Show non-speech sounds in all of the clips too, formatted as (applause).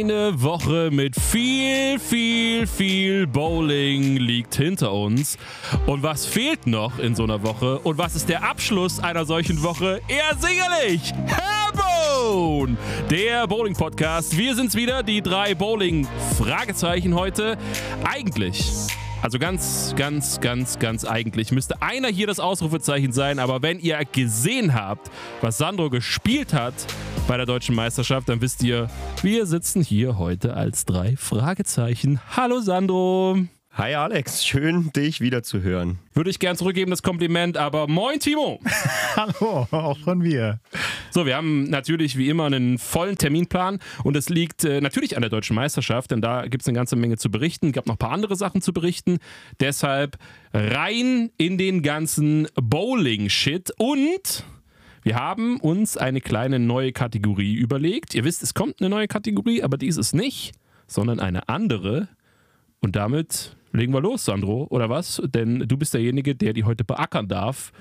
Eine Woche mit viel, viel, viel Bowling liegt hinter uns. Und was fehlt noch in so einer Woche? Und was ist der Abschluss einer solchen Woche? Eher sicherlich Hellbone, der Bowling-Podcast. Wir sind's wieder, die drei Bowling-Fragezeichen heute. Eigentlich also ganz, ganz, ganz, ganz eigentlich müsste einer hier das Ausrufezeichen sein, aber wenn ihr gesehen habt, was Sandro gespielt hat bei der deutschen Meisterschaft, dann wisst ihr, wir sitzen hier heute als drei Fragezeichen. Hallo Sandro. Hi Alex, schön dich wieder zu hören. Würde ich gern zurückgeben, das Kompliment, aber moin Timo. (laughs) Hallo, auch von mir. So, wir haben natürlich wie immer einen vollen Terminplan und es liegt äh, natürlich an der deutschen Meisterschaft, denn da gibt es eine ganze Menge zu berichten. Es gab noch ein paar andere Sachen zu berichten. Deshalb rein in den ganzen Bowling-Shit und wir haben uns eine kleine neue Kategorie überlegt. Ihr wisst, es kommt eine neue Kategorie, aber dies ist nicht, sondern eine andere. Und damit Legen wir los, Sandro, oder was? Denn du bist derjenige, der die heute beackern darf.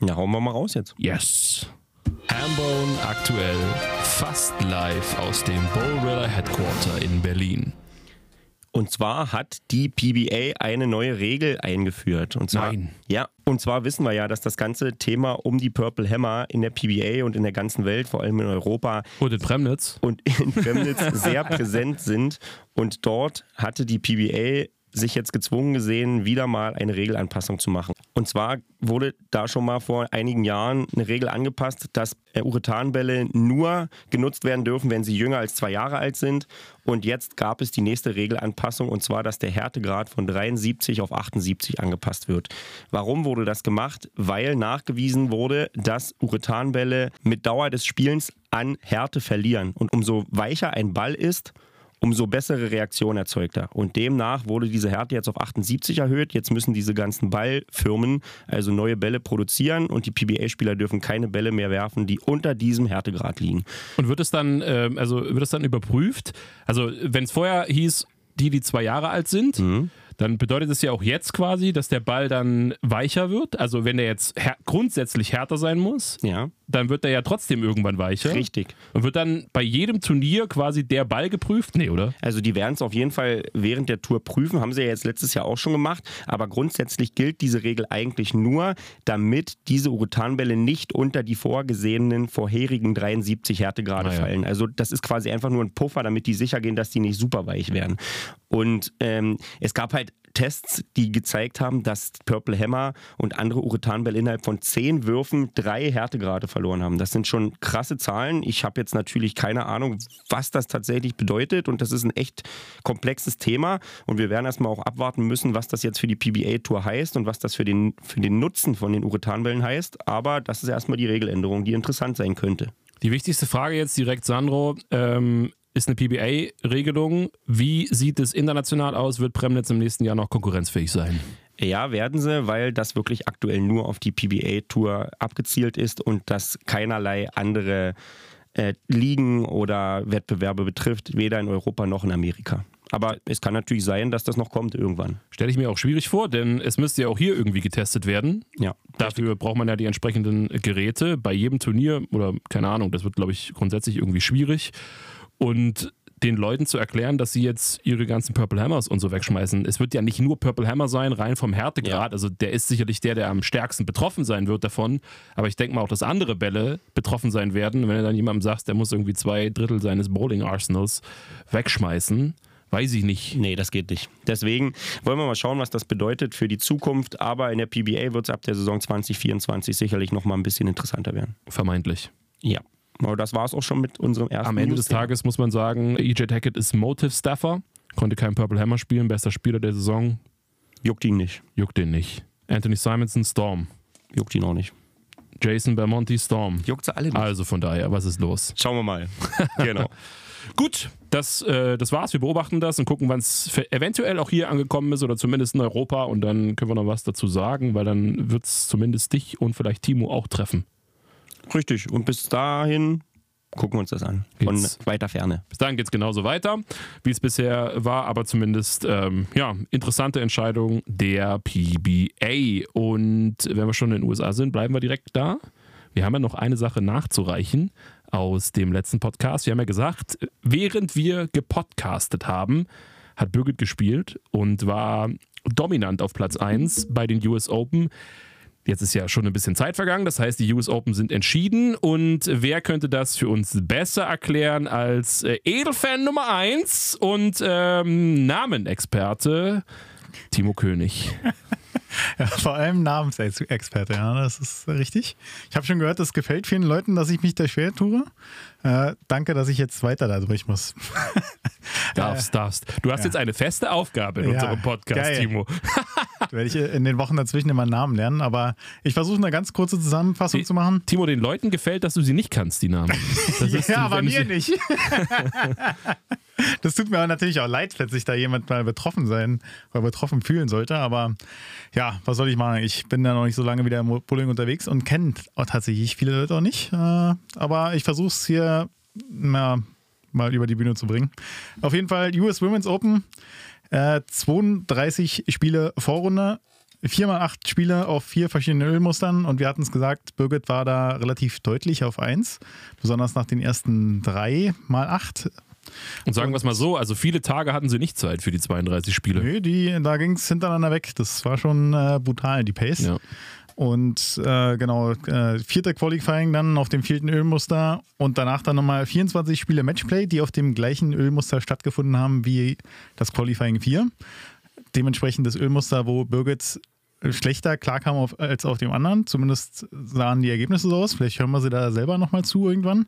Ja, hauen wir mal raus jetzt. Yes. Hambone aktuell fast live aus dem Bowrilla Headquarter in Berlin. Und zwar hat die PBA eine neue Regel eingeführt. Und zwar, Nein. Ja, und zwar wissen wir ja, dass das ganze Thema um die Purple Hammer in der PBA und in der ganzen Welt, vor allem in Europa und in Premnitz und in Premnitz (laughs) sehr präsent sind. Und dort hatte die PBA sich jetzt gezwungen gesehen, wieder mal eine Regelanpassung zu machen. Und zwar wurde da schon mal vor einigen Jahren eine Regel angepasst, dass Urethanbälle nur genutzt werden dürfen, wenn sie jünger als zwei Jahre alt sind. Und jetzt gab es die nächste Regelanpassung und zwar, dass der Härtegrad von 73 auf 78 angepasst wird. Warum wurde das gemacht? Weil nachgewiesen wurde, dass Urethanbälle mit Dauer des Spielens an Härte verlieren. Und umso weicher ein Ball ist, umso bessere Reaktion erzeugt er. Und demnach wurde diese Härte jetzt auf 78 erhöht. Jetzt müssen diese ganzen Ballfirmen also neue Bälle produzieren und die PBA-Spieler dürfen keine Bälle mehr werfen, die unter diesem Härtegrad liegen. Und wird es dann, äh, also wird es dann überprüft? Also wenn es vorher hieß, die, die zwei Jahre alt sind, mhm dann bedeutet es ja auch jetzt quasi, dass der Ball dann weicher wird. Also wenn der jetzt grundsätzlich härter sein muss, ja. Dann wird er ja trotzdem irgendwann weicher. Richtig. Und wird dann bei jedem Turnier quasi der Ball geprüft? Nee, oder? Also die werden es auf jeden Fall während der Tour prüfen, haben sie ja jetzt letztes Jahr auch schon gemacht. Aber grundsätzlich gilt diese Regel eigentlich nur, damit diese Urutanbälle nicht unter die vorgesehenen vorherigen 73 Härtegrade ah, ja. fallen. Also das ist quasi einfach nur ein Puffer, damit die sicher gehen, dass die nicht super weich werden. Und ähm, es gab halt Tests, die gezeigt haben, dass Purple Hammer und andere Urethanbälle innerhalb von zehn Würfen drei Härtegrade verloren haben. Das sind schon krasse Zahlen. Ich habe jetzt natürlich keine Ahnung, was das tatsächlich bedeutet und das ist ein echt komplexes Thema und wir werden erstmal auch abwarten müssen, was das jetzt für die PBA-Tour heißt und was das für den, für den Nutzen von den Urethanbällen heißt. Aber das ist erstmal die Regeländerung, die interessant sein könnte. Die wichtigste Frage jetzt direkt, Sandro. Ähm, ist eine PBA-Regelung. Wie sieht es international aus? Wird Premnitz im nächsten Jahr noch konkurrenzfähig sein? Ja, werden sie, weil das wirklich aktuell nur auf die PBA-Tour abgezielt ist und das keinerlei andere äh, Ligen oder Wettbewerbe betrifft, weder in Europa noch in Amerika. Aber es kann natürlich sein, dass das noch kommt irgendwann. Stelle ich mir auch schwierig vor, denn es müsste ja auch hier irgendwie getestet werden. Ja. Dafür richtig. braucht man ja die entsprechenden Geräte bei jedem Turnier oder keine Ahnung, das wird, glaube ich, grundsätzlich irgendwie schwierig. Und den Leuten zu erklären, dass sie jetzt ihre ganzen Purple Hammers und so wegschmeißen. Es wird ja nicht nur Purple Hammer sein, rein vom Härtegrad. Ja. Also der ist sicherlich der, der am stärksten betroffen sein wird davon. Aber ich denke mal auch, dass andere Bälle betroffen sein werden. Wenn du dann jemandem sagst, der muss irgendwie zwei Drittel seines Bowling Arsenals wegschmeißen, weiß ich nicht. Nee, das geht nicht. Deswegen wollen wir mal schauen, was das bedeutet für die Zukunft. Aber in der PBA wird es ab der Saison 2024 sicherlich nochmal ein bisschen interessanter werden. Vermeintlich. Ja. Aber das war es auch schon mit unserem ersten Am Ende des Tages muss man sagen, EJ Hackett ist Motive Staffer, konnte kein Purple Hammer spielen, bester Spieler der Saison. Juckt ihn nicht. Juckt ihn nicht. Anthony Simonson, Storm. Juckt ihn auch nicht. Jason Belmonti, Storm. Juckt sie alle nicht. Also von daher, was ist los? Schauen wir mal. (laughs) genau. Gut, das, äh, das war's. Wir beobachten das und gucken, wann es eventuell auch hier angekommen ist oder zumindest in Europa und dann können wir noch was dazu sagen, weil dann wird es zumindest dich und vielleicht Timo auch treffen. Richtig. Und bis dahin gucken wir uns das an. Von geht's, weiter Ferne. Bis dahin geht es genauso weiter, wie es bisher war, aber zumindest ähm, ja, interessante Entscheidung der PBA. Und wenn wir schon in den USA sind, bleiben wir direkt da. wir haben ja noch eine Sache nachzureichen aus dem letzten Podcast. Wir haben ja gesagt, während wir gepodcastet haben, hat Birgit gespielt und war dominant auf Platz 1 bei den US Open. Jetzt ist ja schon ein bisschen Zeit vergangen, das heißt, die US Open sind entschieden. Und wer könnte das für uns besser erklären als äh, Edelfan Nummer 1 und ähm, Namenexperte Timo König? (laughs) Ja, vor allem Namensexperte, ja, das ist richtig. Ich habe schon gehört, es gefällt vielen Leuten, dass ich mich da schwer tue. Äh, danke, dass ich jetzt weiter da durch muss. (laughs) darfst, darfst. Du hast ja. jetzt eine feste Aufgabe in ja, unserem Podcast, geil. Timo. (laughs) (laughs) Werde ich in den Wochen dazwischen immer einen Namen lernen, aber ich versuche eine ganz kurze Zusammenfassung die, zu machen. Timo, den Leuten gefällt, dass du sie nicht kannst, die Namen. ja, aber mir nicht. Das tut mir natürlich auch leid, sich da jemand mal betroffen sein oder betroffen fühlen sollte. Aber ja, was soll ich machen? Ich bin da noch nicht so lange wieder im Bowling unterwegs und kenne tatsächlich viele Leute auch nicht. Äh, aber ich versuche es hier na, mal über die Bühne zu bringen. Auf jeden Fall US Women's Open. 32 äh, Spiele Vorrunde, 4x8 Spiele auf vier verschiedenen Ölmustern und wir hatten es gesagt, Birgit war da relativ deutlich auf 1, besonders nach den ersten drei mal 8 und sagen wir es mal so, also viele Tage hatten sie nicht Zeit für die 32 Spiele. Nee, die, da ging es hintereinander weg. Das war schon äh, brutal, die Pace. Ja. Und äh, genau, äh, vierte Qualifying dann auf dem vierten Ölmuster und danach dann nochmal 24 Spiele Matchplay, die auf dem gleichen Ölmuster stattgefunden haben wie das Qualifying 4. Dementsprechend das Ölmuster, wo Birgit schlechter klarkam auf, als auf dem anderen. Zumindest sahen die Ergebnisse so aus. Vielleicht hören wir sie da selber nochmal zu irgendwann.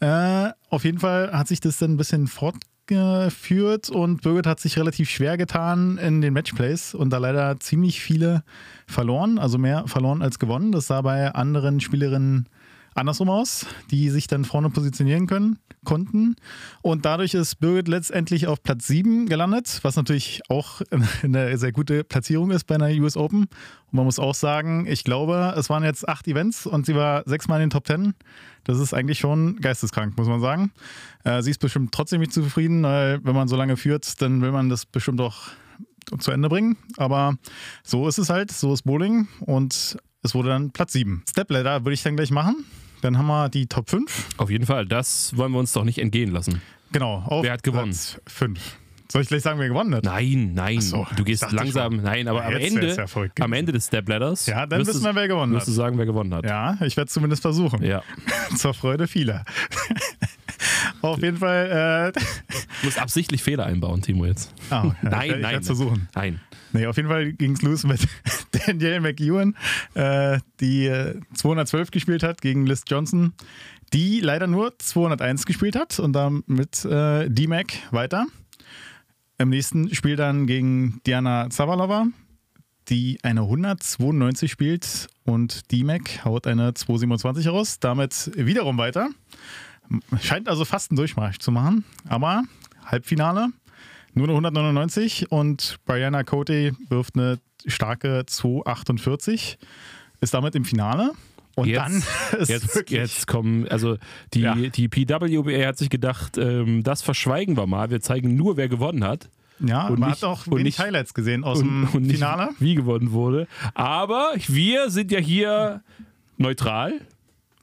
Äh, auf jeden Fall hat sich das dann ein bisschen fortgeführt und Birgit hat sich relativ schwer getan in den Matchplays und da leider ziemlich viele verloren, also mehr verloren als gewonnen. Das sah bei anderen Spielerinnen andersrum aus, die sich dann vorne positionieren können, konnten. Und dadurch ist Birgit letztendlich auf Platz 7 gelandet, was natürlich auch (laughs) eine sehr gute Platzierung ist bei einer US Open. Und man muss auch sagen, ich glaube, es waren jetzt acht Events und sie war sechsmal in den Top 10. Das ist eigentlich schon geisteskrank, muss man sagen. Äh, sie ist bestimmt trotzdem nicht zufrieden, weil wenn man so lange führt, dann will man das bestimmt auch zu Ende bringen. Aber so ist es halt, so ist Bowling und es wurde dann Platz 7. Stepladder würde ich dann gleich machen. Dann haben wir die Top 5. Auf jeden Fall, das wollen wir uns doch nicht entgehen lassen. Genau, auf wer hat gewonnen? Platz 5. Soll ich gleich sagen, wer gewonnen hat? Nein, nein. So, du gehst langsam. Schon. Nein, aber am Ende, ja am Ende des Step-Ladders. Ja, dann wissen wir, wer gewonnen hat. Wirst du sagen, wer gewonnen hat. Ja, ich werde es zumindest versuchen. Ja. (laughs) Zur Freude vieler. (laughs) Auf jeden Fall. Äh, du musst absichtlich Fehler einbauen, Timo, jetzt. Oh, ja, nein, ich, nein. Versuchen. Nein. Nee, auf jeden Fall ging es los mit (laughs) Danielle McEwen, äh, die 212 äh, gespielt hat gegen Liz Johnson, die leider nur 201 gespielt hat und damit äh, D-Mac weiter. Im nächsten Spiel dann gegen Diana Zavalova, die eine 192 spielt und D-Mac haut eine 227 raus, damit wiederum weiter. Scheint also fast einen Durchmarsch zu machen, aber Halbfinale nur eine 199 und Brianna Cote wirft eine starke 248, ist damit im Finale. Und jetzt, dann (laughs) ist jetzt, wirklich jetzt kommen, also die, ja. die PWBA hat sich gedacht, ähm, das verschweigen wir mal, wir zeigen nur, wer gewonnen hat. Ja, und man nicht, hat auch wenig nicht, Highlights gesehen aus und, dem Finale. wie gewonnen wurde. Aber wir sind ja hier neutral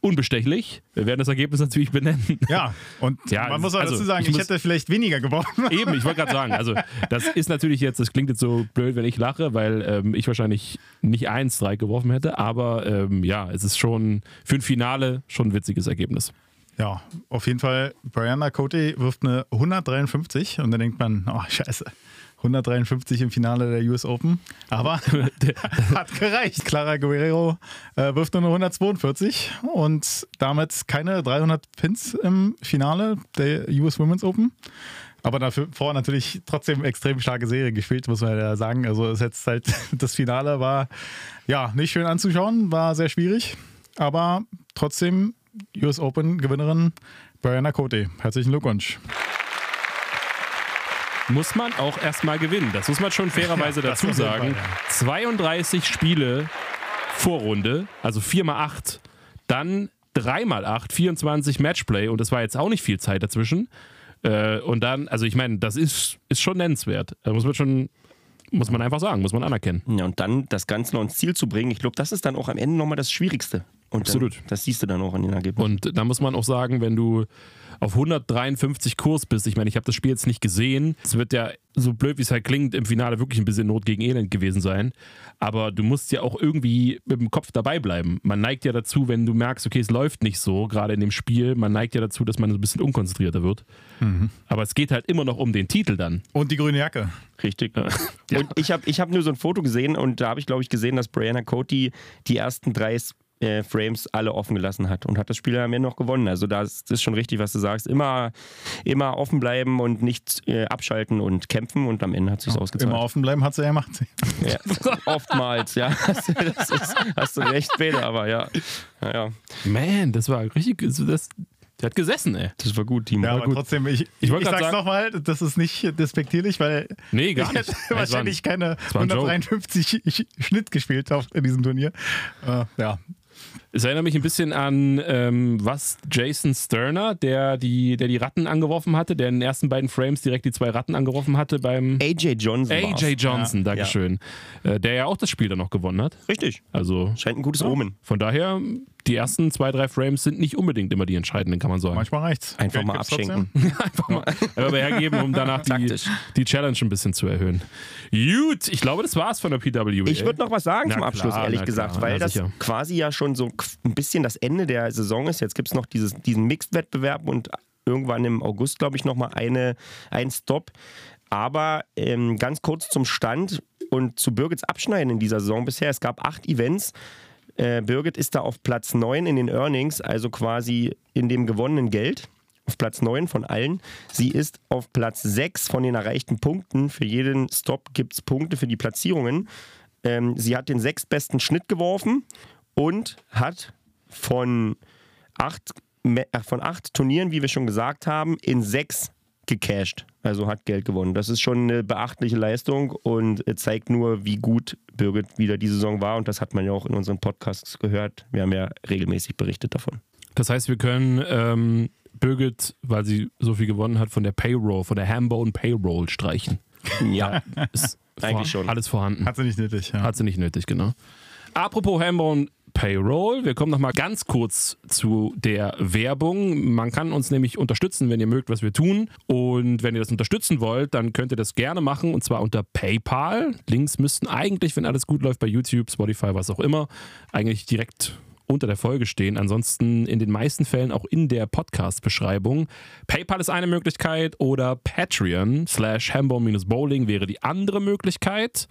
unbestechlich. Wir werden das Ergebnis natürlich benennen. Ja, und (laughs) ja, man muss auch also, dazu sagen, ich, ich hätte vielleicht weniger gewonnen. (laughs) Eben, ich wollte gerade sagen, also das ist natürlich jetzt, das klingt jetzt so blöd, wenn ich lache, weil ähm, ich wahrscheinlich nicht eins, drei geworfen hätte, aber ähm, ja, es ist schon für ein Finale schon ein witziges Ergebnis. Ja, auf jeden Fall, Brianna Cote wirft eine 153 und dann denkt man, oh scheiße, 153 im Finale der US Open. Aber (laughs) hat gereicht. Clara Guerrero äh, wirft nur eine 142 und damit keine 300 Pins im Finale der US Women's Open. Aber dafür vor natürlich trotzdem extrem starke Serie gespielt, muss man ja sagen. Also es jetzt halt (laughs) das Finale war ja nicht schön anzuschauen, war sehr schwierig, aber trotzdem US Open Gewinnerin Brianna Cote. Herzlichen Glückwunsch muss man auch erstmal gewinnen. Das muss man schon (laughs) fairerweise ja, dazu sagen. Fall, ja. 32 Spiele Vorrunde, also 4 mal 8, dann 3 mal 8, 24 Matchplay und das war jetzt auch nicht viel Zeit dazwischen. Äh, und dann, also ich meine, das ist, ist schon nennenswert. Da muss man schon muss man einfach sagen, muss man anerkennen. Ja, und dann das Ganze noch ins Ziel zu bringen, ich glaube, das ist dann auch am Ende nochmal das Schwierigste. Und Absolut. Dann, das siehst du dann auch in den Ergebnissen. Und da muss man auch sagen, wenn du auf 153 Kurs bist, ich meine, ich habe das Spiel jetzt nicht gesehen, es wird ja so blöd wie es halt klingt, im Finale wirklich ein bisschen Not gegen Elend gewesen sein. Aber du musst ja auch irgendwie mit dem Kopf dabei bleiben. Man neigt ja dazu, wenn du merkst, okay, es läuft nicht so, gerade in dem Spiel, man neigt ja dazu, dass man ein bisschen unkonzentrierter wird. Mhm. Aber es geht halt immer noch um den Titel dann. Und die grüne Jacke. Richtig. Ja. Und ich habe ich hab nur so ein Foto gesehen und da habe ich, glaube ich, gesehen, dass Brianna Cody die ersten drei äh, Frames alle offen gelassen hat und hat das Spiel am Ende noch gewonnen. Also das ist schon richtig, was du sagst. Immer, immer offen bleiben und nicht äh, abschalten und kämpfen und am Ende hat sich ja, ausgezahlt. Immer offen bleiben hat sie ja gemacht. (laughs) Ja, oftmals, ja. (laughs) Das ist, hast du recht, Peter, aber ja. ja, ja. Man, das war richtig, das, der hat gesessen, ey. Das war gut, Timo. Ja, aber gut. trotzdem, ich, ich, ich sag's nochmal, das ist nicht despektierlich, weil nee, gar nicht. ich hätte wahrscheinlich keine 153 Schnitt gespielt in diesem Turnier. Uh, ja, es erinnert mich ein bisschen an ähm, was Jason Sterner, der die, der die Ratten angeworfen hatte, der in den ersten beiden Frames direkt die zwei Ratten angeworfen hatte beim AJ Johnson. AJ Johnson, ja. Dankeschön. Ja. Äh, der ja auch das Spiel dann noch gewonnen hat. Richtig. Also scheint ein gutes. Omen. Von daher die ersten zwei, drei Frames sind nicht unbedingt immer die entscheidenden, kann man sagen. Manchmal reicht's. Einfach Geld mal abschenken. (laughs) einfach mal, einfach mal hergeben, um danach die, die Challenge ein bisschen zu erhöhen. Gut, ich glaube, das war's von der PWA. Ich würde noch was sagen na zum Abschluss, klar, ehrlich gesagt, klar, weil das sicher. quasi ja schon so ein bisschen das Ende der Saison ist. Jetzt gibt es noch dieses, diesen Mixed-Wettbewerb und irgendwann im August, glaube ich, nochmal eine, einen Stop. Aber ähm, ganz kurz zum Stand und zu Birgits Abschneiden in dieser Saison bisher. Es gab acht Events. Äh, Birgit ist da auf Platz 9 in den Earnings, also quasi in dem gewonnenen Geld. Auf Platz 9 von allen. Sie ist auf Platz 6 von den erreichten Punkten. Für jeden Stop gibt es Punkte für die Platzierungen. Ähm, sie hat den sechstbesten Schnitt geworfen und hat von acht, äh, von acht Turnieren, wie wir schon gesagt haben, in sechs gecashed. Also hat Geld gewonnen. Das ist schon eine beachtliche Leistung und zeigt nur, wie gut Birgit wieder die Saison war. Und das hat man ja auch in unseren Podcasts gehört. Wir haben ja regelmäßig berichtet davon. Das heißt, wir können ähm, Birgit, weil sie so viel gewonnen hat, von der Payroll, von der Hambone Payroll streichen. Ja, (laughs) ist eigentlich schon. Alles vorhanden. Hat sie nicht nötig. Ja. Hat sie nicht nötig, genau. Apropos Hambone Payroll. Wir kommen noch mal ganz kurz zu der Werbung. Man kann uns nämlich unterstützen, wenn ihr mögt, was wir tun. Und wenn ihr das unterstützen wollt, dann könnt ihr das gerne machen und zwar unter PayPal. Links müssten eigentlich, wenn alles gut läuft bei YouTube, Spotify, was auch immer, eigentlich direkt unter der Folge stehen. Ansonsten in den meisten Fällen auch in der Podcast-Beschreibung. PayPal ist eine Möglichkeit oder Patreon slash Hamburg-Bowling wäre die andere Möglichkeit.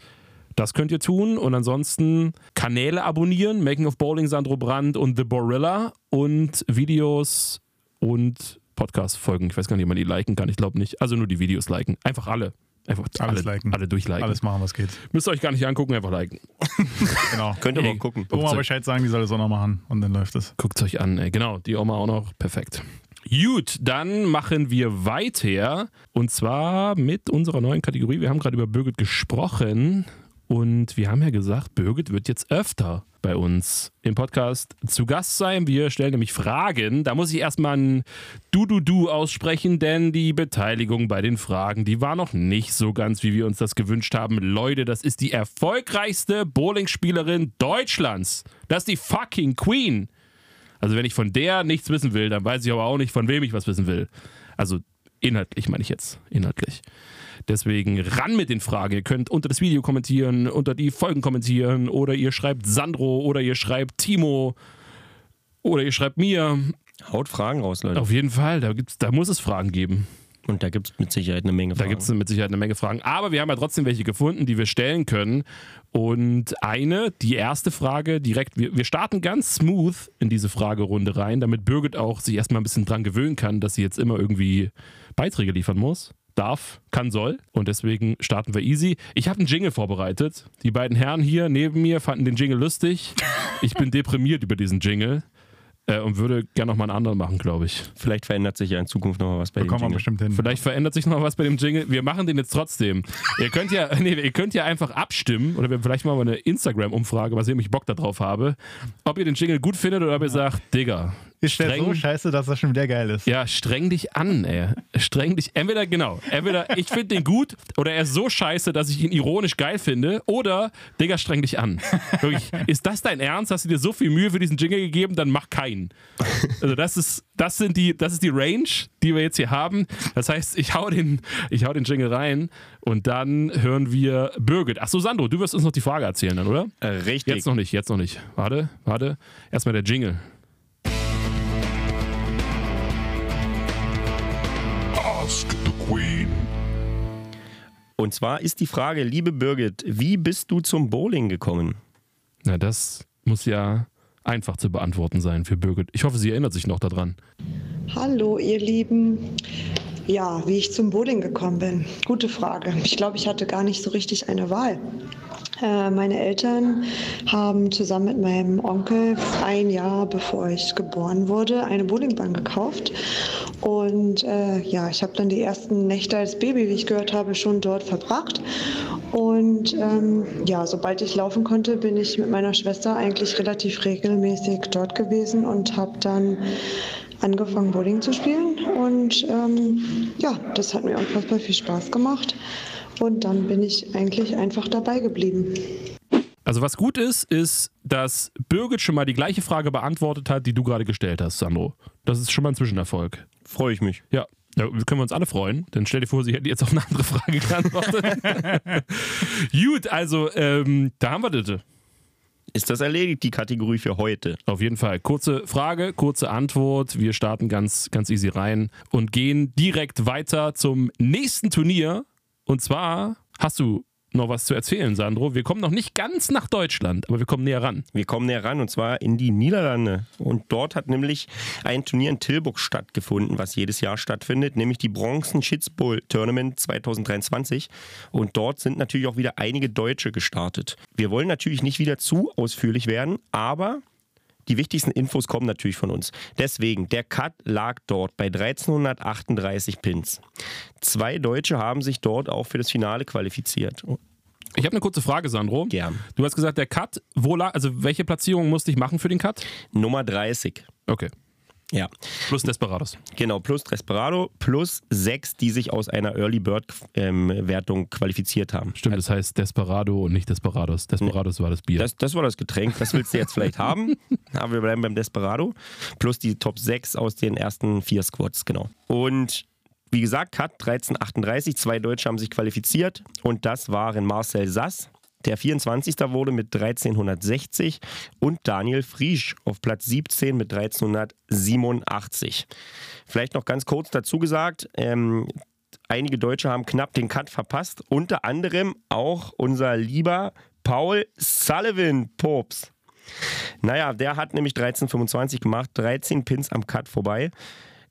Das könnt ihr tun und ansonsten Kanäle abonnieren, Making of Bowling Sandro Brandt und The Borilla und Videos und Podcast-Folgen. Ich weiß gar nicht, ob man die liken kann. Ich glaube nicht. Also nur die Videos liken. Einfach alle. Einfach Alles alle, liken. alle durchliken. Alles machen, was geht. Müsst ihr euch gar nicht angucken, einfach liken. (laughs) genau. Könnt ihr mal gucken. Oma Bescheid sagen, die soll es auch noch machen und dann läuft es. Guckt es euch an, ey. Genau, die Oma auch noch. Perfekt. Gut, dann machen wir weiter und zwar mit unserer neuen Kategorie. Wir haben gerade über Birgit gesprochen. Und wir haben ja gesagt, Birgit wird jetzt öfter bei uns im Podcast zu Gast sein. Wir stellen nämlich Fragen. Da muss ich erstmal ein Du-Du-Du aussprechen, denn die Beteiligung bei den Fragen, die war noch nicht so ganz, wie wir uns das gewünscht haben. Leute, das ist die erfolgreichste Bowlingspielerin Deutschlands. Das ist die fucking Queen. Also wenn ich von der nichts wissen will, dann weiß ich aber auch nicht, von wem ich was wissen will. Also inhaltlich meine ich jetzt. Inhaltlich. Deswegen ran mit den Fragen. Ihr könnt unter das Video kommentieren, unter die Folgen kommentieren oder ihr schreibt Sandro oder ihr schreibt Timo oder ihr schreibt mir. Haut Fragen raus, Leute. Auf jeden Fall, da, gibt's, da muss es Fragen geben. Und da gibt es mit Sicherheit eine Menge Fragen. Da gibt es mit Sicherheit eine Menge Fragen. Aber wir haben ja trotzdem welche gefunden, die wir stellen können. Und eine, die erste Frage direkt, wir, wir starten ganz smooth in diese Fragerunde rein, damit Birgit auch sich erstmal ein bisschen dran gewöhnen kann, dass sie jetzt immer irgendwie Beiträge liefern muss darf, kann, soll. Und deswegen starten wir easy. Ich habe einen Jingle vorbereitet. Die beiden Herren hier neben mir fanden den Jingle lustig. Ich bin (laughs) deprimiert über diesen Jingle. Äh, und würde gerne noch mal einen anderen machen, glaube ich. Vielleicht verändert sich ja in Zukunft noch mal was bei dem Jingle. bestimmt hin. Vielleicht verändert sich noch was bei dem Jingle. Wir machen den jetzt trotzdem. ihr könnt ja, (laughs) nee, ihr könnt ja einfach abstimmen oder wir vielleicht mal eine Instagram-Umfrage, was ich mich Bock darauf habe, ob ihr den Jingle gut findet oder ob ihr sagt, Digga, ist der so scheiße, dass er schon wieder geil ist. Ja, streng dich an, ey. Streng dich. Entweder, genau, entweder ich finde den gut oder er ist so scheiße, dass ich ihn ironisch geil finde oder, Digga, streng dich an. Wirklich, ist das dein Ernst? Hast du dir so viel Mühe für diesen Jingle gegeben? Dann mach keinen. Also das ist, das sind die, das ist die Range, die wir jetzt hier haben. Das heißt, ich hau den, ich hau den Jingle rein und dann hören wir Birgit. Achso, Sandro, du wirst uns noch die Frage erzählen dann, oder? Äh, richtig. Jetzt noch nicht, jetzt noch nicht. Warte, warte. Erstmal der Jingle. Und zwar ist die Frage, liebe Birgit, wie bist du zum Bowling gekommen? Na, das muss ja einfach zu beantworten sein für Birgit. Ich hoffe, sie erinnert sich noch daran. Hallo, ihr Lieben. Ja, wie ich zum Bowling gekommen bin. Gute Frage. Ich glaube, ich hatte gar nicht so richtig eine Wahl. Äh, meine Eltern haben zusammen mit meinem Onkel ein Jahr bevor ich geboren wurde eine Bowlingbahn gekauft. Und äh, ja, ich habe dann die ersten Nächte als Baby, wie ich gehört habe, schon dort verbracht. Und ähm, ja, sobald ich laufen konnte, bin ich mit meiner Schwester eigentlich relativ regelmäßig dort gewesen und habe dann angefangen, Bowling zu spielen. Und ähm, ja, das hat mir unfassbar viel Spaß gemacht. Und dann bin ich eigentlich einfach dabei geblieben. Also was gut ist, ist, dass Birgit schon mal die gleiche Frage beantwortet hat, die du gerade gestellt hast, Sandro. Das ist schon mal ein Zwischenerfolg. Freue ich mich. Ja. Ja, können wir uns alle freuen. Dann stell dir vor, sie hätte jetzt auf eine andere Frage geantwortet. (laughs) Gut, also ähm, da haben wir das ist das erledigt, die Kategorie für heute. Auf jeden Fall. Kurze Frage, kurze Antwort. Wir starten ganz, ganz easy rein und gehen direkt weiter zum nächsten Turnier. Und zwar hast du noch was zu erzählen, Sandro. Wir kommen noch nicht ganz nach Deutschland, aber wir kommen näher ran. Wir kommen näher ran und zwar in die Niederlande. Und dort hat nämlich ein Turnier in Tilburg stattgefunden, was jedes Jahr stattfindet, nämlich die Bronzen Bowl Tournament 2023. Und dort sind natürlich auch wieder einige Deutsche gestartet. Wir wollen natürlich nicht wieder zu ausführlich werden, aber die wichtigsten Infos kommen natürlich von uns. Deswegen, der Cut lag dort bei 1338 Pins. Zwei Deutsche haben sich dort auch für das Finale qualifiziert. Ich habe eine kurze Frage, Sandro. Gern. Du hast gesagt, der Cut, wo lag, also welche Platzierung musste ich machen für den Cut? Nummer 30. Okay. Ja. Plus Desperados. Genau, plus Desperado, plus sechs, die sich aus einer Early Bird ähm, Wertung qualifiziert haben. Stimmt, das heißt Desperado und nicht Desperados. Desperados war das Bier. Das, das war das Getränk, das willst du jetzt vielleicht haben. (laughs) Aber wir bleiben beim Desperado. Plus die Top 6 aus den ersten vier Squads, genau. Und wie gesagt, Cut 1338, zwei Deutsche haben sich qualifiziert und das waren Marcel Sass, der 24. wurde mit 1360 und Daniel Friesch auf Platz 17 mit 1387. Vielleicht noch ganz kurz dazu gesagt, ähm, einige Deutsche haben knapp den Cut verpasst, unter anderem auch unser lieber Paul Sullivan Pops. Naja, der hat nämlich 1325 gemacht, 13 Pins am Cut vorbei.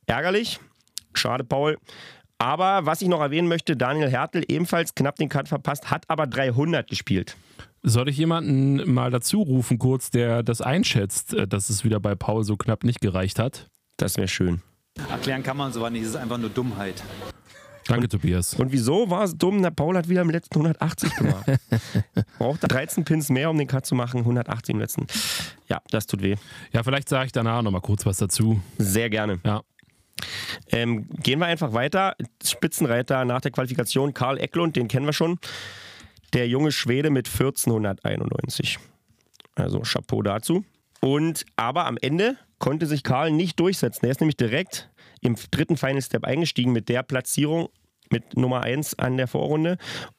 Ärgerlich, schade Paul. Aber was ich noch erwähnen möchte, Daniel Hertel ebenfalls knapp den Cut verpasst, hat aber 300 gespielt. Soll ich jemanden mal dazu rufen, kurz, der das einschätzt, äh, dass es wieder bei Paul so knapp nicht gereicht hat? Das wäre schön. Erklären kann man sowas nicht, es ist einfach nur Dummheit. Danke, und, Tobias. Und wieso war es dumm? Der Paul hat wieder im letzten 180 gemacht. (laughs) Braucht 13 Pins mehr, um den Cut zu machen, 180 im letzten. Ja, das tut weh. Ja, vielleicht sage ich danach nochmal kurz was dazu. Sehr gerne. Ja. Ähm, gehen wir einfach weiter. Spitzenreiter nach der Qualifikation Karl Ecklund, den kennen wir schon. Der junge Schwede mit 1491. Also Chapeau dazu. Und aber am Ende konnte sich Karl nicht durchsetzen. Er ist nämlich direkt im dritten Final Step eingestiegen mit der Platzierung mit Nummer 1 an der Vorrunde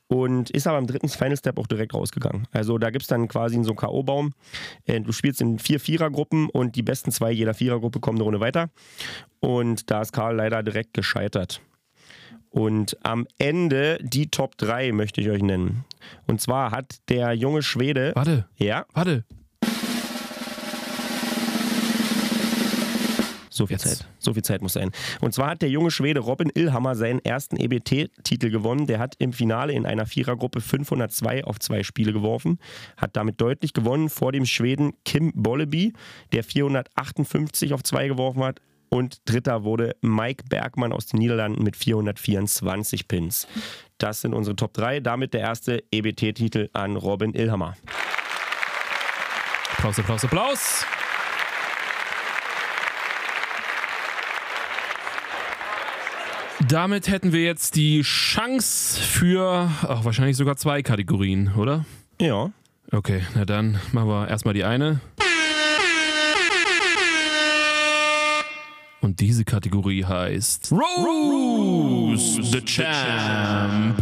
und ist aber im dritten Final Step auch direkt rausgegangen. Also da gibt es dann quasi so einen K.O.-Baum. Äh, du spielst in vier Vierergruppen und die besten zwei jeder Vierergruppe kommen eine Runde weiter. Und da ist Karl leider direkt gescheitert. Und am Ende die Top 3 möchte ich euch nennen. Und zwar hat der junge Schwede. Warte. Ja. Warte. So viel Jetzt. Zeit. So viel Zeit muss sein. Und zwar hat der junge Schwede Robin Illhammer seinen ersten EBT-Titel gewonnen. Der hat im Finale in einer Vierergruppe 502 auf zwei Spiele geworfen, hat damit deutlich gewonnen vor dem Schweden Kim Bolleby, der 458 auf zwei geworfen hat. Und dritter wurde Mike Bergmann aus den Niederlanden mit 424 Pins. Das sind unsere Top 3. Damit der erste EBT-Titel an Robin Illhammer. Applaus, Applaus, Applaus. Damit hätten wir jetzt die Chance für ach, wahrscheinlich sogar zwei Kategorien, oder? Ja. Okay, na dann machen wir erstmal die eine. Und diese Kategorie heißt Rose the Champ.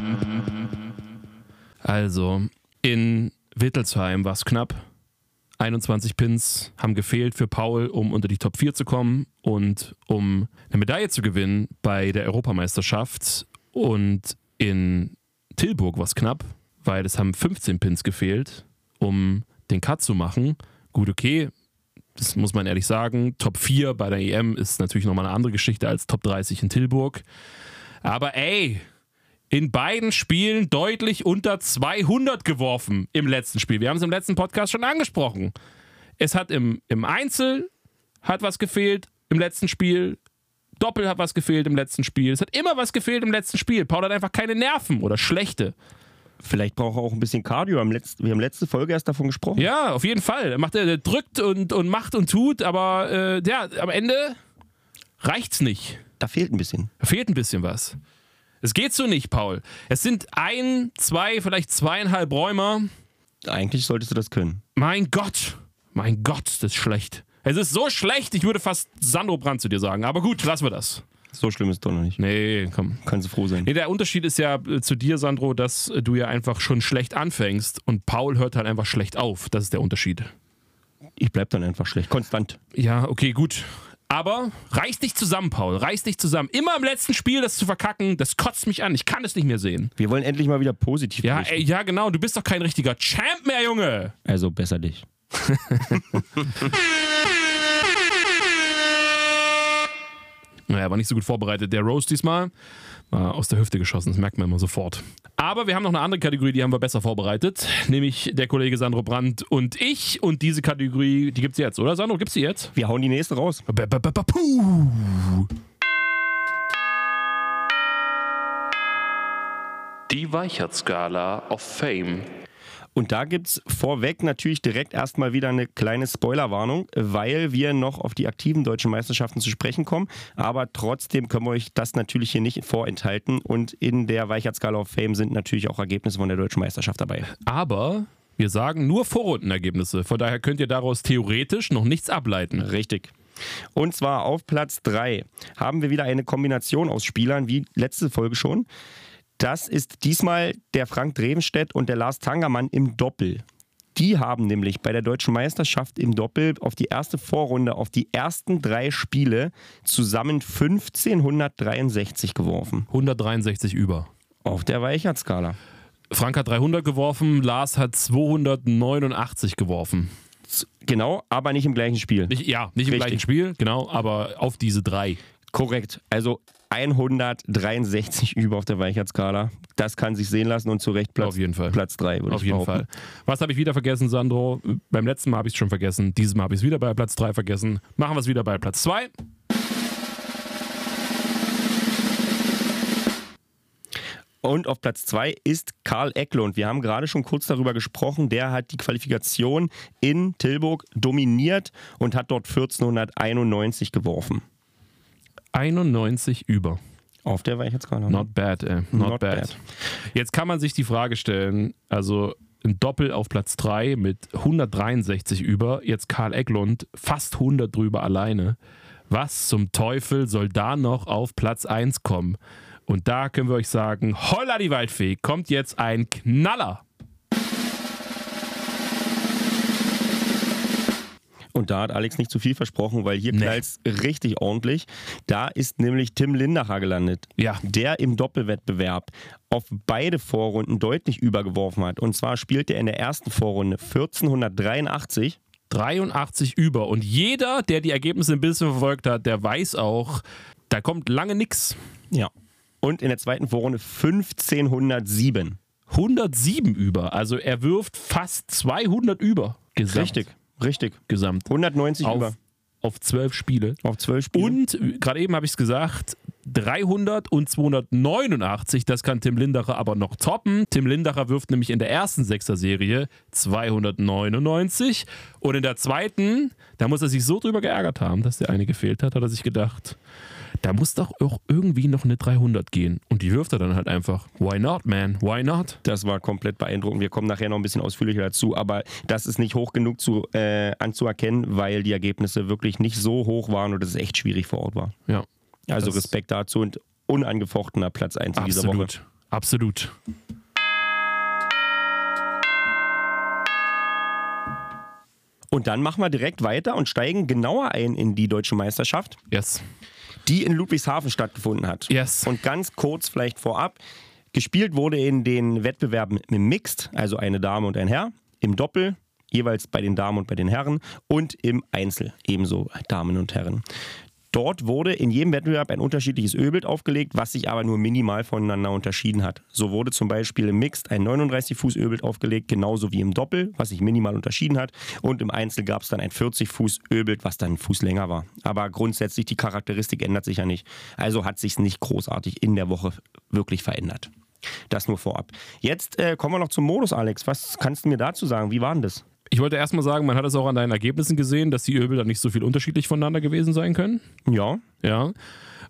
Also, in Wittelsheim war es knapp. 21 Pins haben gefehlt für Paul, um unter die Top 4 zu kommen und um eine Medaille zu gewinnen bei der Europameisterschaft. Und in Tilburg war es knapp, weil es haben 15 Pins gefehlt, um den Cut zu machen. Gut, okay, das muss man ehrlich sagen. Top 4 bei der EM ist natürlich nochmal eine andere Geschichte als Top 30 in Tilburg. Aber ey, in beiden Spielen deutlich unter 200 geworfen im letzten Spiel. Wir haben es im letzten Podcast schon angesprochen. Es hat im, im Einzel hat was gefehlt im letzten Spiel. Doppel hat was gefehlt im letzten Spiel. Es hat immer was gefehlt im letzten Spiel. Paul hat einfach keine Nerven oder schlechte. Vielleicht braucht er auch ein bisschen Cardio. Wir haben letzte Folge erst davon gesprochen. Ja, auf jeden Fall. Er, macht, er drückt und, und macht und tut, aber äh, ja, am Ende reicht's nicht. Da fehlt ein bisschen. Da fehlt ein bisschen was. Es geht so nicht, Paul. Es sind ein, zwei, vielleicht zweieinhalb Räumer. Eigentlich solltest du das können. Mein Gott. Mein Gott, das ist schlecht. Es ist so schlecht, ich würde fast Sandro Brand zu dir sagen. Aber gut, lassen wir das. So schlimm ist es doch noch nicht. Nee, komm. Kannst du froh sein. Nee, der Unterschied ist ja äh, zu dir, Sandro, dass äh, du ja einfach schon schlecht anfängst und Paul hört halt einfach schlecht auf. Das ist der Unterschied. Ich bleib dann einfach schlecht. Konstant. Ja, okay, gut. Aber reiß dich zusammen, Paul. Reiß dich zusammen. Immer im letzten Spiel das zu verkacken, das kotzt mich an. Ich kann es nicht mehr sehen. Wir wollen endlich mal wieder positiv Ja, berichten. ey, ja, genau. Du bist doch kein richtiger Champ mehr, Junge. Also besser dich. (laughs) Naja, war nicht so gut vorbereitet. Der Rose diesmal war aus der Hüfte geschossen, das merkt man immer sofort. Aber wir haben noch eine andere Kategorie, die haben wir besser vorbereitet. Nämlich der Kollege Sandro Brandt und ich. Und diese Kategorie, die gibt's jetzt, oder Sandro? Gibt's die jetzt? Wir hauen die nächste raus. Puh. Die Weichert-Skala of Fame. Und da gibt es vorweg natürlich direkt erstmal wieder eine kleine Spoilerwarnung, weil wir noch auf die aktiven deutschen Meisterschaften zu sprechen kommen. Aber trotzdem können wir euch das natürlich hier nicht vorenthalten. Und in der Weichert-Skala of Fame sind natürlich auch Ergebnisse von der deutschen Meisterschaft dabei. Aber wir sagen nur Vorrundenergebnisse. Von daher könnt ihr daraus theoretisch noch nichts ableiten. Richtig. Und zwar auf Platz 3 haben wir wieder eine Kombination aus Spielern, wie letzte Folge schon. Das ist diesmal der Frank Drevenstedt und der Lars Tangermann im Doppel. Die haben nämlich bei der deutschen Meisterschaft im Doppel auf die erste Vorrunde, auf die ersten drei Spiele zusammen 1563 geworfen. 163 über. Auf der Weichert-Skala. Frank hat 300 geworfen, Lars hat 289 geworfen. Genau, aber nicht im gleichen Spiel. Nicht, ja, nicht im Richtig. gleichen Spiel, genau, aber auf diese drei. Korrekt. Also 163 über auf der Weichert-Skala. Das kann sich sehen lassen und zu Recht Platz, Auf jeden Fall. Platz 3, würde Auf jeden behaupten. Fall. Was habe ich wieder vergessen, Sandro? Beim letzten Mal habe ich es schon vergessen. Dieses Mal habe ich es wieder bei Platz 3 vergessen. Machen wir es wieder bei Platz 2. Und auf Platz 2 ist Karl Ecklund. Wir haben gerade schon kurz darüber gesprochen. Der hat die Qualifikation in Tilburg dominiert und hat dort 1491 geworfen. 91 über. Auf der Weichheitsskala. Not bad, ey. Not, Not bad. bad. Jetzt kann man sich die Frage stellen, also ein Doppel auf Platz 3 mit 163 über, jetzt Karl Ecklund fast 100 drüber alleine. Was zum Teufel soll da noch auf Platz 1 kommen? Und da können wir euch sagen, holla die Waldfee, kommt jetzt ein Knaller. Und da hat Alex nicht zu viel versprochen, weil hier Nee. knallt richtig ordentlich. Da ist nämlich Tim Lindacher gelandet. Ja. Der im Doppelwettbewerb auf beide Vorrunden deutlich übergeworfen hat. Und zwar spielt er in der ersten Vorrunde 1483 83 über. Und jeder, der die Ergebnisse ein bisschen verfolgt hat, der weiß auch, da kommt lange nix. Ja. Und in der zweiten Vorrunde 1507. 107 über. Also er wirft fast 200 über. Gesamt. Richtig, richtig. Gesamt. 190 Auf, über. auf 12 Spiele. Auf 12 Spiele. Und äh, gerade eben habe ich es gesagt, 300 und 289, das kann Tim Lindacher aber noch toppen. Tim Lindacher wirft nämlich in der ersten Sechser-Serie 299 und in der zweiten, da muss er sich so drüber geärgert haben, dass der eine gefehlt hat, hat er sich gedacht, da muss doch auch irgendwie noch eine 300 gehen. Und die wirft er dann halt einfach. Why not, man? Why not? Das war komplett beeindruckend. Wir kommen nachher noch ein bisschen ausführlicher dazu, aber das ist nicht hoch genug zu, äh, anzuerkennen, weil die Ergebnisse wirklich nicht so hoch waren und es echt schwierig vor Ort war. Ja. Also Respekt dazu und unangefochtener Platz 1 in dieser Woche. Absolut. Absolut. Und dann machen wir direkt weiter und steigen genauer ein in die deutsche Meisterschaft, Yes. Die in Ludwigshafen stattgefunden hat. Yes. Und ganz kurz vielleicht vorab, gespielt wurde in den Wettbewerben im Mixed, also eine Dame und ein Herr, im Doppel, jeweils bei den Damen und bei den Herren und im Einzel, ebenso Damen und Herren. Dort wurde in jedem Wettbewerb ein unterschiedliches Ölbild aufgelegt, was sich aber nur minimal voneinander unterschieden hat. So wurde zum Beispiel im Mixed ein 39 Fuß Ölbild aufgelegt, genauso wie im Doppel, was sich minimal unterschieden hat. Und im Einzel gab es dann ein 40 Fuß Ölbild, was dann einen Fuß länger war. Aber grundsätzlich die Charakteristik ändert sich ja nicht. Also hat sich nicht großartig in der Woche wirklich verändert. Das nur vorab. Jetzt äh, kommen wir noch zum Modus, Alex. Was kannst du mir dazu sagen? Wie war denn das? Ich wollte erstmal sagen, man hat es auch an deinen Ergebnissen gesehen, dass die Ölbilder nicht so viel unterschiedlich voneinander gewesen sein können. Ja, Ja.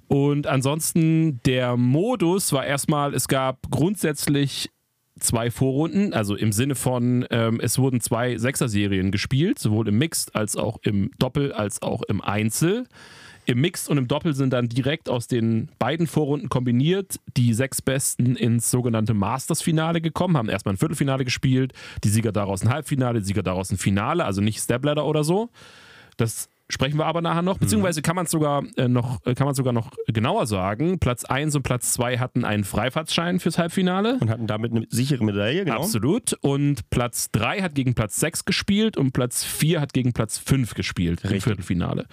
Und ansonsten, der Modus war erstmal, es gab grundsätzlich zwei Vorrunden, also im Sinne von, ähm, es wurden zwei Sechser-Serien gespielt, sowohl im Mixed als auch im Doppel als auch im Einzel. Im Mixed und im Doppel sind dann direkt aus den beiden Vorrunden kombiniert die sechs Besten ins sogenannte Masters-Finale gekommen, haben erstmal ein Viertelfinale gespielt, die Sieger daraus ein Halbfinale, die Sieger daraus ein Finale, also nicht Stepladder oder so. Das sprechen wir aber nachher noch. Beziehungsweise kann man sogar äh, noch, äh, kann man sogar noch genauer sagen. Platz 1 und Platz 2 hatten einen Freifahrtschein fürs Halbfinale. und hatten damit eine sichere Medaille, genau. Absolut. Und Platz 3 hat gegen Platz 6 gespielt und Platz 4 hat gegen Platz 5 gespielt im Richtig. Viertelfinale.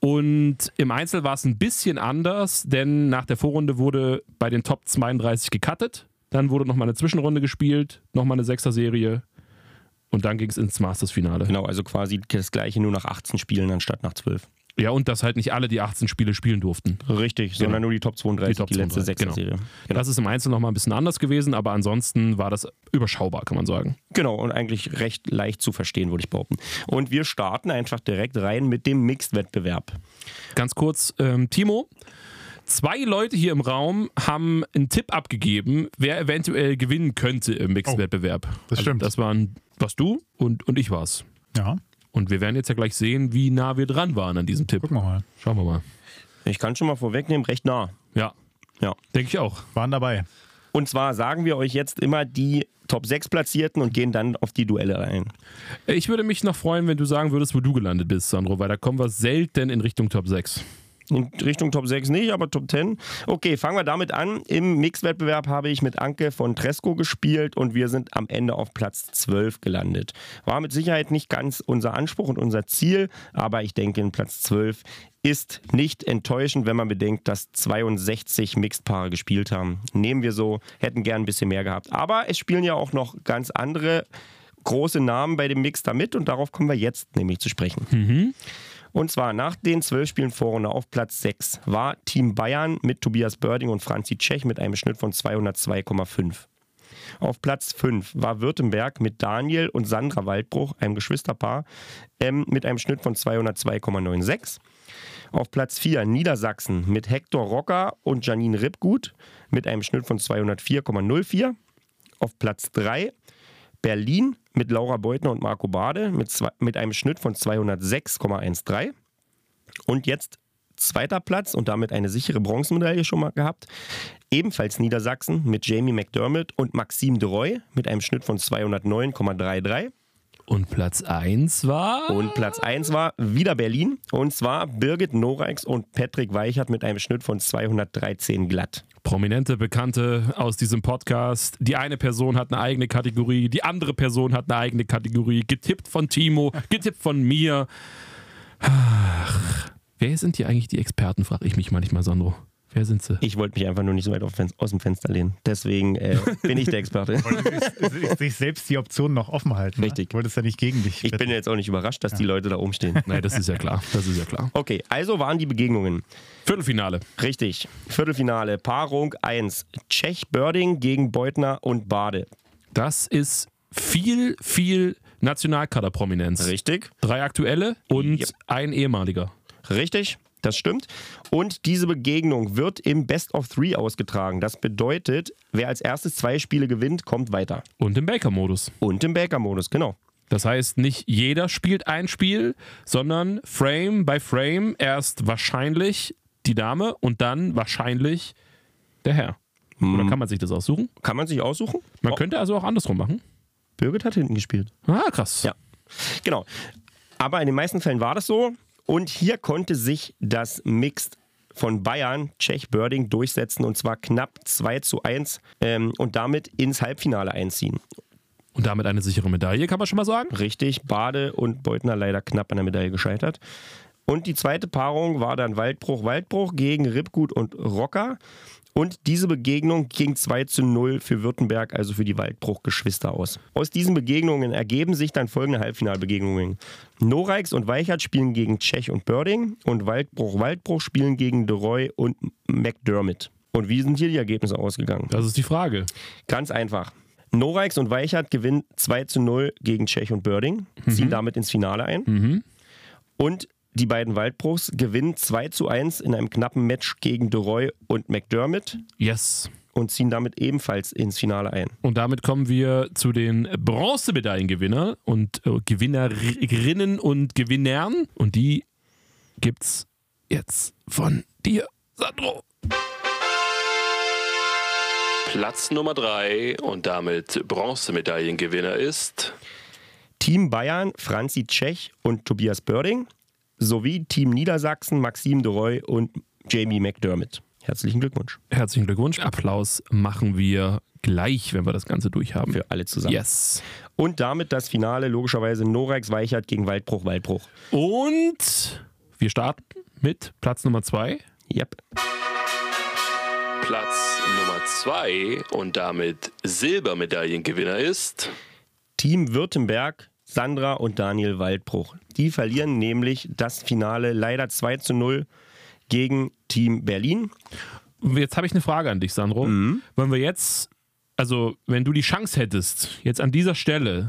Und im Einzel war es ein bisschen anders, denn nach der Vorrunde wurde bei den Top 32 gecuttet. Dann wurde nochmal eine Zwischenrunde gespielt, nochmal eine Sechser-Serie und dann ging es ins Masters-Finale. Genau, also quasi das gleiche nur nach 18 Spielen anstatt nach 12. Ja, und dass halt nicht alle die 18 Spiele spielen durften. Richtig, sondern nur die Top 32, die, Top letzte 32, genau. Sechser-Serie. Genau. Das ist im Einzel nochmal ein bisschen anders gewesen, aber ansonsten war das überschaubar, kann man sagen. genau, und eigentlich recht leicht zu verstehen, würde ich behaupten. Und wir starten einfach direkt rein mit dem Mixed-Wettbewerb. Ganz kurz, ähm, Timo. Zwei Leute hier im Raum haben einen Tipp abgegeben, wer eventuell gewinnen könnte im Mixed-Wettbewerb. das stimmt. Das waren was du und, und ich war's. Ja, Und wir werden jetzt ja gleich sehen, wie nah wir dran waren an diesem Tipp. gucken wir mal. Schauen wir mal. Ich kann schon mal vorwegnehmen, recht nah. Ja, Ja. denke ich auch. Waren dabei. Und zwar sagen wir euch jetzt immer die Top 6 Platzierten und gehen dann auf die Duelle ein. Ich würde mich noch freuen, wenn du sagen würdest, wo du gelandet bist, Sandro, weil da kommen wir selten in Richtung Top 6. In Richtung Top 6 nicht, aber Top 10. Okay, fangen wir damit an. Im Mixwettbewerb habe ich mit Anke von Tresco gespielt und wir sind am Ende auf Platz 12 gelandet. War mit Sicherheit nicht ganz unser Anspruch und unser Ziel, aber ich denke, in Platz 12 ist nicht enttäuschend, wenn man bedenkt, dass 62 Mixed-Paare gespielt haben. Nehmen wir so, hätten gern ein bisschen mehr gehabt. Aber es spielen ja auch noch ganz andere große Namen bei dem Mix da mit und darauf kommen wir jetzt nämlich zu sprechen. Und zwar nach den zwölf Spielen Vorrunde auf Platz 6 war Team Bayern mit Tobias Börding und Franzi Tschech mit einem Schnitt von 202,5. Auf Platz 5 war Württemberg mit Daniel und Sandra Waldbruch, einem Geschwisterpaar, ähm, mit einem Schnitt von 202,96. Auf Platz 4 Niedersachsen mit Hector Rocker und Janine Rippgut mit einem Schnitt von 204,04. Auf Platz 3 Berlin mit Laura Beutner und Marco Bade mit, zwei, mit einem Schnitt von 206,13. Und jetzt zweiter Platz und damit eine sichere Bronzemedaille schon mal gehabt. Ebenfalls Niedersachsen mit Jamie McDermott und Maxime Deroy mit einem Schnitt von 209,33. Und Platz 1 war. Und Platz 1 war wieder Berlin und zwar Birgit Noreix und Patrick Weichert mit einem Schnitt von 213 glatt. Prominente Bekannte aus diesem Podcast. Die eine Person hat eine eigene Kategorie, die andere Person hat eine eigene Kategorie. Getippt von Timo, getippt von mir. Ach, wer sind hier eigentlich die Experten, frage ich mich manchmal, Sandro. Wer sind sie? Ich wollte mich einfach nur nicht so weit aus dem Fenster lehnen. Deswegen äh, bin ich der Experte. (laughs) Sich- sich selbst die Option noch offen halten. Richtig. Ne? Wolltest ja nicht gegen dich. Ich bin jetzt auch nicht überrascht, dass die Leute da oben stehen. Nein, das ist ja klar. Das ist ja klar. Okay, also waren die Begegnungen. Viertelfinale. Richtig. Viertelfinale, Paarung 1. Tschech Börding gegen Beutner und Bade. Das ist viel, viel Nationalkaderprominenz. Richtig. Drei aktuelle und Yep. ein ehemaliger. Richtig. Das stimmt. Und diese Begegnung wird im Best of Three ausgetragen. Das bedeutet, wer als erstes zwei Spiele gewinnt, kommt weiter. Und im Baker-Modus. Und im Baker-Modus, genau. Das heißt, nicht jeder spielt ein Spiel, sondern Frame by Frame erst wahrscheinlich die Dame und dann wahrscheinlich der Herr. Oder kann man sich das aussuchen? Kann man sich aussuchen? Man könnte also auch andersrum machen. Birgit hat hinten gespielt. Ah, krass. Ja. Genau. Aber in den meisten Fällen war das so. Und hier konnte sich das Mixed von Bayern, Czech Birding, durchsetzen und zwar knapp 2 zu 1 ähm, und damit ins Halbfinale einziehen. Und damit eine sichere Medaille, kann man schon mal sagen. Richtig, Bade und Beutner leider knapp an der Medaille gescheitert. Und die zweite Paarung war dann Waldbruch, Waldbruch gegen Ribgut und Rocker. Und diese Begegnung ging 2 zu 0 für Württemberg, also für die Waldbruch-Geschwister aus. Aus diesen Begegnungen ergeben sich dann folgende Halbfinalbegegnungen. Norex und Weichert spielen gegen Tschech und Börding und Waldbruch, Waldbruch spielen gegen De Roy und McDermott. Und wie sind hier die Ergebnisse ausgegangen? Das ist die Frage. Ganz einfach. Norex und Weichert gewinnen 2 zu 0 gegen Tschech und Börding, ziehen damit ins Finale ein. Und die beiden Waldbruchs gewinnen 2 zu 1 in einem knappen Match gegen De Roy und McDermott Yes. und ziehen damit ebenfalls ins Finale ein. Und damit kommen wir zu den Bronzemedaillengewinner und äh, Gewinnerinnen und Gewinnern. Und die gibt's jetzt von dir, Sandro. Platz Nummer 3 und damit Bronzemedaillengewinner ist Team Bayern, Franzi Tschech und Tobias Börding sowie Team Niedersachsen, Maxim De Roy und Jamie McDermott. Herzlichen Glückwunsch Herzlichen Glückwunsch. Applaus machen wir gleich, wenn wir das Ganze durchhaben. für alle zusammen. Yes. Und damit das Finale logischerweise Norex Weichert gegen Waldbruch Waldbruch. Und wir starten mit Platz Nummer 2. Yep. Platz Nummer 2 und damit Silbermedaillengewinner ist Team Württemberg, Sandra und Daniel Waldbruch. Die verlieren nämlich das Finale leider 2 zu 0 gegen Team Berlin. Jetzt habe ich eine Frage an dich, Sandro. Mhm. Wollen wir jetzt, also wenn du die Chance hättest, jetzt an dieser Stelle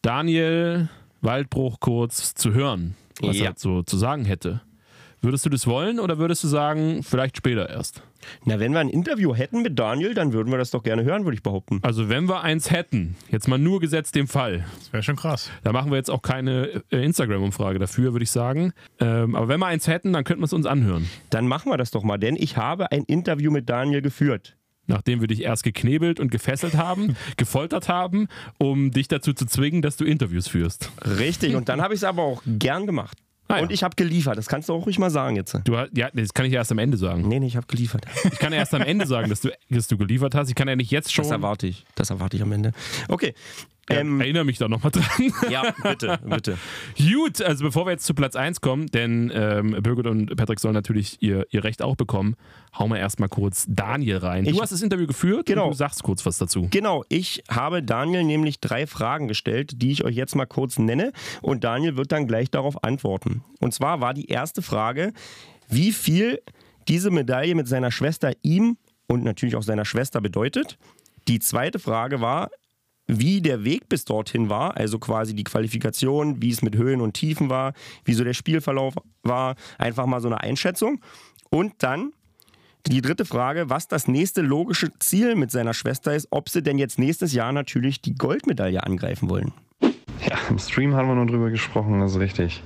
Daniel Waldbruch kurz zu hören, was Ja. er so zu sagen hätte, würdest du das wollen oder würdest du sagen, vielleicht später erst? Na, wenn wir ein Interview hätten mit Daniel, dann würden wir das doch gerne hören, würde ich behaupten. Also wenn wir eins hätten, jetzt mal nur gesetzt dem Fall, Das wäre schon krass. da machen wir jetzt auch keine äh, Instagram-Umfrage dafür, würde ich sagen. Ähm, aber wenn wir eins hätten, dann könnten wir es uns anhören. Dann machen wir das doch mal, denn ich habe ein Interview mit Daniel geführt. Nachdem wir dich erst geknebelt und gefesselt haben, (laughs) gefoltert haben, um dich dazu zu zwingen, dass du Interviews führst. Richtig, und dann habe ich es aber auch gern gemacht. Ah, ja. Und ich habe geliefert, das kannst du auch ruhig mal sagen jetzt. Du, ja, das kann ich erst am Ende sagen. Nee, nee, ich habe geliefert. Ich kann erst am Ende sagen, dass du, dass du geliefert hast. Ich kann ja nicht jetzt schon. Das erwarte ich. Das erwarte ich am Ende. Okay. Ähm, Erinnere mich da nochmal dran. ja, bitte, bitte. (laughs) Gut, also bevor wir jetzt zu Platz 1 kommen, denn ähm, Birgit und Patrick sollen natürlich ihr, ihr Recht auch bekommen, hauen wir erstmal kurz Daniel rein. Ich- du hast das Interview geführt Genau. und du sagst kurz was dazu. Genau, ich habe Daniel nämlich drei Fragen gestellt, die ich euch jetzt mal kurz nenne. Und Daniel wird dann gleich darauf antworten. Und zwar war die erste Frage, wie viel diese Medaille mit seiner Schwester ihm und natürlich auch seiner Schwester bedeutet. Die zweite Frage war, wie der Weg bis dorthin war, also quasi die Qualifikation, wie es mit Höhen und Tiefen war, wie so der Spielverlauf war, einfach mal so eine Einschätzung. Und dann die dritte Frage, was das nächste logische Ziel mit seiner Schwester ist, ob sie denn jetzt nächstes Jahr natürlich die Goldmedaille angreifen wollen. Ja, im Stream haben wir nur drüber gesprochen, das ist richtig.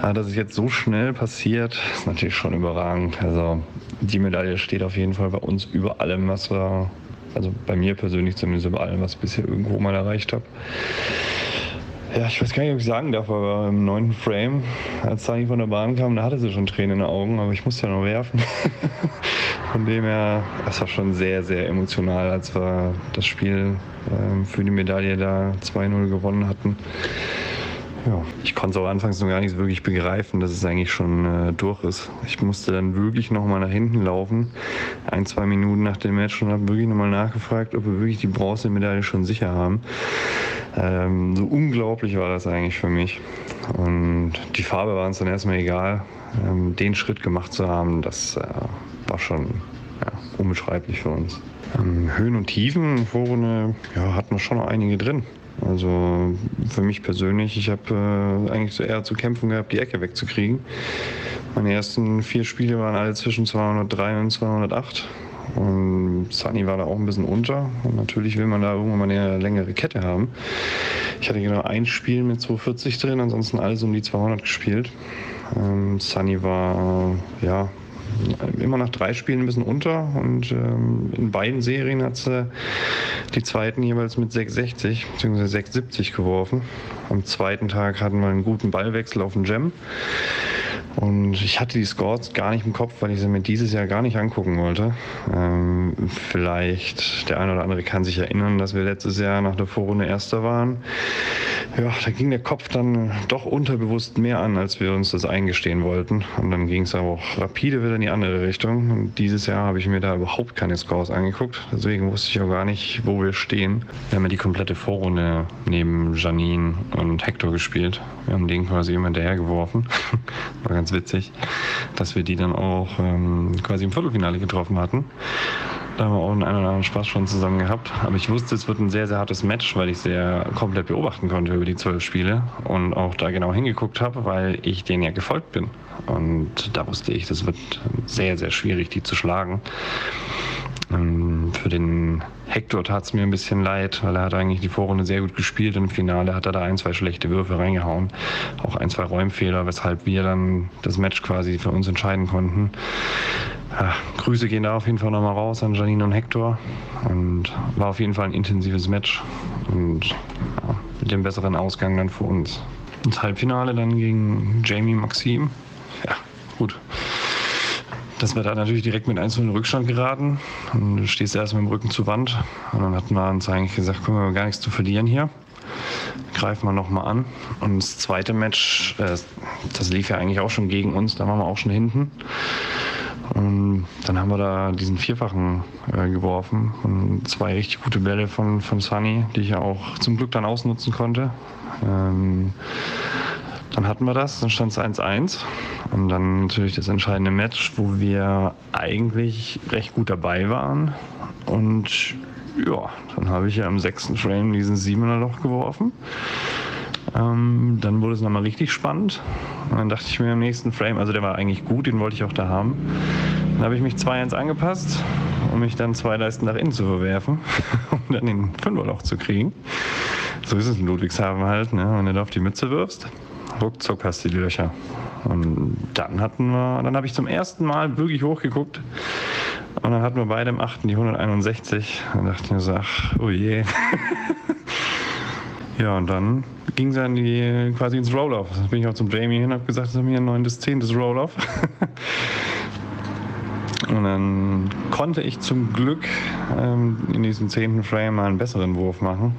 Aber dass es jetzt so schnell passiert, ist natürlich schon überragend. Also die Medaille steht auf jeden Fall bei uns über allem, was wir, also bei mir persönlich zumindest über allem, was ich bisher irgendwo mal erreicht habe. Ja, ich weiß gar nicht, ob ich sagen darf, aber im neunten Frame, als Sani von der Bahn kam, da hatte sie schon Tränen in den Augen, aber ich musste ja noch werfen. (laughs) Von dem her, es war schon sehr, sehr emotional, als wir das Spiel ähm, für die Medaille da 2-0 gewonnen hatten. Ja, ich konnte es auch anfangs noch gar nicht wirklich begreifen, dass es eigentlich schon äh, durch ist. Ich musste dann wirklich nochmal nach hinten laufen, ein, zwei Minuten nach dem Match und habe wirklich nochmal nachgefragt, ob wir wirklich die Bronzemedaille schon sicher haben. Ähm, so unglaublich war das eigentlich für mich. Und die Farbe war uns dann erstmal egal. Ähm, den Schritt gemacht zu haben, das äh, war schon ja, unbeschreiblich für uns. Ähm, Höhen und Tiefen Vorrunde ja, hatten wir schon noch einige drin. Also für mich persönlich, ich habe äh, eigentlich so eher zu kämpfen gehabt, die Ecke wegzukriegen. Meine ersten vier Spiele waren alle zwischen 203 und 208. Und Sunny war da auch ein bisschen unter. Und natürlich will man da irgendwann mal eine längere Kette haben. Ich hatte genau ein Spiel mit 240 drin, ansonsten alles um die 200 gespielt. Ähm, Sunny war ja immer nach drei Spielen ein bisschen unter und ähm, in beiden Serien hat sie die zweiten jeweils mit 660 bzw. 670 geworfen. Am zweiten Tag hatten wir einen guten Ballwechsel auf den Jam. Und ich hatte die Scores gar nicht im Kopf, weil ich sie mir dieses Jahr gar nicht angucken wollte. Ähm, vielleicht der eine oder andere kann sich erinnern, dass wir letztes Jahr nach der Vorrunde Erster waren. Ja, da ging der Kopf dann doch unterbewusst mehr an, als wir uns das eingestehen wollten. Und dann ging es aber auch rapide wieder in die andere Richtung. Und dieses Jahr habe ich mir da überhaupt keine Scores angeguckt. Deswegen wusste ich auch gar nicht, wo wir stehen. Wir haben ja die komplette Vorrunde neben Janine und Hector gespielt. Wir haben den quasi immer hinterher geworfen. (laughs) War ganz witzig, dass wir die dann auch ähm, quasi im Viertelfinale getroffen hatten. Da haben wir auch einen, oder anderen Spaß schon zusammen gehabt. Aber ich wusste, es wird ein sehr, sehr hartes Match, weil ich sehr komplett beobachten konnte über die zwölf Spiele und auch da genau hingeguckt habe, weil ich denen ja gefolgt bin. Und da wusste ich, das wird sehr, sehr schwierig, die zu schlagen. Ähm, für den Hector tat es mir ein bisschen leid, weil er hat eigentlich die Vorrunde sehr gut gespielt. Im Finale hat er da ein, zwei schlechte Würfe reingehauen. Auch ein, zwei Räumfehler, weshalb wir dann das Match quasi für uns entscheiden konnten. Ja, Grüße gehen da auf jeden Fall nochmal raus an Janine und Hector. Und war auf jeden Fall ein intensives Match. Und ja, mit dem besseren Ausgang dann für uns. Ins Halbfinale dann gegen Jamie Maxim. Ja, gut dass wir da natürlich direkt mit 1 in Rückstand geraten. Und du stehst erst mit dem Rücken zur Wand. Und dann hatten wir uns eigentlich gesagt, guck, wir haben gar nichts zu verlieren hier. Greifen wir nochmal an. Und das zweite Match, äh, das lief ja eigentlich auch schon gegen uns, da waren wir auch schon hinten. Und dann haben wir da diesen Vierfachen äh, geworfen und zwei richtig gute Bälle von, von Sunny, die ich ja auch zum Glück dann ausnutzen konnte. Ähm, dann hatten wir das, dann stand es 1-1. Und dann natürlich das entscheidende Match, wo wir eigentlich recht gut dabei waren. Und ja, dann habe ich ja im sechsten Frame diesen 7er Loch geworfen. Ähm, dann wurde es nochmal richtig spannend. Und dann dachte ich mir im nächsten Frame, also der war eigentlich gut, den wollte ich auch da haben. Dann habe ich mich 2-1 angepasst, um mich dann zwei Leisten nach innen zu verwerfen, (laughs) um dann den Fünferloch zu kriegen. So ist es in Ludwigshafen halt, ne? wenn du da auf die Mütze wirfst ruckzuck hast du die Löcher. Und dann hatten wir, dann habe ich zum ersten Mal wirklich hochgeguckt. Und dann hatten wir beide im 8. die 161. Dann dachte ich mir so, ach, oh je. (laughs) ja, und dann ging es dann die, quasi ins Roll-Off. Da bin ich auch zum Jamie hin und habe gesagt, das ist mir ein 9. 10. Roll-Off. (laughs) Und dann konnte ich zum Glück ähm, in diesem zehnten Frame mal einen besseren Wurf machen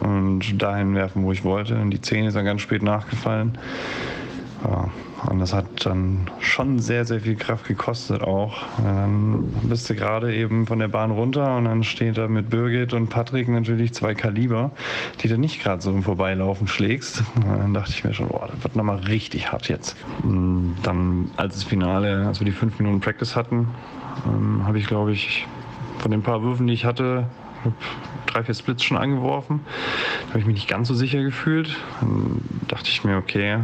und dahin werfen, wo ich wollte. Und die 10 ist dann ganz spät nachgefallen. Ja, und das hat dann schon sehr, sehr viel Kraft gekostet auch. Dann bist du gerade eben von der Bahn runter und dann steht da mit Birgit und Patrick natürlich zwei Kaliber, die du nicht gerade so im Vorbeilaufen schlägst. Und dann dachte ich mir schon, boah, das wird nochmal richtig hart jetzt. Und dann, als das Finale, als wir die fünf Minuten Practice hatten, ähm, habe ich, glaube ich, von den paar Würfen, die ich hatte, drei, vier Splits schon angeworfen. Da habe ich mich nicht ganz so sicher gefühlt. Dann dachte ich mir, okay,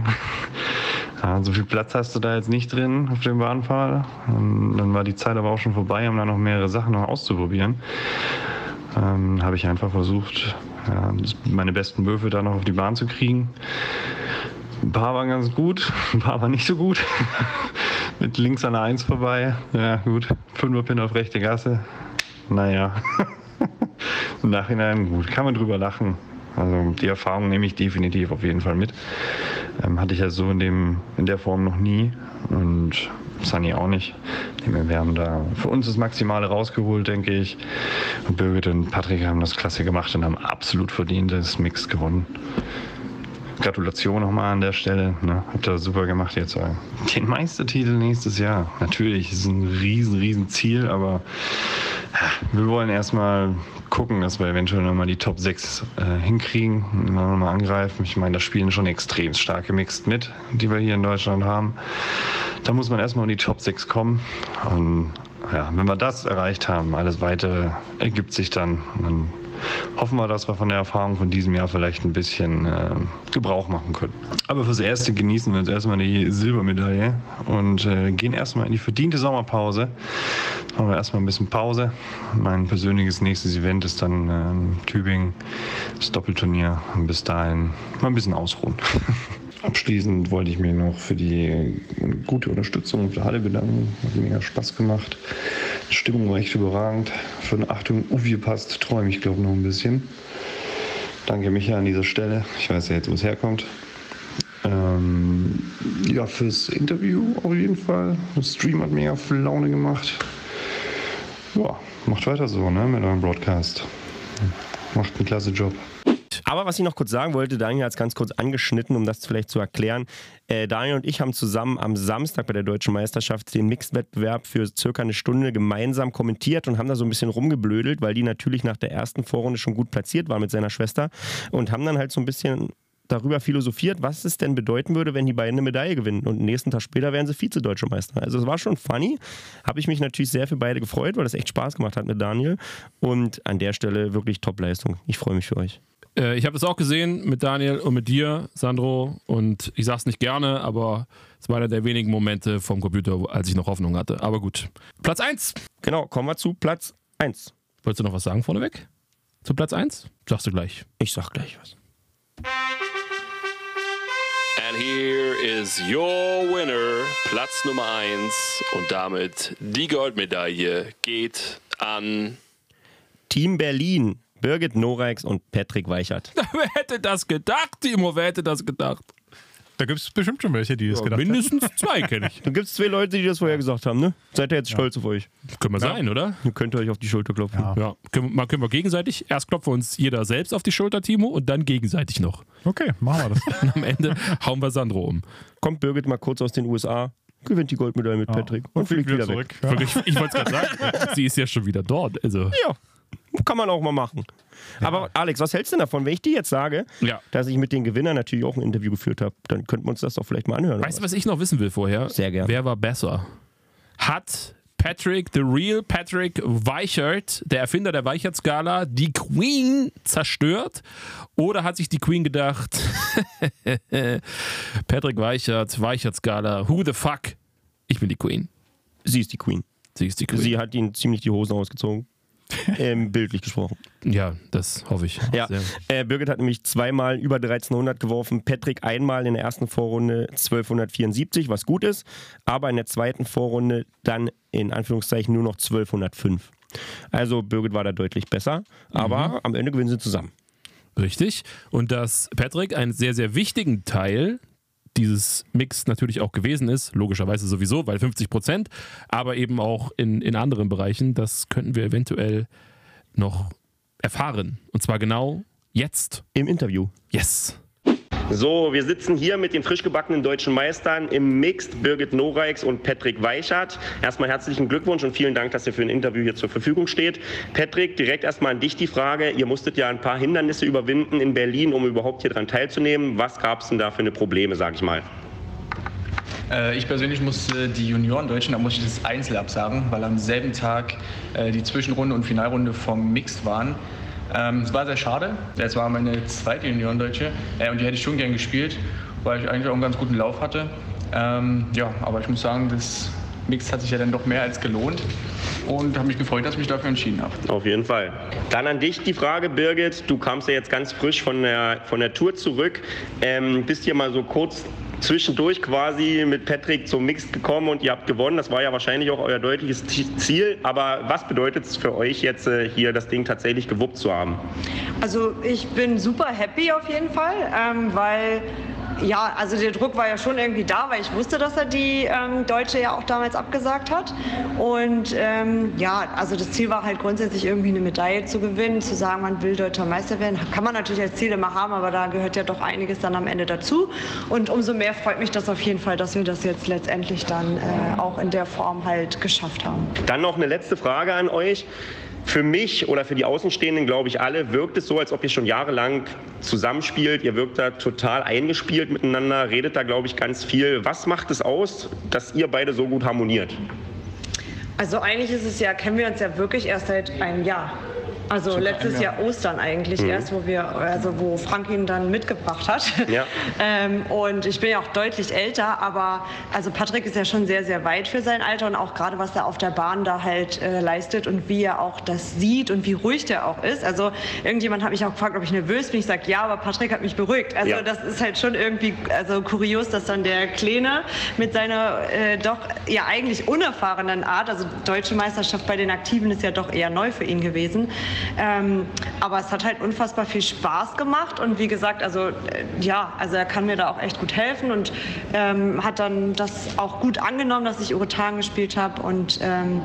ja, so viel Platz hast du da jetzt nicht drin auf dem Bahnpfahl. Und dann war die Zeit aber auch schon vorbei, um da noch mehrere Sachen noch auszuprobieren. Ähm, habe ich einfach versucht, ja, meine besten Würfe da noch auf die Bahn zu kriegen. Ein paar waren ganz gut, (laughs) ein paar waren nicht so gut. (laughs) Mit links an der 1 vorbei. Ja, gut. Fünfer Pin auf rechte Gasse. Naja. (laughs) Im Nachhinein, gut, kann man drüber lachen. Also die Erfahrung nehme ich definitiv auf jeden Fall mit. Ähm, hatte ich ja so in, dem, in der Form noch nie und Sunny auch nicht. Wir haben da für uns das Maximale rausgeholt, denke ich. Und Birgit und Patrick haben das klasse gemacht und haben absolut verdient das Mix gewonnen. Gratulation nochmal an der Stelle. Ne? Habt ihr super gemacht jetzt. Den Meistertitel nächstes Jahr. Natürlich, ist ein riesen, riesen Ziel, aber wir wollen erstmal gucken, dass wir eventuell nochmal die Top 6 äh, hinkriegen und nochmal angreifen. Ich meine, da spielen schon extrem starke Mixed mit, die wir hier in Deutschland haben. Da muss man erstmal in die Top 6 kommen. Und ja, wenn wir das erreicht haben, alles weitere ergibt sich dann. dann hoffen wir, dass wir von der Erfahrung von diesem Jahr vielleicht ein bisschen äh, Gebrauch machen können. Aber fürs Erste genießen wir jetzt erstmal die Silbermedaille und äh, gehen erstmal in die verdiente Sommerpause. Machen wir erstmal ein bisschen Pause. Mein persönliches nächstes Event ist dann äh, Tübingen, das Doppelturnier. Und bis dahin mal ein bisschen ausruhen. (laughs) Abschließend wollte ich mich noch für die gute Unterstützung der Halle bedanken. Hat mega Spaß gemacht. Die Stimmung war echt überragend. Für eine Achtung, Uvi passt, träume ich glaube noch ein bisschen. Danke Micha an dieser Stelle. Ich weiß ja jetzt, wo es herkommt. Ähm, ja, fürs Interview auf jeden Fall. Der Stream hat mega viel Laune gemacht. Ja, macht weiter so, ne, mit eurem Broadcast. Macht einen klasse Job. Aber was ich noch kurz sagen wollte, Daniel hat es ganz kurz angeschnitten, um das vielleicht zu erklären. Äh, Daniel und ich haben zusammen am Samstag bei der Deutschen Meisterschaft den Mixed-Wettbewerb für circa eine Stunde gemeinsam kommentiert und haben da so ein bisschen rumgeblödelt, weil die natürlich nach der ersten Vorrunde schon gut platziert war mit seiner Schwester und haben dann halt so ein bisschen darüber philosophiert, was es denn bedeuten würde, wenn die beiden eine Medaille gewinnen. Und nächsten Tag später wären sie Vize-Deutsche Meister. Also es war schon funny. Habe ich mich natürlich sehr für beide gefreut, weil das echt Spaß gemacht hat mit Daniel. Und an der Stelle wirklich Top-Leistung. Ich freue mich für euch. Äh, ich habe das auch gesehen mit Daniel und mit dir, Sandro. Und ich sage es nicht gerne, aber es war einer der wenigen Momente vom Computer, als ich noch Hoffnung hatte. Aber gut. Platz 1. Genau, kommen wir zu Platz 1. Wolltest du noch was sagen vorneweg? Zu Platz 1? Sagst du gleich. Ich sag gleich was. And here is your winner, Platz Nummer 1. Und damit die Goldmedaille geht an Team Berlin. Birgit Norex und Patrick Weichert. (laughs) Wer hätte das gedacht, Timo? Wer hätte das gedacht? Da gibt es bestimmt schon welche, die das Ja, gedacht haben. mindestens zwei kenne ich. (laughs) Da gibt es zwei Leute, die das vorher gesagt haben, ne? Seid ihr jetzt stolz auf euch? Können wir sein, oder? Ihr könnt euch auf die Schulter klopfen. Ja. Ja. Können, wir- mal können wir gegenseitig. Erst klopfen wir uns jeder selbst auf die Schulter, Timo, und dann gegenseitig noch. Okay, machen wir das. (laughs) Und am Ende hauen wir Sandro um. Kommt Birgit mal kurz aus den USA, gewinnt die Goldmedaille mit Patrick und, fliegt wieder, weg. Ja. Wirklich, ich wollte es gerade sagen. Sie ist ja schon wieder dort. Also, Ja, kann man auch mal machen. Aber Alex, was hältst du denn davon, wenn ich dir jetzt sage, ja. dass ich mit den Gewinnern natürlich auch ein Interview geführt habe? Dann könnten wir uns das doch vielleicht mal anhören. Weißt du, oder was ich noch wissen will vorher? Sehr gern. Wer war besser? Hat Patrick, the real Patrick Weichert, der Erfinder der Weichert-Skala, die Queen zerstört? Oder hat sich die Queen gedacht, (laughs) Patrick Weichert, Weichert-Skala, who the fuck? Ich bin die Queen. was? Sie ist die Queen. Sie ist die Queen. Sie hat ihnen ziemlich die Hosen ausgezogen. Ähm, bildlich gesprochen. ja, das hoffe ich. Ja, äh, Birgit hat nämlich zweimal über 1300 geworfen, Patrick einmal in der ersten Vorrunde 1274, was gut ist, aber in der zweiten Vorrunde dann in Anführungszeichen nur noch 1205. Also Birgit war da deutlich besser, aber am Ende gewinnen sie zusammen. Richtig. Und dass Patrick einen sehr, sehr wichtigen Teil dieses Mix natürlich auch gewesen ist, logischerweise sowieso, weil 50 Prozent, aber eben auch in, in anderen Bereichen, das könnten wir eventuell noch erfahren. Und zwar genau jetzt. Im Interview. Yes. So, wir sitzen hier mit den frisch gebackenen deutschen Meistern im Mixed, Birgit Noreix und Patrick Weichert. Erstmal herzlichen Glückwunsch und vielen Dank, dass ihr für ein Interview hier zur Verfügung steht. Patrick, direkt erstmal an dich die Frage. Ihr musstet ja ein paar Hindernisse überwinden in Berlin, um überhaupt hier dran teilzunehmen. Was gab es denn da für eine Probleme, sag ich mal? Äh, Ich persönlich musste die Junioren-Deutschen, da musste ich das Einzel absagen, weil am selben Tag äh, die Zwischenrunde und Finalrunde vom Mixed waren. Ähm, Es war sehr schade. Es war meine zweite Junioren-Deutsche äh, und die hätte ich schon gern gespielt, weil ich eigentlich auch einen ganz guten Lauf hatte. Ähm, ja, aber ich muss sagen, das Mixed hat sich ja dann doch mehr als gelohnt und habe mich gefreut, dass ich mich dafür entschieden habe. Auf jeden Fall. Dann an dich die Frage, Birgit. Du kamst ja jetzt ganz frisch von der, von der Tour zurück. Ähm, bist hier mal so kurz zwischendurch quasi mit Patrick zum Mixed gekommen und ihr habt gewonnen. Das war ja wahrscheinlich auch euer deutliches Ziel. Aber was bedeutet es für euch jetzt äh, hier, das Ding tatsächlich gewuppt zu haben? Also ich bin super happy auf jeden Fall, ähm, weil ja, also der Druck war ja schon irgendwie da, weil ich wusste, dass er die ähm, Deutsche ja auch damals abgesagt hat. Und ähm, ja, also das Ziel war halt grundsätzlich irgendwie eine Medaille zu gewinnen, zu sagen, man will deutscher Meister werden. Kann man natürlich als Ziel immer haben, aber da gehört ja doch einiges dann am Ende dazu. Und umso mehr freut mich das auf jeden Fall, dass wir das jetzt letztendlich dann äh, auch in der Form halt geschafft haben. Dann noch eine letzte Frage an euch. Für mich oder für die Außenstehenden, glaube ich, alle, wirkt es so, als ob ihr schon jahrelang zusammenspielt. Ihr wirkt da total eingespielt miteinander, redet da, glaube ich, ganz viel. Was macht es aus, dass ihr beide so gut harmoniert? Also eigentlich ist es ja, kennen wir uns ja wirklich erst seit einem Jahr. Also letztes ja. Jahr Ostern eigentlich erst, wo wir, also wo Frank ihn dann mitgebracht hat. Ja. (laughs) ähm, und ich bin ja auch deutlich älter, aber also Patrick ist ja schon sehr, sehr weit für sein Alter und auch gerade was er auf der Bahn da halt äh, leistet und wie er auch das sieht und wie ruhig der auch ist. Also irgendjemand hat mich auch gefragt, ob ich nervös bin. Ich sage ja, aber Patrick hat mich beruhigt. Also Ja. das ist halt schon irgendwie also kurios, dass dann der Kleine mit seiner äh, doch ja eigentlich unerfahrenen Art, also deutsche Meisterschaft bei den Aktiven ist ja doch eher neu für ihn gewesen. Ähm, aber es hat halt unfassbar viel Spaß gemacht und wie gesagt, also äh, ja, also er kann mir da auch echt gut helfen und ähm, hat dann das auch gut angenommen, dass ich Uretan gespielt habe und ähm,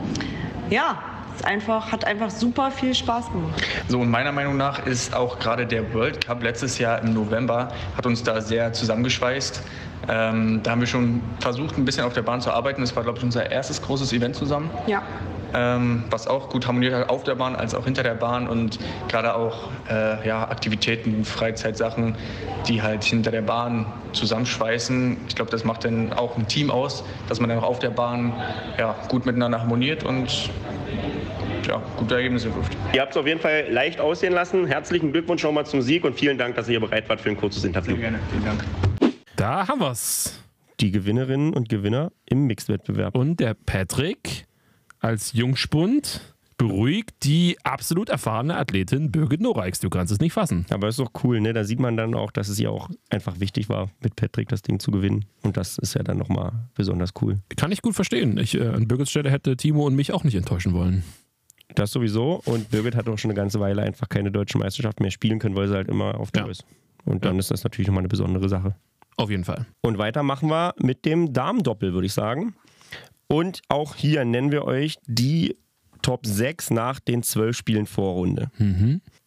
ja, es einfach, hat einfach super viel Spaß gemacht. So, und meiner Meinung nach ist auch gerade der World Cup letztes Jahr im November, hat uns da sehr zusammengeschweißt. Ähm, da haben wir schon versucht, ein bisschen auf der Bahn zu arbeiten. Das war, glaube ich, unser erstes großes Event zusammen. Ja. Ähm, was auch gut harmoniert hat auf der Bahn als auch hinter der Bahn und gerade auch äh, ja, Aktivitäten, Freizeitsachen, die halt hinter der Bahn zusammenschweißen. Ich glaube, das macht dann auch ein Team aus, dass man dann auch auf der Bahn ja, gut miteinander harmoniert und ja, gute Ergebnisse wirft. Ihr habt es auf jeden Fall leicht aussehen lassen. Herzlichen Glückwunsch nochmal zum Sieg und vielen Dank, dass ihr bereit wart für ein kurzes Interview. Sehr gerne, vielen Dank. Da haben wir's. Die Gewinnerinnen und Gewinner im Mixed-Wettbewerb. Und der Patrick als Jungspund beruhigt die absolut erfahrene Athletin Birgit Noreiks. Du kannst es nicht fassen. Aber ist doch cool, ne? Da sieht man dann auch, dass es ihr auch einfach wichtig war, mit Patrick das Ding zu gewinnen. Und das ist ja dann nochmal besonders cool. Kann ich gut verstehen. Ich, äh, an Birgits Stelle hätte Timo und mich auch nicht enttäuschen wollen. Das sowieso. Und Birgit hat auch schon eine ganze Weile einfach keine deutsche Meisterschaft mehr spielen können, weil sie halt immer auf Tour Ja. ist. Und dann Ja. ist das natürlich nochmal eine besondere Sache. Auf jeden Fall. Und weiter machen wir mit dem Damendoppel, würde ich sagen. Und auch hier nennen wir euch die Top 6 nach den 12 Spielen Vorrunde.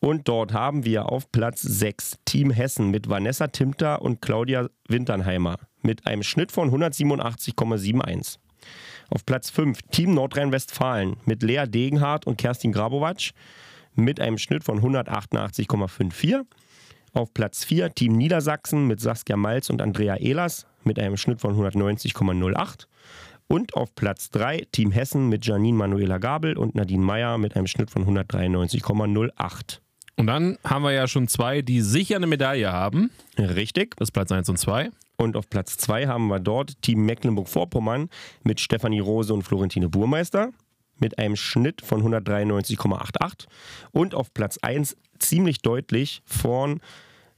Und dort haben wir auf Platz 6 Team Hessen mit Vanessa Timter und Claudia Winternheimer mit einem Schnitt von 187,71. Auf Platz 5 Team Nordrhein-Westfalen mit Lea Degenhardt und Kerstin Grabowatsch mit einem Schnitt von 188,54. Auf Platz 4 Team Niedersachsen mit Saskia Malz und Andrea Ehlers mit einem Schnitt von 190,08. Und auf Platz 3 Team Hessen mit Janine Manuela Gabel und Nadine Meyer mit einem Schnitt von 193,08. Und dann haben wir ja schon zwei, die sicher eine Medaille haben. Richtig. Das ist Platz 1 und 2. Und auf Platz 2 haben wir dort Team Mecklenburg-Vorpommern mit Stefanie Rose und Florentine Burmeister mit einem Schnitt von 193,88. Und auf Platz 1 ziemlich deutlich von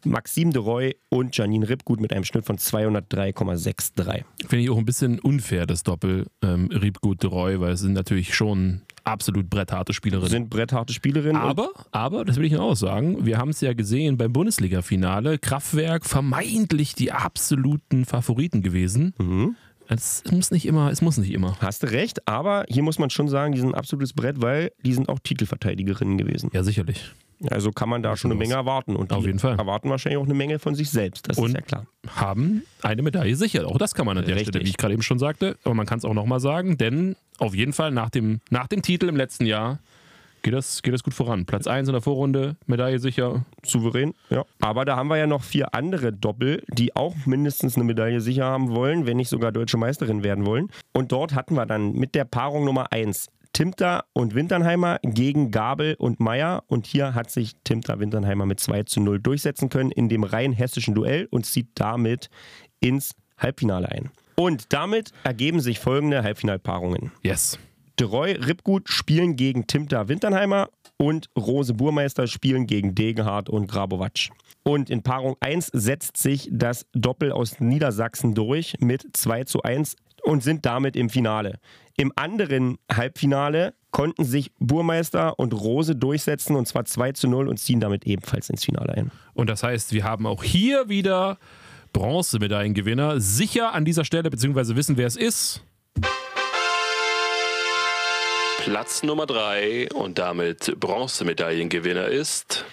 Maxime de Roy und Janine Rippgut mit einem Schnitt von 203,63. Finde ich auch ein bisschen unfair, das Doppel ähm, Riebgut de Roy, weil es sind natürlich schon absolut brettharte Spielerinnen. Sind brettharte Spielerinnen. Aber, aber, das will ich auch sagen, wir haben es ja gesehen beim Bundesliga-Finale. Kraftwerk vermeintlich die absoluten Favoriten gewesen. Mhm. Es muss nicht immer, es muss nicht immer. Hast du recht, aber hier muss man schon sagen, die sind ein absolutes Brett, weil die sind auch Titelverteidigerinnen gewesen. Ja, sicherlich. Also kann man da schon eine los. Menge erwarten. Und Auf die jeden Fall. erwarten wahrscheinlich auch eine Menge von sich selbst. Das Und ist ja klar. haben eine Medaille sicher. Auch das kann man an der Richtig. Stelle, wie ich gerade eben schon sagte. Aber man kann es auch nochmal sagen, denn auf jeden Fall nach dem, nach dem Titel im letzten Jahr geht das, geht das gut voran. Platz 1 in der Vorrunde, Medaille sicher. Souverän, ja. Aber da haben wir ja noch vier andere Doppel, die auch mindestens eine Medaille sicher haben wollen, wenn nicht sogar deutsche Meisterin werden wollen. Und dort hatten wir dann mit der Paarung Nummer 1 Timter und Winternheimer gegen Gabel und Meier. Und hier hat sich Timter Winternheimer mit 2 zu 0 durchsetzen können in dem rein hessischen Duell und zieht damit ins Halbfinale ein. Und damit ergeben sich folgende Halbfinalpaarungen. Yes. De Roy Rippgut spielen gegen Timter Winternheimer und Rose Burmeister spielen gegen Degenhardt und Grabowatsch. Und in Paarung 1 setzt sich das Doppel aus Niedersachsen durch mit 2 zu 1 und sind damit im Finale. Im anderen Halbfinale konnten sich Burmeister und Rose durchsetzen und zwar 2 zu 0 und ziehen damit ebenfalls ins Finale ein. Und das heißt, wir haben auch hier wieder Bronzemedaillengewinner. Sicher an dieser Stelle, beziehungsweise wissen, wer es ist. Platz Nummer 3 und damit Bronzemedaillengewinner ist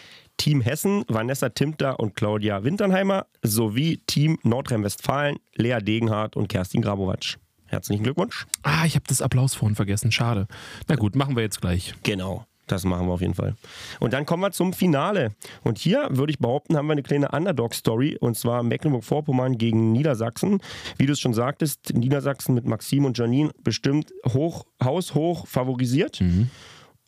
Team Hessen, Vanessa Timter und Claudia Winternheimer sowie Team Nordrhein-Westfalen, Lea Degenhardt und Kerstin Grabowatsch. Herzlichen Glückwunsch. Ah, ich habe das Applaus vorhin vergessen. Schade. Na gut, machen wir jetzt gleich. Genau. Das machen wir auf jeden Fall. Und dann kommen wir zum Finale. Und hier würde ich behaupten, haben wir eine kleine Underdog-Story. Und zwar Mecklenburg-Vorpommern gegen Niedersachsen. Wie du es schon sagtest, Niedersachsen mit Maxim und Janine bestimmt hoch, haushoch favorisiert.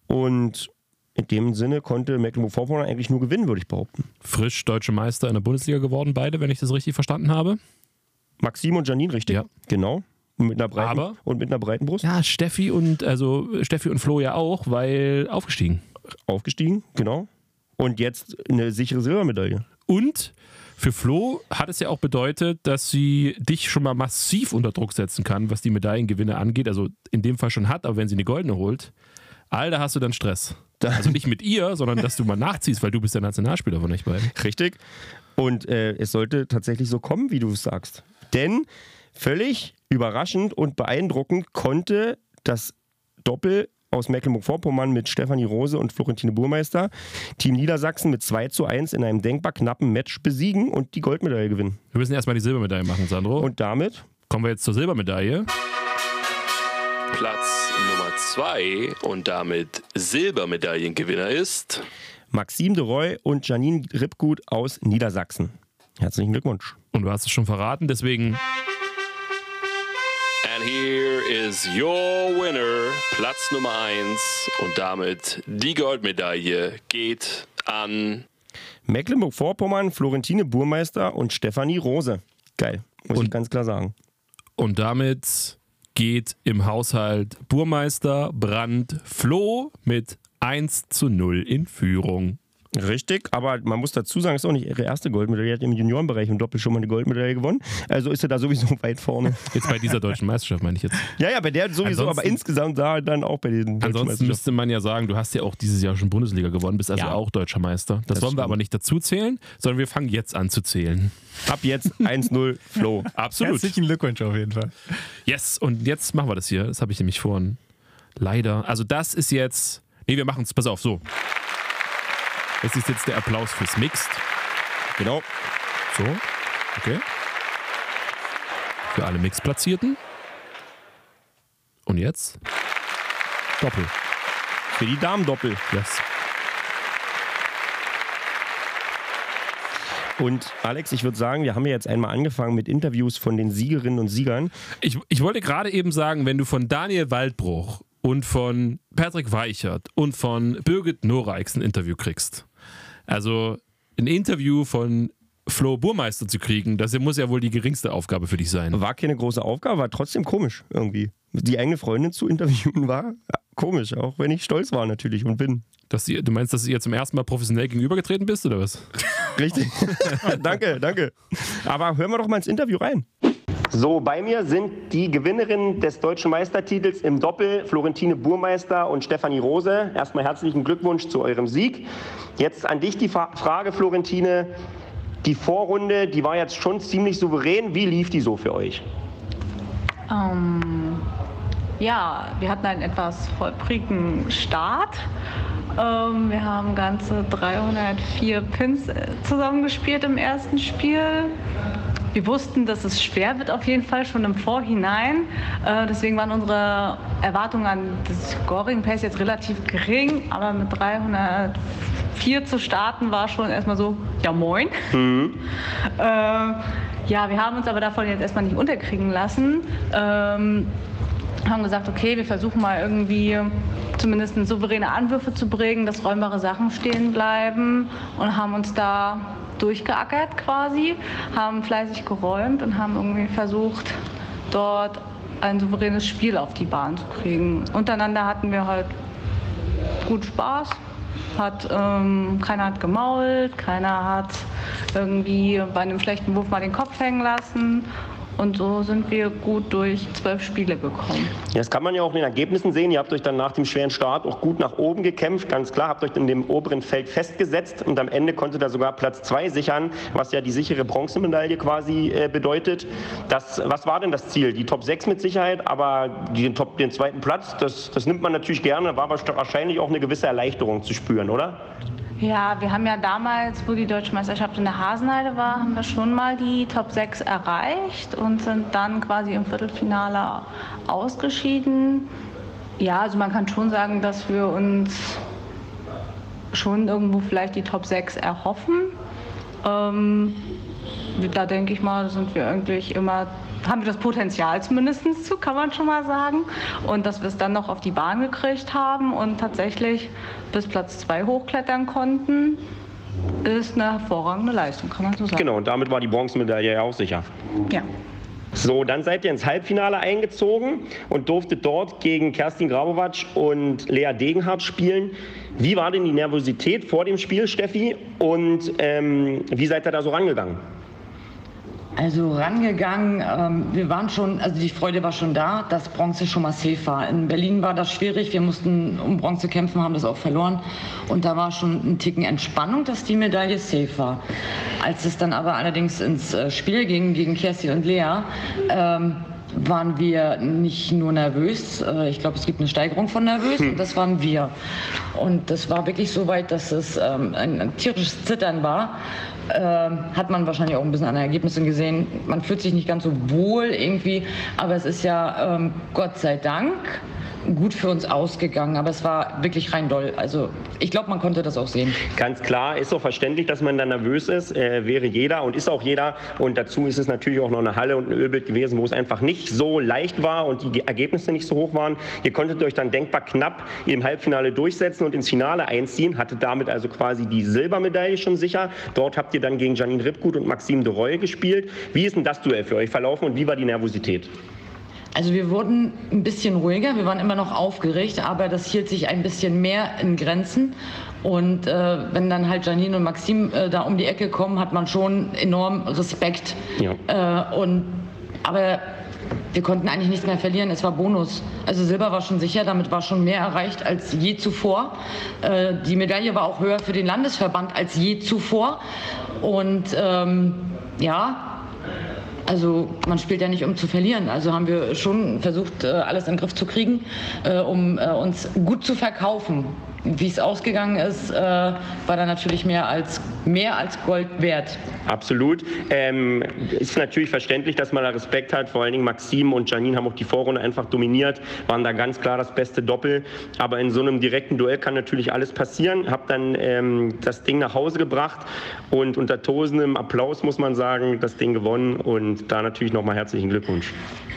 Und in dem Sinne konnte Mecklenburg-Vorpommern eigentlich nur gewinnen, würde ich behaupten. Frisch deutsche Meister in der Bundesliga geworden, beide, wenn ich das richtig verstanden habe. Maxim und Janine, richtig? Ja. Genau. Mit einer breiten, Aber- und mit einer breiten Brust. Ja, Steffi und also Steffi und Flo ja auch, weil aufgestiegen. Aufgestiegen, genau. Und jetzt eine sichere Silbermedaille. Und für Flo hat es ja auch bedeutet, dass sie dich schon mal massiv unter Druck setzen kann, was die Medaillengewinne angeht. Also in dem Fall schon hat, aber wenn sie eine goldene holt, Alter, hast du dann Stress. Also nicht mit ihr, sondern dass du mal nachziehst, weil du bist der Nationalspieler von euch beiden. Richtig. Und äh, es sollte tatsächlich so kommen, wie du es sagst. Denn völlig überraschend und beeindruckend konnte das Doppel aus Mecklenburg-Vorpommern mit Stefanie Rose und Florentine Burmeister Team Niedersachsen mit 2 zu 1 in einem denkbar knappen Match besiegen und die Goldmedaille gewinnen. Wir müssen erstmal die Silbermedaille machen, Sandro. Und damit kommen wir jetzt zur Silbermedaille. Platz Nummer 2 und damit Silbermedaillengewinner ist Maxime de Roy und Janine Rippgut aus Niedersachsen. Herzlichen Glückwunsch. Und du hast es schon verraten, deswegen And here is your winner, Platz Nummer 1 und damit die Goldmedaille geht an Mecklenburg-Vorpommern, Florentine Burmeister und Stefanie Rose. Geil, muss ich ganz klar sagen. Und damit geht im Haushalt Burmeister Brand Flo mit 1 zu 0 in Führung. Richtig, aber man muss dazu sagen, es ist auch nicht ihre erste Goldmedaille. Die hat im Juniorenbereich im Doppel schon mal eine Goldmedaille gewonnen. Also ist sie da sowieso (laughs) weit vorne. Jetzt bei dieser deutschen Meisterschaft meine ich jetzt. Ja, ja, bei der sowieso, aber Ansonsten- insgesamt da dann auch bei den deutschen Ansonsten müsste man ja sagen, du hast ja auch dieses Jahr schon Bundesliga gewonnen, bist also Ja. auch deutscher Meister. Das, Das wollen wir aber nicht dazu zählen, sondern wir fangen jetzt an zu zählen. Ab jetzt 1-0 Flo. Absolut. Herzlichen Glückwunsch auf jeden Fall. Yes, und jetzt machen wir das hier. Das habe ich nämlich vorhin leider. Also das ist jetzt. Nee, wir machen es. Pass auf, so. Das ist jetzt der Applaus fürs Mixed. Genau. So, okay. Für alle Mix-Platzierten. Und jetzt? Doppel. Für die Damen-Doppel. Yes. Und Alex, ich würde sagen, wir haben ja jetzt einmal angefangen mit Interviews von den Siegerinnen und Siegern. Ich, ich wollte gerade eben sagen, wenn du von Daniel Waldbruch und von Patrick Weichert und von Birgit Noreix ein Interview kriegst, also ein Interview von Flo Burmeister zu kriegen, das muss ja wohl die geringste Aufgabe für dich sein. War keine große Aufgabe, war trotzdem komisch irgendwie. Die eigene Freundin zu interviewen (laughs) war komisch, auch wenn ich stolz war natürlich und bin. Dass ihr, du meinst, dass du ihr zum ersten Mal professionell gegenübergetreten bist, oder was? Richtig. (laughs) (laughs) danke, danke. Aber hören wir doch mal ins Interview rein. So, bei mir sind die Gewinnerinnen des deutschen Meistertitels im Doppel, Florentine Burmeister und Stefanie Rose. Erstmal herzlichen Glückwunsch zu eurem Sieg. Jetzt an dich die Frage, Florentine. Die Vorrunde, die war jetzt schon ziemlich souverän. Wie lief die so für euch? Ähm, ja, wir hatten einen etwas holprigen Start. Ähm, wir haben ganze 304 Pins äh, zusammengespielt im ersten Spiel. Wir wussten, dass es schwer wird auf jeden Fall schon im Vorhinein. Äh, deswegen waren unsere Erwartungen an das Scoring Pace jetzt relativ gering, aber mit 304 zu starten war schon erstmal so, ja moin. Äh, ja, wir haben uns aber davon jetzt erstmal nicht unterkriegen lassen. Ähm, haben gesagt, okay, wir versuchen mal irgendwie zumindest souveräne Anwürfe zu bringen, dass räumbare Sachen stehen bleiben und haben uns da durchgeackert quasi, haben fleißig geräumt und haben irgendwie versucht, dort ein souveränes Spiel auf die Bahn zu kriegen. Untereinander hatten wir halt gut Spaß. Hat, ähm, keiner hat gemault, keiner hat irgendwie bei einem schlechten Wurf mal den Kopf hängen lassen. Und so sind wir gut durch zwölf Spiele gekommen. Das kann man ja auch in den Ergebnissen sehen. Ihr habt euch dann nach dem schweren Start auch gut nach oben gekämpft. Ganz klar, habt euch in dem oberen Feld festgesetzt und am Ende konntet ihr sogar Platz zwei sichern, was ja die sichere Bronzemedaille quasi äh, bedeutet. Das, was war denn das Ziel? Die Top 6 mit Sicherheit, aber den, Top, den zweiten Platz, das, das nimmt man natürlich gerne. War aber wahrscheinlich auch eine gewisse Erleichterung zu spüren, oder? Ja, wir haben ja damals, wo die Deutsche Meisterschaft in der Hasenheide war, haben wir schon mal die Top 6 erreicht und sind dann quasi im Viertelfinale ausgeschieden. Ja, also man kann schon sagen, dass wir uns schon irgendwo vielleicht die Top 6 erhoffen. Ähm, da denke ich mal, sind wir eigentlich immer haben wir das Potenzial zumindest zu, kann man schon mal sagen. Und dass wir es dann noch auf die Bahn gekriegt haben und tatsächlich bis Platz 2 hochklettern konnten, ist eine hervorragende Leistung, kann man so sagen. Genau, und damit war die Bronzemedaille ja auch sicher. Ja. So, dann seid ihr ins Halbfinale eingezogen und durftet dort gegen Kerstin Grabowatsch und Lea Degenhardt spielen. Wie war denn die Nervosität vor dem Spiel, Steffi? Und ähm, wie seid ihr da so rangegangen? Also rangegangen, ähm, wir waren schon, also die Freude war schon da, dass Bronze schon mal safe war. In Berlin war das schwierig, wir mussten um Bronze kämpfen, haben das auch verloren. Und da war schon ein Ticken Entspannung, dass die Medaille safe war. Als es dann aber allerdings ins äh, Spiel ging gegen Kerstin und Lea, ähm, waren wir nicht nur nervös, äh, ich glaube, es gibt eine Steigerung von nervös und das waren wir. Und das war wirklich so weit, dass es ähm, ein tierisches Zittern war. Ähm, hat man wahrscheinlich auch ein bisschen an den Ergebnissen gesehen. Man fühlt sich nicht ganz so wohl irgendwie, aber es ist ja ähm, Gott sei Dank gut für uns ausgegangen, aber es war wirklich rein doll. Also ich glaube, man konnte das auch sehen. Ganz klar, ist auch verständlich, dass man da nervös ist. Äh, wäre jeder und ist auch jeder. Und dazu ist es natürlich auch noch eine Halle und ein Ölbild gewesen, wo es einfach nicht so leicht war und die Ergebnisse nicht so hoch waren. Ihr konntet euch dann denkbar knapp im Halbfinale durchsetzen und ins Finale einziehen. Hattet damit also quasi die Silbermedaille schon sicher. Dort habt ihr dann gegen Janine Ripgut und Maxime de Roy gespielt. Wie ist denn das Duell für euch verlaufen und wie war die Nervosität? Also wir wurden ein bisschen ruhiger, wir waren immer noch aufgeregt, aber das hielt sich ein bisschen mehr in Grenzen. Und äh, wenn dann halt Janine und Maxim äh, da um die Ecke kommen, hat man schon enorm Respekt. Ja. Äh, und, aber wir konnten eigentlich nichts mehr verlieren. Es war Bonus. Also Silber war schon sicher, damit war schon mehr erreicht als je zuvor. Äh, die Medaille war auch höher für den Landesverband als je zuvor. Und ähm, ja, also man spielt ja nicht, um zu verlieren. Also haben wir schon versucht, äh, alles in den Griff zu kriegen, äh, um äh, uns gut zu verkaufen. Wie es ausgegangen ist, war dann natürlich mehr als, mehr als Gold wert. Absolut. Ähm, ist natürlich verständlich, dass man da Respekt hat. Vor allen Dingen Maxim und Janine haben auch die Vorrunde einfach dominiert, waren da ganz klar das beste Doppel. Aber in so einem direkten Duell kann natürlich alles passieren. Hab dann ähm, das Ding nach Hause gebracht und unter tosendem Applaus, muss man sagen, das Ding gewonnen. Und da natürlich nochmal herzlichen Glückwunsch.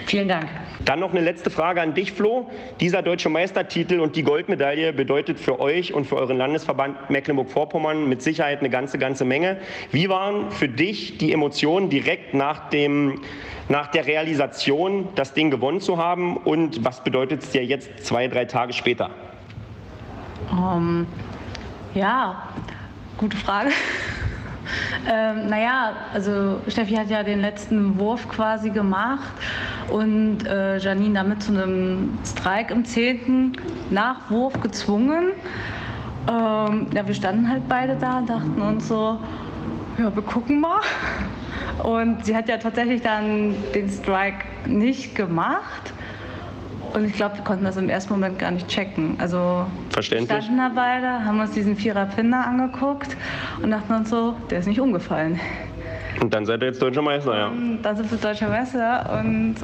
Vielen Dank. Dann noch eine letzte Frage an dich, Flo. Dieser deutsche Meistertitel und die Goldmedaille bedeutet für euch und für euren Landesverband Mecklenburg-Vorpommern mit Sicherheit eine ganze, ganze Menge. Wie waren für dich die Emotionen direkt nach, dem, nach der Realisation, das Ding gewonnen zu haben? Und was bedeutet es dir jetzt zwei, drei Tage später? Um, ja, gute Frage. Ähm, naja, also Steffi hat ja den letzten Wurf quasi gemacht und äh, Janine damit zu einem Streik im 10. Nachwurf gezwungen. Ähm, ja, wir standen halt beide da und dachten uns so, ja, wir gucken mal. Und sie hat ja tatsächlich dann den Strike nicht gemacht. Und ich glaube, wir konnten das im ersten Moment gar nicht checken. Also Verständlich. standen da beide, haben uns diesen Vierer-Pinder angeguckt und dachten uns so, der ist nicht umgefallen. Und dann seid ihr jetzt Deutscher Meister, ja. Und dann sind wir Deutscher Meister und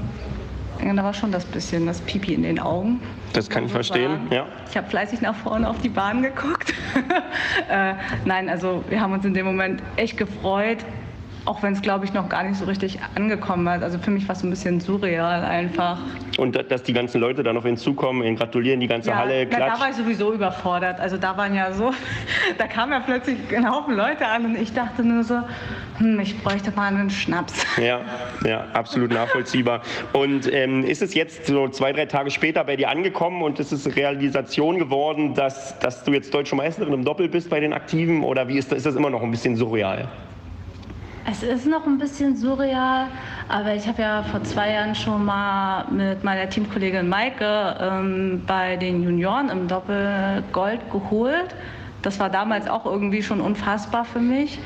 da war schon das bisschen das Pipi in den Augen. Das kann ich verstehen, sagen. ja. Ich habe fleißig nach vorne auf die Bahn geguckt. (laughs) äh, nein, also wir haben uns in dem Moment echt gefreut, auch wenn es, glaube ich, noch gar nicht so richtig angekommen ist. Also für mich war es so ein bisschen surreal einfach. Und dass die ganzen Leute dann noch hinzukommen, ihnen gratulieren, die ganze ja, Halle klatscht. Na, da war ich sowieso überfordert. Also da waren ja so, (laughs) da kamen ja plötzlich ein Haufen Leute an und ich dachte nur so, hm, ich bräuchte mal einen Schnaps. (laughs) Ja, ja, absolut nachvollziehbar. Und ähm, ist es jetzt so zwei, drei Tage später bei dir angekommen und ist es Realisation geworden, dass, dass du jetzt deutsche Meisterin im Doppel bist bei den Aktiven oder wie ist das, ist das immer noch ein bisschen surreal? Es ist noch ein bisschen surreal, aber ich habe ja vor zwei Jahren schon mal mit meiner Teamkollegin Maike ähm, bei den Junioren im Doppel Gold geholt. Das war damals auch irgendwie schon unfassbar für mich.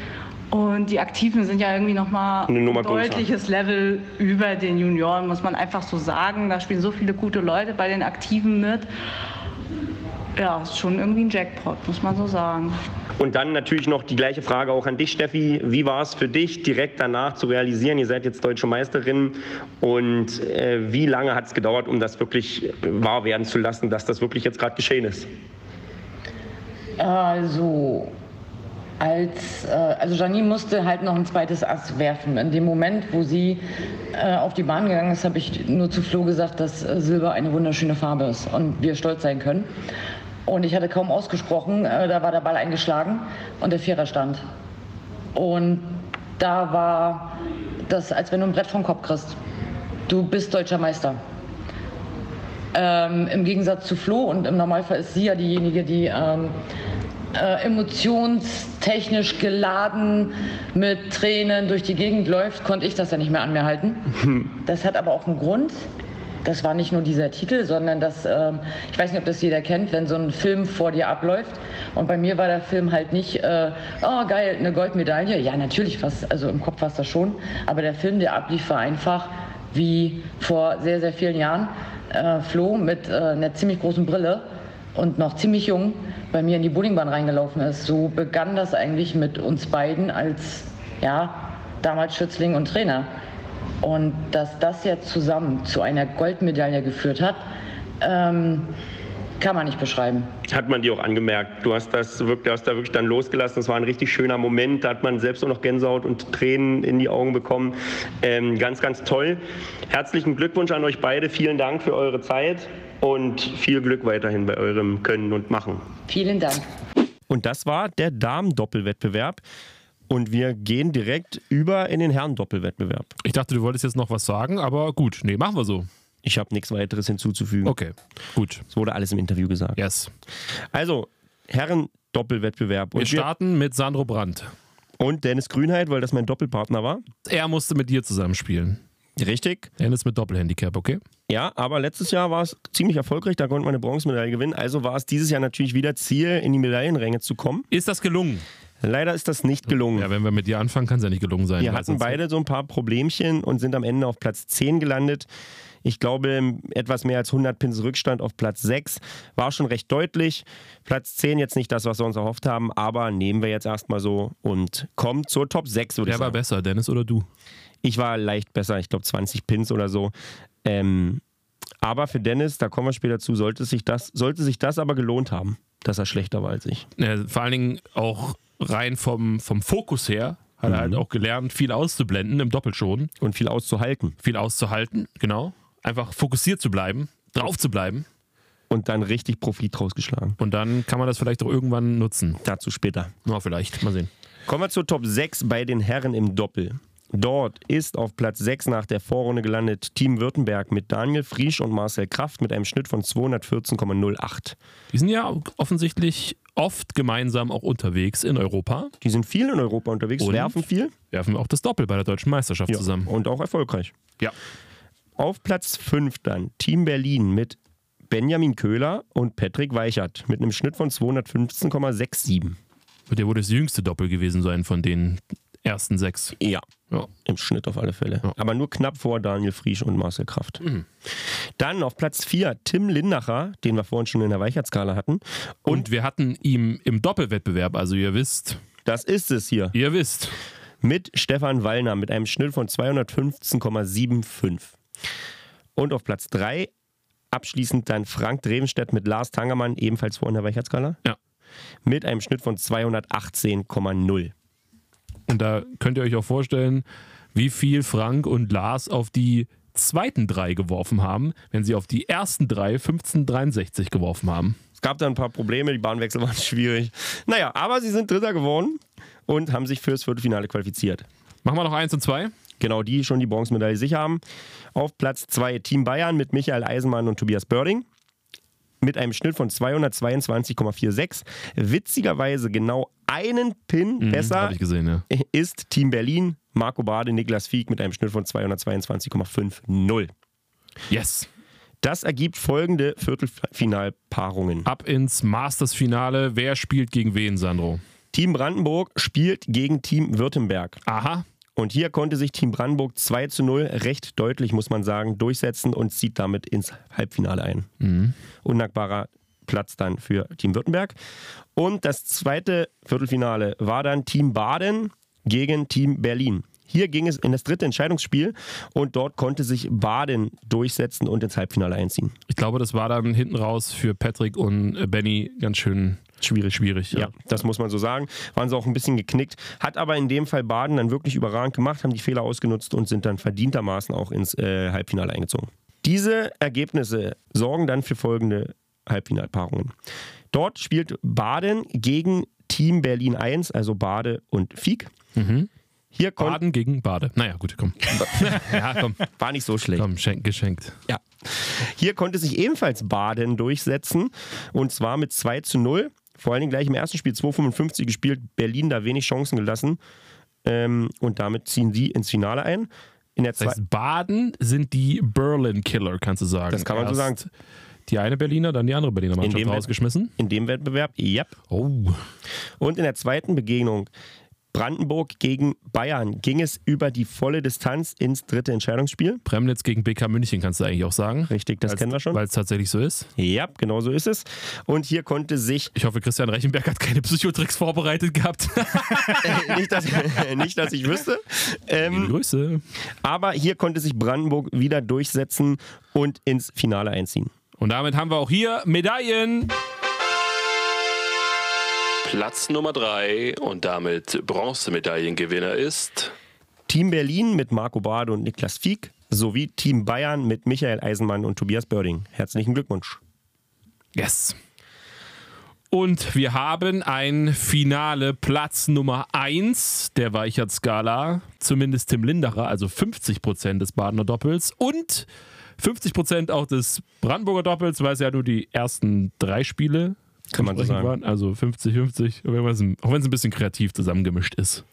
Und die Aktiven sind ja irgendwie nochmal ein deutliches größer. Level über den Junioren, muss man einfach so sagen. Da spielen so viele gute Leute bei den Aktiven mit. Ja, ist schon irgendwie ein Jackpot, muss man so sagen. Und dann natürlich noch die gleiche Frage auch an dich, Steffi. Wie war es für dich, direkt danach zu realisieren, ihr seid jetzt deutsche Meisterin und äh, wie lange hat es gedauert, um das wirklich wahr werden zu lassen, dass das wirklich jetzt gerade geschehen ist? Also, als, äh, also Janine musste halt noch ein zweites Ass werfen. In dem Moment, wo sie äh, auf die Bahn gegangen ist, habe ich nur zu Flo gesagt, dass äh, Silber eine wunderschöne Farbe ist und wir stolz sein können. Und ich hatte kaum ausgesprochen, äh, da war der Ball eingeschlagen und der Vierer stand. Und da war das, als wenn du ein Brett vom Kopf kriegst. Du bist deutscher Meister. Ähm, Im Gegensatz zu Flo und im Normalfall ist sie ja diejenige, die ähm, äh, emotionstechnisch geladen mit Tränen durch die Gegend läuft, konnte ich das ja nicht mehr an mir halten. (laughs) Das hat aber auch einen Grund. Das war nicht nur dieser Titel, sondern das, ähm, ich weiß nicht, ob das jeder kennt, wenn so ein Film vor dir abläuft. Und bei mir war der Film halt nicht, äh, oh geil, eine Goldmedaille. Ja, natürlich, was, also im Kopf war es das schon. Aber der Film, der ablief, war einfach wie vor sehr, sehr vielen Jahren. Äh, Flo mit äh, einer ziemlich großen Brille und noch ziemlich jung bei mir in die Bowlingbahn reingelaufen ist. So begann das eigentlich mit uns beiden als, ja, damals Schützling und Trainer. Und dass das jetzt zusammen zu einer Goldmedaille geführt hat, ähm, kann man nicht beschreiben. Hat man dir auch angemerkt. Du hast das wirklich, hast da wirklich dann losgelassen. Das war ein richtig schöner Moment. Da hat man selbst auch noch Gänsehaut und Tränen in die Augen bekommen. Ähm, ganz, ganz toll. Herzlichen Glückwunsch an euch beide. Vielen Dank für eure Zeit und viel Glück weiterhin bei eurem Können und Machen. Vielen Dank. Und das war der Damen-Doppelwettbewerb. Und wir gehen direkt über in den Herren-Doppelwettbewerb. Ich dachte, du wolltest jetzt noch was sagen, aber gut, nee, machen wir so. Ich habe nichts weiteres hinzuzufügen. Okay, gut. Es wurde alles im Interview gesagt. Yes. Also, Herren-Doppelwettbewerb. Wir starten mit Sandro Brandt. Und Dennis Grünheit, weil das mein Doppelpartner war. Er musste mit dir zusammenspielen. Richtig. Dennis mit Doppelhandicap, okay? Ja, aber letztes Jahr war es ziemlich erfolgreich, da konnte man eine Bronzemedaille gewinnen. Also war es dieses Jahr natürlich wieder Ziel, in die Medaillenränge zu kommen. Ist das gelungen? Leider ist das nicht gelungen. Ja, wenn wir mit dir anfangen, kann es ja nicht gelungen sein. Wir hatten beide so ein paar Problemchen und sind am Ende auf Platz 10 gelandet. Ich glaube, etwas mehr als 100 Pins Rückstand auf Platz 6 war schon recht deutlich. Platz 10 jetzt nicht das, was wir uns erhofft haben, aber nehmen wir jetzt erstmal so und kommen zur Top 6, würde Wer war besser, Dennis oder du? Ich war leicht besser, ich glaube 20 Pins oder so. Ähm, aber für Dennis, da kommen wir später zu, sollte sich das, sollte sich das aber gelohnt haben, dass er schlechter war als ich. Ja, vor allen Dingen auch rein vom, vom Fokus her hat er halt auch gelernt, viel auszublenden im Doppelschonen. Und viel auszuhalten. Viel auszuhalten, genau. Einfach fokussiert zu bleiben, drauf zu bleiben. Und dann richtig Profit rausgeschlagen. Und dann kann man das vielleicht auch irgendwann nutzen. Dazu später. Na, vielleicht. Mal sehen. Kommen wir zur Top 6 bei den Herren im Doppel. Dort ist auf Platz 6 nach der Vorrunde gelandet Team Württemberg mit Daniel Friesch und Marcel Kraft mit einem Schnitt von 214,08. Die sind ja offensichtlich oft gemeinsam auch unterwegs in Europa. Die sind viel in Europa unterwegs, Und werfen viel. Werfen auch das Doppel bei der deutschen Meisterschaft Ja, zusammen. Und auch erfolgreich. Ja. Auf Platz 5 dann Team Berlin mit Benjamin Köhler und Patrick Weichert mit einem Schnitt von 215,67. Der wohl das jüngste Doppel gewesen sein von den ersten sechs. Ja, Ja. im Schnitt auf alle Fälle. Ja. Aber nur knapp vor Daniel Friesch und Marcel Kraft. Mhm. Dann auf Platz 4 Tim Lindacher, den wir vorhin schon in der Weichert-Skala hatten. Und wir hatten ihm im Doppelwettbewerb, also ihr wisst, Das ist es hier. ihr wisst, Mit Stefan Wallner mit einem Schnitt von 215,75. Und auf Platz 3 abschließend dann Frank Drevenstedt mit Lars Tangermann, ebenfalls vor in der Weichert-Skala. Ja. Mit einem Schnitt von 218,0. Und da könnt ihr euch auch vorstellen, wie viel Frank und Lars auf die zweiten drei geworfen haben, wenn sie auf die ersten drei 1563 geworfen haben. Es gab da ein paar Probleme, die Bahnwechsel (laughs) waren schwierig. Naja, aber sie sind Dritter geworden und haben sich fürs Viertelfinale qualifiziert. Machen wir noch eins und zwei. Genau, die schon die Bronzemedaille sicher haben. Auf Platz 2 Team Bayern mit Michael Eisenmann und Tobias Börding. Mit einem Schnitt von 222,46. Witzigerweise genau einen Pin besser Habe ich gesehen, ja. ist Team Berlin, Marco Bade, Niklas Fieg mit einem Schnitt von 222,50. Yes. Das ergibt folgende Viertelfinalpaarungen. Ab ins Masters-Finale. Wer spielt gegen wen, Sandro? Team Brandenburg spielt gegen Team Württemberg. Aha. Und hier konnte sich Team Brandenburg 2 zu 0 recht deutlich, muss man sagen, durchsetzen und zieht damit ins Halbfinale ein. Mhm. Undankbarer Platz dann für Team Württemberg. Und das zweite Viertelfinale war dann Team Baden gegen Team Berlin. Hier ging es in das dritte Entscheidungsspiel und dort konnte sich Baden durchsetzen und ins Halbfinale einziehen. Ich glaube, das war dann hinten raus für Patrick und äh, Benny ganz schön Schwierig. Schwierig, ja. Ja, das muss man so sagen. Waren sie auch ein bisschen geknickt. Hat aber in dem Fall Baden dann wirklich überragend gemacht, haben die Fehler ausgenutzt und sind dann verdientermaßen auch ins äh, Halbfinale eingezogen. Diese Ergebnisse sorgen dann für folgende Halbfinalpaarungen. Dort spielt Baden gegen Team Berlin 1, also Bade und Fiek. Hier kon- Baden gegen Bade. Naja, gut, komm. (laughs) ja, komm. war nicht so schlecht. Komm, schenk, geschenkt. Ja. Hier konnte sich ebenfalls Baden durchsetzen und zwar mit 2 zu 0. Vor allen Dingen gleich im ersten Spiel 2,55 gespielt, Berlin da wenig Chancen gelassen ähm, und damit ziehen sie ins Finale ein. In der Das heißt, Baden sind die Berlin Killer, kannst du sagen. Das kann man so sagen. Die eine Berliner, dann die andere Berliner Mannschaft dem Wett- rausgeschmissen. in dem Wettbewerb, yep. Oh. Und in der zweiten Begegnung Brandenburg gegen Bayern ging es über die volle Distanz ins dritte Entscheidungsspiel. Premnitz gegen BK München kannst du eigentlich auch sagen. Richtig, das kennen wir schon. Weil es tatsächlich so ist. Ja, genau so ist es. Und hier konnte sich, Ich hoffe, Christian Reichenberg hat keine Psychotricks vorbereitet gehabt. (laughs) (laughs) nicht, dass, (laughs) nicht, dass ich wüsste, ähm, Grüße. aber hier konnte sich Brandenburg wieder durchsetzen und ins Finale einziehen. Und damit haben wir auch hier Medaillen. Platz Nummer 3 und damit Bronzemedaillengewinner ist Team Berlin mit Marco Bade und Niklas Fieck sowie Team Bayern mit Michael Eisenmann und Tobias Börding. Herzlichen Glückwunsch. Yes. Und wir haben ein Finale Platz Nummer 1 der Weichert-Skala. Zumindest Tim Lindacher, also 50% des Badener Doppels und 50% auch des Brandenburger Doppels, weil es ja nur die ersten drei Spiele Kann man so sagen. waren. Also 50-50, auch wenn es- auch wenn es ein bisschen kreativ zusammengemischt ist.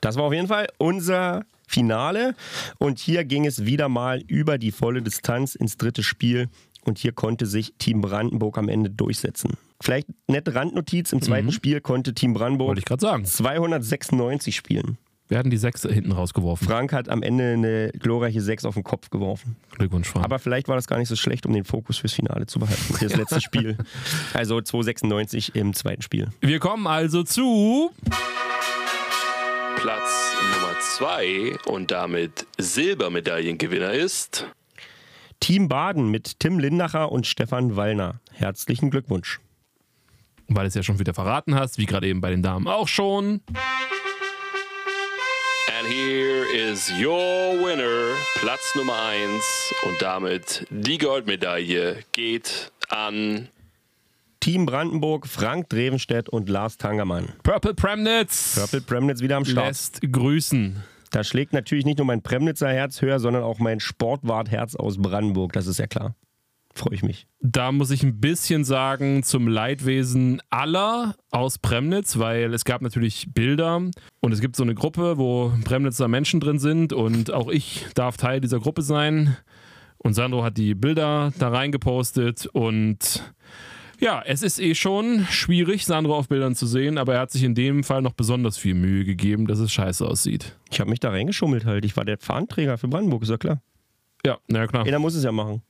Das war auf jeden Fall unser Finale. Und hier ging es wieder mal über die volle Distanz ins dritte Spiel. Und hier konnte sich Team Brandenburg am Ende durchsetzen. Vielleicht nette Randnotiz: Im zweiten Spiel konnte Team Brandenburg Wollte ich gerade sagen. 296 spielen. Wir hatten die sechs hinten rausgeworfen. Frank hat am Ende eine glorreiche 6 auf den Kopf geworfen. Glückwunsch, Frank. Aber vielleicht war das gar nicht so schlecht, um den Fokus fürs Finale zu behalten. Das letzte Spiel. (laughs) Also 296 im zweiten Spiel. wir kommen also zu Platz Nummer 2 und damit Silbermedaillengewinner ist Team Baden mit Tim Lindacher und Stefan Wallner. Herzlichen Glückwunsch. weil du es ja schon wieder verraten hast, wie gerade eben bei den Damen auch schon. And here is your winner, Platz Nummer 1 und damit die Goldmedaille geht an Team Brandenburg, Frank Drevenstedt und Lars Tangermann. Purple Premnitz Purple Premnitz wieder am Start. lässt grüßen. Da schlägt natürlich nicht nur mein Premnitzer Herz höher, sondern auch mein Sportwart-Herz aus Brandenburg. Das ist ja klar. Freue ich mich. Da muss ich ein bisschen sagen zum Leidwesen aller aus Premnitz, weil es gab natürlich Bilder und es gibt so eine Gruppe, wo Premnitzer Menschen drin sind und auch ich darf Teil dieser Gruppe sein. Und Sandro hat die Bilder da reingepostet und ja, es ist eh schon schwierig, Sandro auf Bildern zu sehen, aber er hat sich in dem Fall noch besonders viel Mühe gegeben, dass es scheiße aussieht. Ich habe mich da reingeschummelt halt. Ich war der Fahnenträger für Brandenburg, ist ja klar. Ja, na klar. Einer muss es ja machen.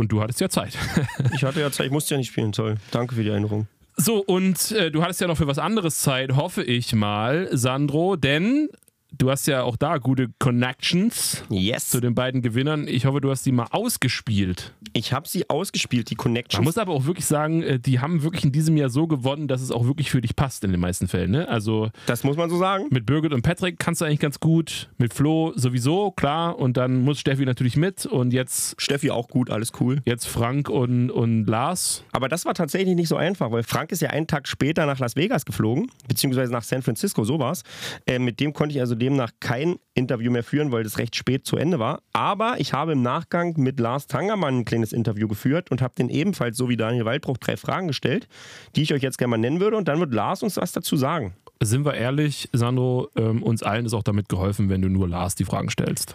Und du hattest ja Zeit. (laughs) Ich hatte ja Zeit, ich musste ja nicht spielen. Toll. Danke für die Erinnerung. So, und äh, du hattest ja noch für was anderes Zeit, hoffe ich mal, Sandro, denn du hast ja auch da gute Connections Yes. zu den beiden Gewinnern. Ich hoffe, du hast die mal ausgespielt. Ich habe sie ausgespielt, die Man Connections. muss aber auch wirklich sagen, äh, die haben wirklich in diesem Jahr so gewonnen, dass es auch wirklich für dich passt in den meisten Fällen. Ne? Also Das muss man so sagen. mit Birgit und Patrick kannst du eigentlich ganz gut, mit Flo sowieso, klar, und dann muss Steffi natürlich mit und jetzt, Steffi auch gut, alles cool. jetzt Frank und, und Lars. Aber das war tatsächlich nicht so einfach, weil Frank ist ja einen Tag später nach Las Vegas geflogen, beziehungsweise nach San Francisco, so war's. Äh, mit dem konnte ich also demnach kein Interview mehr führen, weil das recht spät zu Ende war. Aber ich habe im Nachgang mit Lars Tangermann ein kleines Interview geführt und habe den ebenfalls, so wie Daniel Waldbruch, drei Fragen gestellt, die ich euch jetzt gerne mal nennen würde. Und dann wird Lars uns was dazu sagen. Sind wir ehrlich, Sandro, ähm, uns allen ist auch damit geholfen, wenn du nur Lars die Fragen stellst.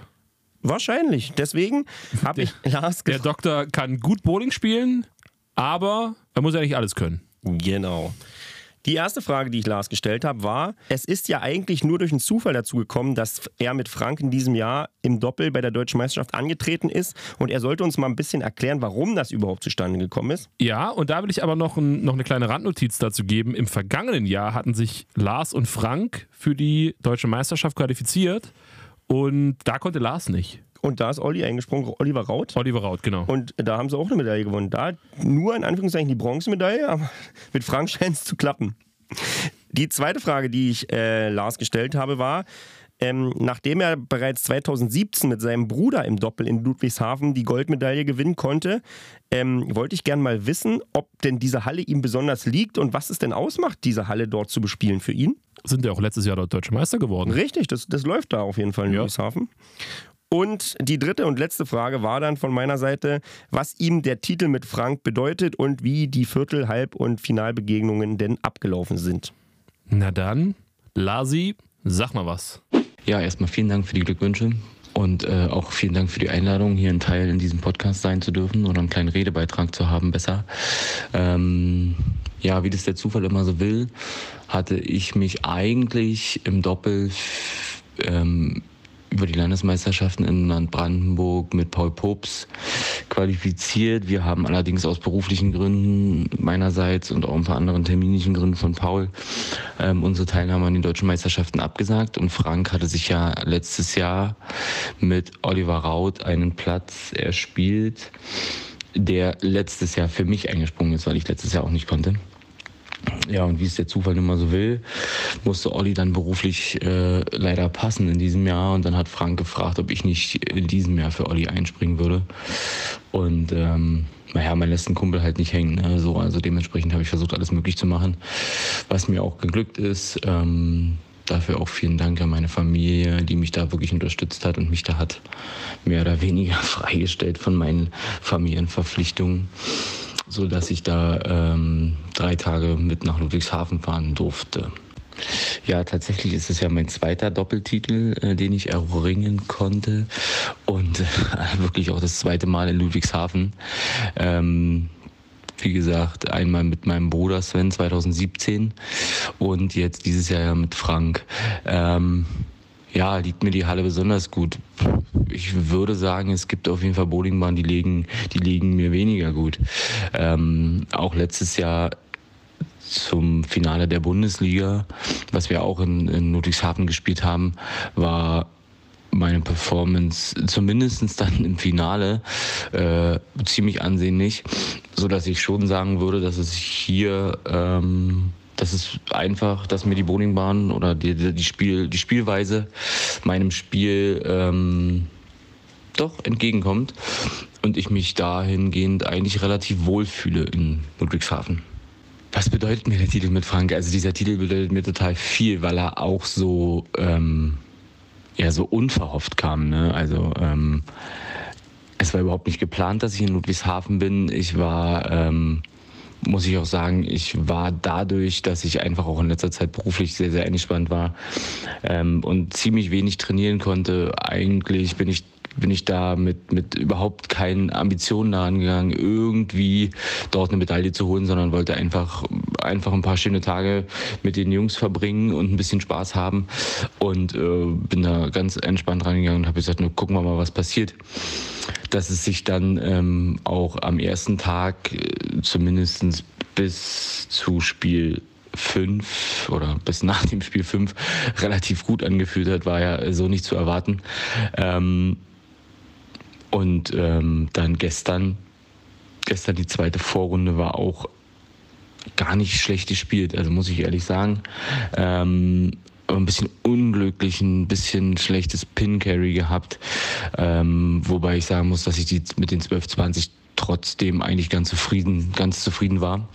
Wahrscheinlich. Deswegen habe ich Lars Der. Doktor kann gut Bowling spielen, aber er muss ja nicht alles können. Genau. Die erste Frage, die ich Lars gestellt habe, war: Es ist ja eigentlich nur durch einen Zufall dazu gekommen, dass er mit Frank in diesem Jahr im Doppel bei der Deutschen Meisterschaft angetreten ist. Und er sollte uns mal ein bisschen erklären, warum das überhaupt zustande gekommen ist. Ja, und da will ich aber noch, ein, noch eine kleine Randnotiz dazu geben. Im vergangenen Jahr hatten sich Lars und Frank für die deutsche Meisterschaft qualifiziert und da konnte Lars nicht. Und da ist Olli eingesprungen, Oliver Raut. Oliver Raut, genau. Und da haben sie auch eine Medaille gewonnen. Da nur in Anführungszeichen die Bronzemedaille, aber (laughs) mit Frank scheint es zu klappen. Die zweite Frage, die ich äh, Lars gestellt habe, war, ähm, nachdem er bereits 2017 mit seinem Bruder im Doppel in Ludwigshafen die Goldmedaille gewinnen konnte, ähm, wollte ich gerne mal wissen, ob denn diese Halle ihm besonders liegt und was es denn ausmacht, diese Halle dort zu bespielen für ihn. Sind ja auch letztes Jahr dort Deutsche Meister geworden. Richtig, das, das läuft da auf jeden Fall in ja. Ludwigshafen. Und die dritte und letzte Frage war dann von meiner Seite, was ihm der Titel mit Frank bedeutet und wie die Viertel-, Halb- und Finalbegegnungen denn abgelaufen sind. Na dann, Lasi, sag mal was. Ja, erstmal vielen Dank für die Glückwünsche und äh, auch vielen Dank für die Einladung, hier ein Teil in diesem Podcast sein zu dürfen oder einen kleinen Redebeitrag zu haben, besser. Ähm, ja, wie das der Zufall immer so will, hatte ich mich eigentlich im Doppel ähm, über die Landesmeisterschaften in Land Brandenburg mit Paul Pops qualifiziert. Wir haben allerdings aus beruflichen Gründen meinerseits und auch ein paar anderen terminischen Gründen von Paul ähm, unsere Teilnahme an den deutschen Meisterschaften abgesagt. Und Frank hatte sich ja letztes Jahr mit Oliver Raut einen Platz erspielt, der letztes Jahr für mich eingesprungen ist, weil ich letztes Jahr auch nicht konnte. Ja, und wie es der Zufall nun mal so will, musste Olli dann beruflich äh, leider passen in diesem Jahr. Und dann hat Frank gefragt, ob ich nicht in diesem Jahr für Olli einspringen würde. Und ähm, naja, lässt einen Kumpel halt nicht hängen. Ne? So, also dementsprechend habe ich versucht, alles möglich zu machen, was mir auch geglückt ist. Ähm, dafür auch vielen Dank an meine Familie, die mich da wirklich unterstützt hat und mich da hat mehr oder weniger (laughs) freigestellt von meinen Familienverpflichtungen so dass ich da ähm, drei Tage mit nach Ludwigshafen fahren durfte. Ja, tatsächlich ist es ja mein zweiter Doppeltitel, äh, den ich erringen konnte und äh, (laughs) wirklich auch das zweite Mal in Ludwigshafen. Ähm, wie gesagt, einmal mit meinem Bruder Sven 2017 und jetzt dieses Jahr ja mit Frank. Ähm, ja, liegt mir die Halle besonders gut. Ich würde sagen, es gibt auf jeden Fall Bowlingbahnen, die liegen, die liegen mir weniger gut. Ähm, auch letztes Jahr zum Finale der Bundesliga, was wir auch in, in Ludwigshafen gespielt haben, war meine Performance zumindest dann im Finale äh, ziemlich ansehnlich, so dass ich schon sagen würde, dass es hier ähm, das ist einfach, dass mir die Bowlingbahn oder die, die, Spiel, die Spielweise meinem Spiel ähm, doch entgegenkommt und ich mich dahingehend eigentlich relativ wohl fühle in Ludwigshafen. Was bedeutet mir der Titel mit Frank? Also dieser Titel bedeutet mir total viel, weil er auch so, ähm, ja, so unverhofft kam. Ne? Also ähm, es war überhaupt nicht geplant, dass ich in Ludwigshafen bin. Ich war ähm, muss ich auch sagen, ich war dadurch, dass ich einfach auch in letzter Zeit beruflich sehr, sehr entspannt war ähm, und ziemlich wenig trainieren konnte. Eigentlich bin ich bin ich da mit, mit überhaupt keinen Ambitionen da angegangen, irgendwie dort eine Medaille zu holen, sondern wollte einfach, einfach ein paar schöne Tage mit den Jungs verbringen und ein bisschen Spaß haben. Und äh, bin da ganz entspannt reingegangen und habe gesagt, nur gucken wir mal, was passiert dass es sich dann ähm, auch am ersten Tag äh, zumindest bis zu Spiel 5 oder bis nach dem Spiel 5 (laughs) relativ gut angefühlt hat, war ja so nicht zu erwarten. Ähm, und ähm, dann gestern, gestern die zweite Vorrunde war auch gar nicht schlecht gespielt, also muss ich ehrlich sagen. Ähm, ein bisschen unglücklich, ein bisschen schlechtes Pin-Carry gehabt. Ähm, wobei ich sagen muss, dass ich die mit den 1220 trotzdem eigentlich ganz zufrieden, ganz zufrieden war.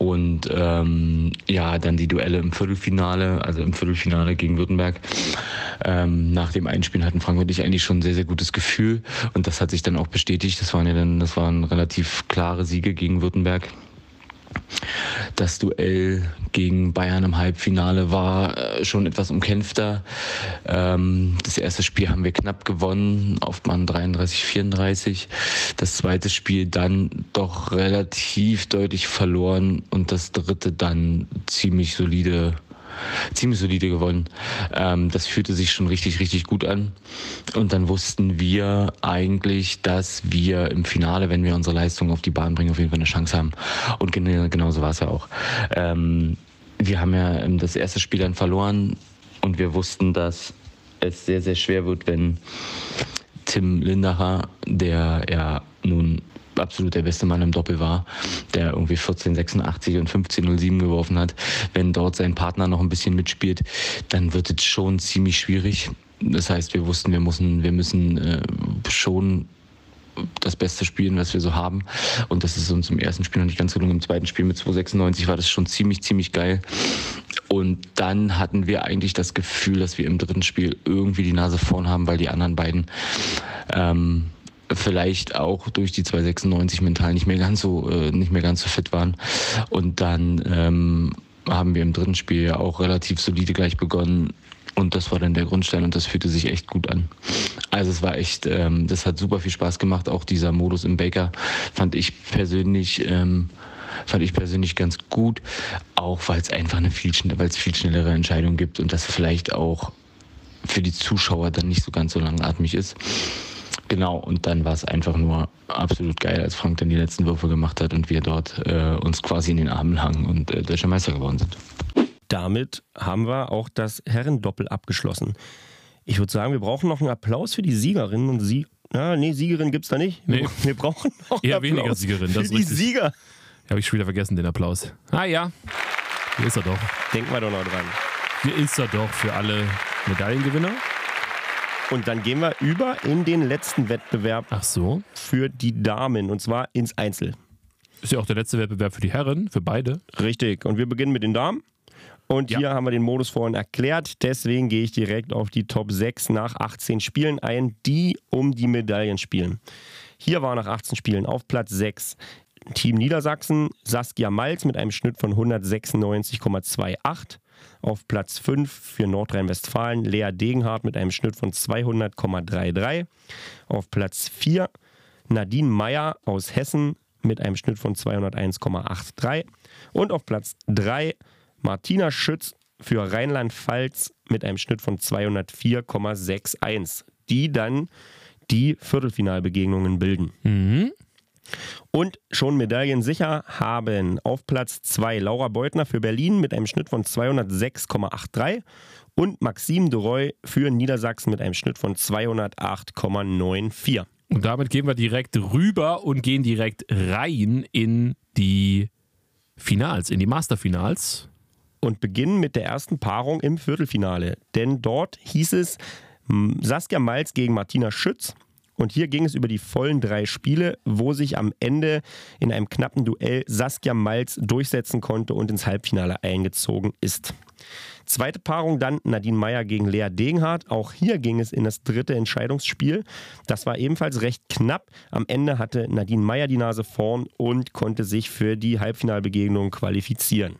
Und ähm, ja, dann die Duelle im Viertelfinale, also im Viertelfinale gegen Württemberg. Ähm, nach dem Einspielen hatten Frank und ich eigentlich schon ein sehr, sehr gutes Gefühl. Und das hat sich dann auch bestätigt. Das waren ja dann, das waren relativ klare Siege gegen Württemberg. Das Duell gegen Bayern im Halbfinale war äh, schon etwas umkämpfter. Ähm, das erste Spiel haben wir knapp gewonnen, auf Mann 33, 34. Das zweite Spiel dann doch relativ deutlich verloren und das dritte dann ziemlich solide ziemlich solide gewonnen. Ähm, das fühlte sich schon richtig, richtig gut an. Und dann wussten wir eigentlich, dass wir im Finale, wenn wir unsere Leistung auf die Bahn bringen, auf jeden Fall eine Chance haben. Und genau, genauso war es ja auch. Ähm, wir haben ja das erste Spiel dann verloren und wir wussten, dass es sehr, sehr schwer wird, wenn Tim Lindacher, der ja nun absolut der beste Mann im Doppel war, der irgendwie 1486 und 1507 geworfen hat. Wenn dort sein Partner noch ein bisschen mitspielt, dann wird es schon ziemlich schwierig. Das heißt, wir wussten, wir müssen, wir müssen äh, schon das beste spielen, was wir so haben. Und das ist uns im ersten Spiel noch nicht ganz gelungen. Im zweiten Spiel mit 296 war das schon ziemlich, ziemlich geil. Und dann hatten wir eigentlich das Gefühl, dass wir im dritten Spiel irgendwie die Nase vorn haben, weil die anderen beiden ähm, vielleicht auch durch die 296 mental nicht mehr ganz so äh, nicht mehr ganz so fit waren. Und dann ähm, haben wir im dritten Spiel ja auch relativ solide gleich begonnen. Und das war dann der Grundstein und das fühlte sich echt gut an. Also es war echt, ähm, das hat super viel Spaß gemacht. Auch dieser Modus im Baker fand ich persönlich, ähm, fand ich persönlich ganz gut. Auch weil es einfach eine viel, weil es viel schnellere Entscheidungen gibt und das vielleicht auch für die Zuschauer dann nicht so ganz so langatmig ist. Genau, und dann war es einfach nur absolut geil, als Frank dann die letzten Würfe gemacht hat und wir dort äh, uns quasi in den Armen lagen und äh, deutscher Meister geworden sind. Damit haben wir auch das Herrendoppel abgeschlossen. Ich würde sagen, wir brauchen noch einen Applaus für die Siegerinnen und Sieg. Na, nee, Siegerin gibt es da nicht. Nee. Wir brauchen noch Eher einen Applaus weniger Siegerin, für das ist die. Sieger. Habe ich schon wieder vergessen, den Applaus. Ah ja, hier ist er doch. Denken wir doch noch dran. Hier ist er doch für alle Medaillengewinner. Und dann gehen wir über in den letzten Wettbewerb Ach so. für die Damen und zwar ins Einzel. Ist ja auch der letzte Wettbewerb für die Herren, für beide. Richtig. Und wir beginnen mit den Damen. Und Ja. hier haben wir den Modus vorhin erklärt. Deswegen gehe ich direkt auf die Top 6 nach 18 Spielen ein, die um die Medaillen spielen. Hier war nach 18 Spielen auf Platz 6 Team Niedersachsen Saskia Malz mit einem Schnitt von 196,28. Auf Platz 5 für Nordrhein-Westfalen Lea Degenhardt mit einem Schnitt von 200,33. Auf Platz 4 Nadine Meyer aus Hessen mit einem Schnitt von 201,83. Und auf Platz 3 Martina Schütz für Rheinland-Pfalz mit einem Schnitt von 204,61, die dann die Viertelfinalbegegnungen bilden. Mhm. Und schon Medaillen sicher haben auf Platz 2 Laura Beutner für Berlin mit einem Schnitt von 206,83 und Maxime Deroy für Niedersachsen mit einem Schnitt von 208,94. Und damit gehen wir direkt rüber und gehen direkt rein in die Finals, in die Masterfinals. und beginnen mit der ersten Paarung im Viertelfinale. Denn dort hieß es Saskia Malz gegen Martina Schütz. Und hier ging es über die vollen drei Spiele, wo sich am Ende in einem knappen Duell Saskia Malz durchsetzen konnte und ins Halbfinale eingezogen ist. Zweite Paarung dann Nadine Meyer gegen Lea Degenhardt. Auch hier ging es in das dritte Entscheidungsspiel. Das war ebenfalls recht knapp. Am Ende hatte Nadine Meyer die Nase vorn und konnte sich für die Halbfinalbegegnung qualifizieren.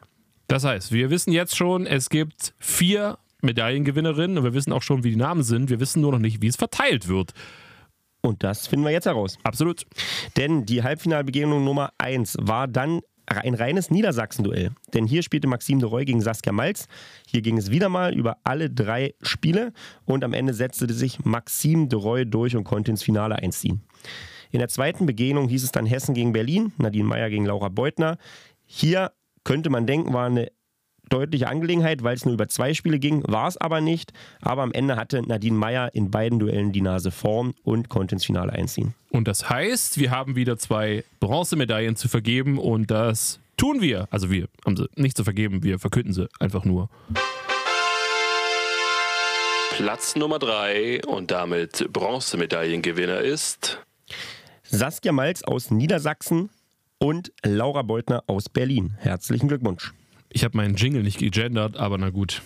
Das heißt, wir wissen jetzt schon, es gibt vier Medaillengewinnerinnen und wir wissen auch schon, wie die Namen sind. Wir wissen nur noch nicht, wie es verteilt wird. Und das finden wir jetzt heraus. Absolut. Denn die Halbfinalbegegnung Nummer 1 war dann ein reines Niedersachsen-Duell. Denn hier spielte Maxime de Roy gegen Saskia Malz. Hier ging es wieder mal über alle drei Spiele und am Ende setzte sich Maxime de Roy durch und konnte ins Finale einziehen. In der zweiten Begegnung hieß es dann Hessen gegen Berlin, Nadine Meyer gegen Laura Beutner. Hier könnte man denken, war eine deutliche Angelegenheit, weil es nur über zwei Spiele ging, war es aber nicht. Aber am Ende hatte Nadine Meyer in beiden Duellen die Nase vorn und konnte ins Finale einziehen. Und das heißt, wir haben wieder zwei Bronzemedaillen zu vergeben und das tun wir. Also wir haben sie nicht zu vergeben, wir verkünden sie einfach nur. Platz Nummer 3 und damit Bronzemedaillengewinner ist Saskia Malz aus Niedersachsen und Laura Beutner aus Berlin. Herzlichen Glückwunsch. Ich habe meinen Jingle nicht gegendert, aber na gut.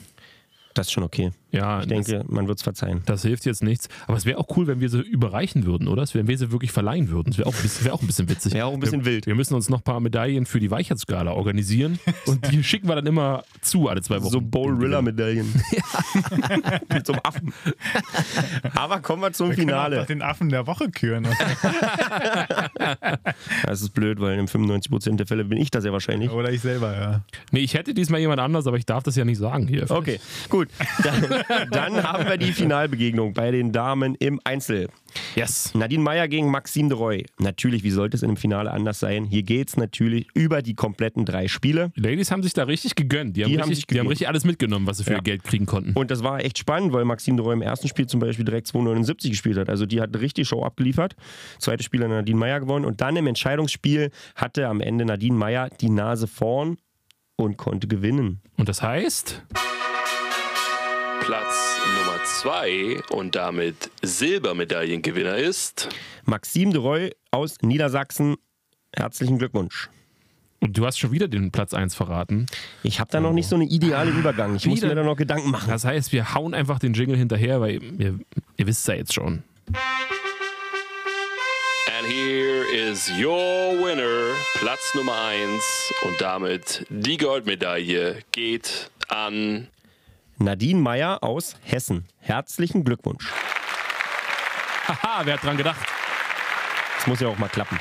Das ist schon okay. Ja, Ich denke, man wird es verzeihen. Das hilft jetzt nichts. Aber es wäre auch cool, wenn wir sie überreichen würden, oder? Wenn wir sie wirklich verleihen würden. Das wäre auch, ein bisschen- wär auch ein bisschen witzig. Wäre auch ein bisschen wir, wild. Wir müssen uns noch ein paar Medaillen für die Weichheitsskala organisieren. und die (laughs) schicken wir dann immer zu, alle zwei Wochen. So Bowl-Rilla-Medaillen. (laughs) Mit so einem Affen. Aber kommen wir zum Wir können auch Finale. noch den Affen der Woche küren. (laughs) Das ist blöd, weil in 95% der Fälle bin ich das ja wahrscheinlich. Oder ich selber, ja. Nee, ich hätte diesmal jemand anders, aber ich darf das ja nicht sagen hier. Okay, gut. Dann, Dann haben wir die Finalbegegnung bei den Damen im Einzel. Yes. Nadine Meyer gegen Maxime de Roy. Natürlich, wie sollte es in einem Finale anders sein? Hier geht es natürlich über die kompletten drei Spiele. Die Ladies haben sich da richtig gegönnt. Die haben, Die haben richtig, sich die haben richtig alles mitgenommen, was sie für Ja. ihr Geld kriegen konnten. Und das war echt spannend, weil Maxime de Roy im ersten Spiel zum Beispiel direkt 2,79 gespielt hat. Also die hat eine richtige Show abgeliefert. Zweites Spiel hat Nadine Meyer gewonnen. Und dann im Entscheidungsspiel hatte am Ende Nadine Meyer die Nase vorn und konnte gewinnen. Und das heißt? Platz Nummer zwei und damit Silbermedaillengewinner ist Maxime de Roy aus Niedersachsen. Herzlichen Glückwunsch. Und du hast schon wieder den Platz 1 verraten. Ich habe da noch nicht so eine ideale Übergang. Ich muss Wieder? mir da noch Gedanken machen. Das heißt, wir hauen einfach den Jingle hinterher, weil ihr, ihr wisst es ja jetzt schon. And here is your winner, Platz Nummer eins und damit die Goldmedaille geht an Nadine Meyer aus Hessen. Herzlichen Glückwunsch. Haha, wer hat dran gedacht? Das muss ja auch mal klappen.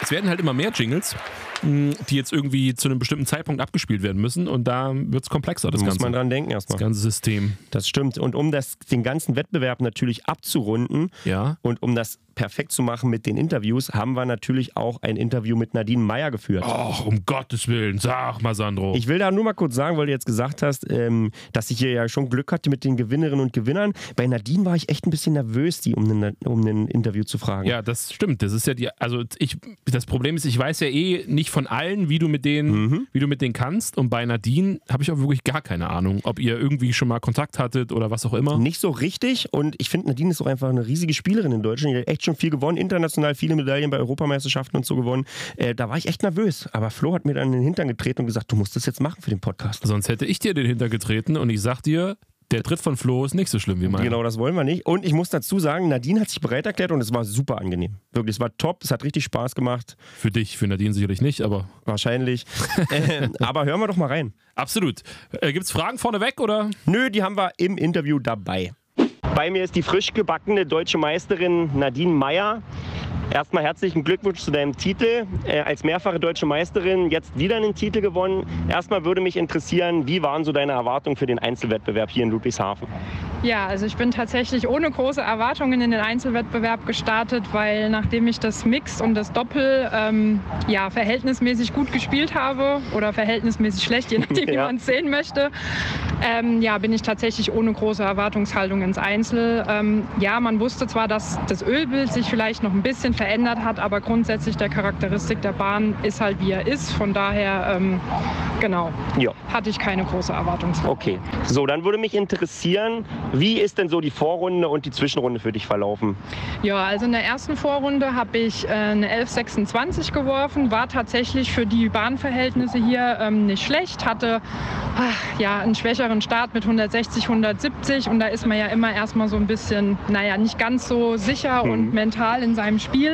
Es werden halt immer mehr Jingles, mh, die jetzt irgendwie zu einem bestimmten Zeitpunkt abgespielt werden müssen und da wird es komplexer, das Da muss Ganze. man dran denken das erstmal. ganze System. Das stimmt. Und um das, den ganzen Wettbewerb natürlich abzurunden Ja. und um das perfekt zu machen mit den Interviews, haben wir natürlich auch ein Interview mit Nadine Meyer geführt. Ach, um Gottes Willen, sag mal, Sandro. Ich will da nur mal kurz sagen, weil du jetzt gesagt hast, ähm, dass ich hier ja schon Glück hatte mit den Gewinnerinnen und Gewinnern. Bei Nadine war ich echt ein bisschen nervös, die um ein, um Interview zu fragen. Ja, das stimmt. Das ist ja die, also ich, das Problem ist, ich weiß ja eh nicht von allen, wie du mit denen, Mhm. wie du mit denen kannst. Und bei Nadine habe ich auch wirklich gar keine Ahnung, ob ihr irgendwie schon mal Kontakt hattet oder was auch immer. Nicht so richtig und ich finde, Nadine ist auch einfach eine riesige Spielerin in Deutschland. Die hat echt schon viel gewonnen, international viele Medaillen bei Europameisterschaften und so gewonnen. Äh, da war ich echt nervös. Aber Flo hat mir dann in den Hintern getreten und gesagt, du musst das jetzt machen für den Podcast. Sonst hätte ich dir den hintergetreten und ich sag dir, der Tritt von Flo ist nicht so schlimm wie mein. Genau, das wollen wir nicht. Und ich muss dazu sagen, Nadine hat sich bereit erklärt und es war super angenehm. Wirklich, es war top, es hat richtig Spaß gemacht. Für dich, für Nadine sicherlich nicht, aber. Wahrscheinlich. (laughs) äh, aber hören wir doch mal rein. Absolut. Äh, Gibt es Fragen vorneweg oder? Nö, die haben wir im Interview dabei. Bei mir ist die frisch gebackene deutsche Meisterin Nadine Meyer. Erstmal herzlichen Glückwunsch zu deinem Titel. Äh, als mehrfache deutsche Meisterin jetzt wieder einen Titel gewonnen. Erstmal würde mich interessieren, wie waren so deine Erwartungen für den Einzelwettbewerb hier in Ludwigshafen? Ja, also ich bin tatsächlich ohne große Erwartungen in den Einzelwettbewerb gestartet, weil nachdem ich das Mix und das Doppel ähm, ja, verhältnismäßig gut gespielt habe oder verhältnismäßig schlecht, je (laughs) nachdem, wie Ja. man es sehen möchte, ähm, ja, bin ich tatsächlich ohne große Erwartungshaltung ins Einzel. Ähm, ja, man wusste zwar, dass das Ölbild sich vielleicht noch ein bisschen verändert hat, aber grundsätzlich der Charakteristik der Bahn ist halt, wie er ist. Von daher, ähm, genau, Ja. hatte ich keine große Erwartungshaltung. Okay. So, dann würde mich interessieren, wie ist denn so die Vorrunde und die Zwischenrunde für dich verlaufen? Ja, also in der ersten Vorrunde habe ich äh, eine 11,26 geworfen, war tatsächlich für die Bahnverhältnisse hier ähm, nicht schlecht, hatte ach, ja einen schwächeren Start mit 160, 170 und da ist man ja immer erstmal so ein bisschen, naja, nicht ganz so sicher und mental in seinem Spiel,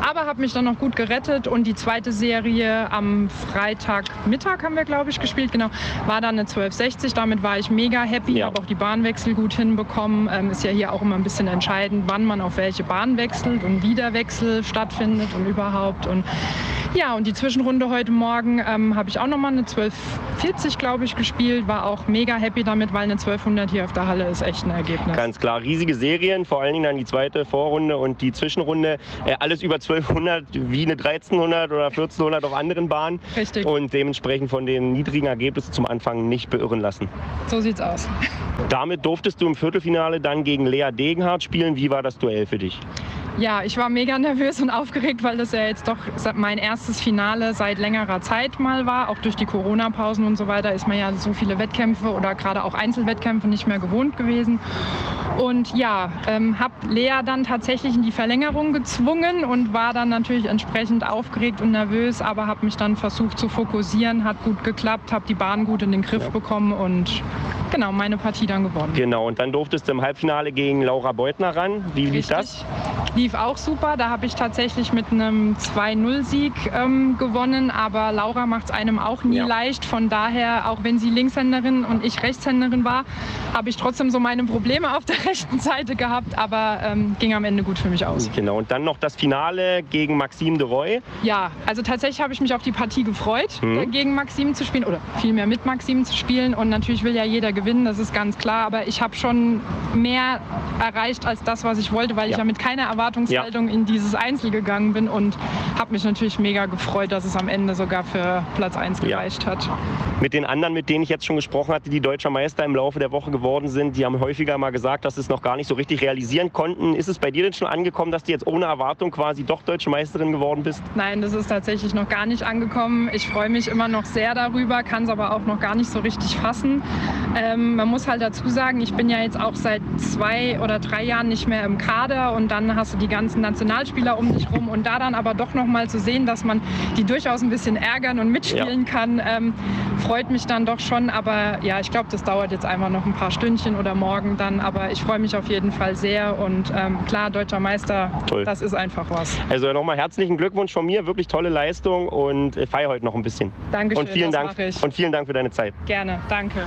aber habe mich dann noch gut gerettet. Und die zweite Serie am Freitagmittag haben wir, glaube ich, gespielt, genau, war dann eine 12,60, damit war ich mega happy, habe auch die Bahnwechsel gut hinbekommen, ähm, ist ja hier auch immer ein bisschen entscheidend, wann man auf welche Bahn wechselt und wie der Wechsel stattfindet und überhaupt. Und ja, und die Zwischenrunde heute Morgen ähm, habe ich auch nochmal eine 1240, glaube ich, gespielt. War auch mega happy damit, weil eine 1200 hier auf der Halle ist echt ein Ergebnis. Ganz klar, riesige Serien, vor allen Dingen dann die zweite Vorrunde und die Zwischenrunde. Alles über 1200, wie eine 1300 oder 1400 auf anderen Bahnen. Richtig. Und dementsprechend von den niedrigen Ergebnissen zum Anfang nicht beirren lassen. So sieht's aus. Damit durftest du im Viertelfinale dann gegen Lea Degenhardt spielen. Wie war das Duell für dich? Ja, ich war mega nervös und aufgeregt, weil das ja jetzt doch mein erstes Finale seit längerer Zeit mal war. Auch durch die Corona-Pausen und so weiter ist man ja so viele Wettkämpfe oder gerade auch Einzelwettkämpfe nicht mehr gewohnt gewesen. Und ja, ähm, habe Lea dann tatsächlich in die Verlängerung gezwungen und war dann natürlich entsprechend aufgeregt und nervös, aber habe mich dann versucht zu fokussieren, hat gut geklappt, habe die Bahn gut in den Griff bekommen und genau meine Partie dann gewonnen. Genau, und dann durftest du im Halbfinale gegen Laura Beutner ran. Wie lief das? Lief auch super. Da habe ich tatsächlich mit einem 2-0-Sieg ähm, gewonnen. Aber Laura macht es einem auch nie leicht. Von daher, auch wenn sie Linkshänderin und ich Rechtshänderin war, habe ich trotzdem so meine Probleme auf der (laughs) rechten Seite gehabt, aber ähm, ging am Ende gut für mich aus. Genau, und dann noch das Finale gegen Maxime de Roy. Ja, also tatsächlich habe ich mich auf die Partie gefreut, äh, gegen Maxim zu spielen oder vielmehr mit Maxim zu spielen. Und natürlich will ja jeder gewinnen, das ist ganz klar. Aber ich habe schon mehr erreicht als das, was ich wollte, weil ich Ja. ja mit keiner Erwartungshaltung in dieses Einzel gegangen bin und habe mich natürlich mega gefreut, dass es am Ende sogar für Platz 1 gereicht hat. Mit den anderen, mit denen ich jetzt schon gesprochen hatte, die deutscher Meister im Laufe der Woche geworden sind, die haben häufiger mal gesagt, dass sie es noch gar nicht so richtig realisieren konnten. Ist es bei dir denn schon angekommen, dass du jetzt ohne Erwartung quasi doch deutsche Meisterin geworden bist? Nein, das ist tatsächlich noch gar nicht angekommen. Ich freue mich immer noch sehr darüber, kann es aber auch noch gar nicht so richtig fassen. Ähm, man muss halt dazu sagen, ich bin ja jetzt auch seit zwei oder drei Jahren nicht mehr im Kader und dann hast du die ganzen Nationalspieler um dich rum und da dann aber doch noch mal zu sehen, dass man die durchaus ein bisschen ärgern und mitspielen kann, ähm, freut mich dann doch schon. Aber ja, ich glaube, das dauert jetzt einfach noch ein paar Stündchen oder morgen dann. Aber ich freue mich auf jeden Fall sehr und ähm, klar, deutscher Meister, Toll. das ist einfach was. Also nochmal herzlichen Glückwunsch von mir, wirklich tolle Leistung und äh, feier heute noch ein bisschen. Dankeschön, und vielen das Dank und vielen Dank für deine Zeit. Gerne, danke.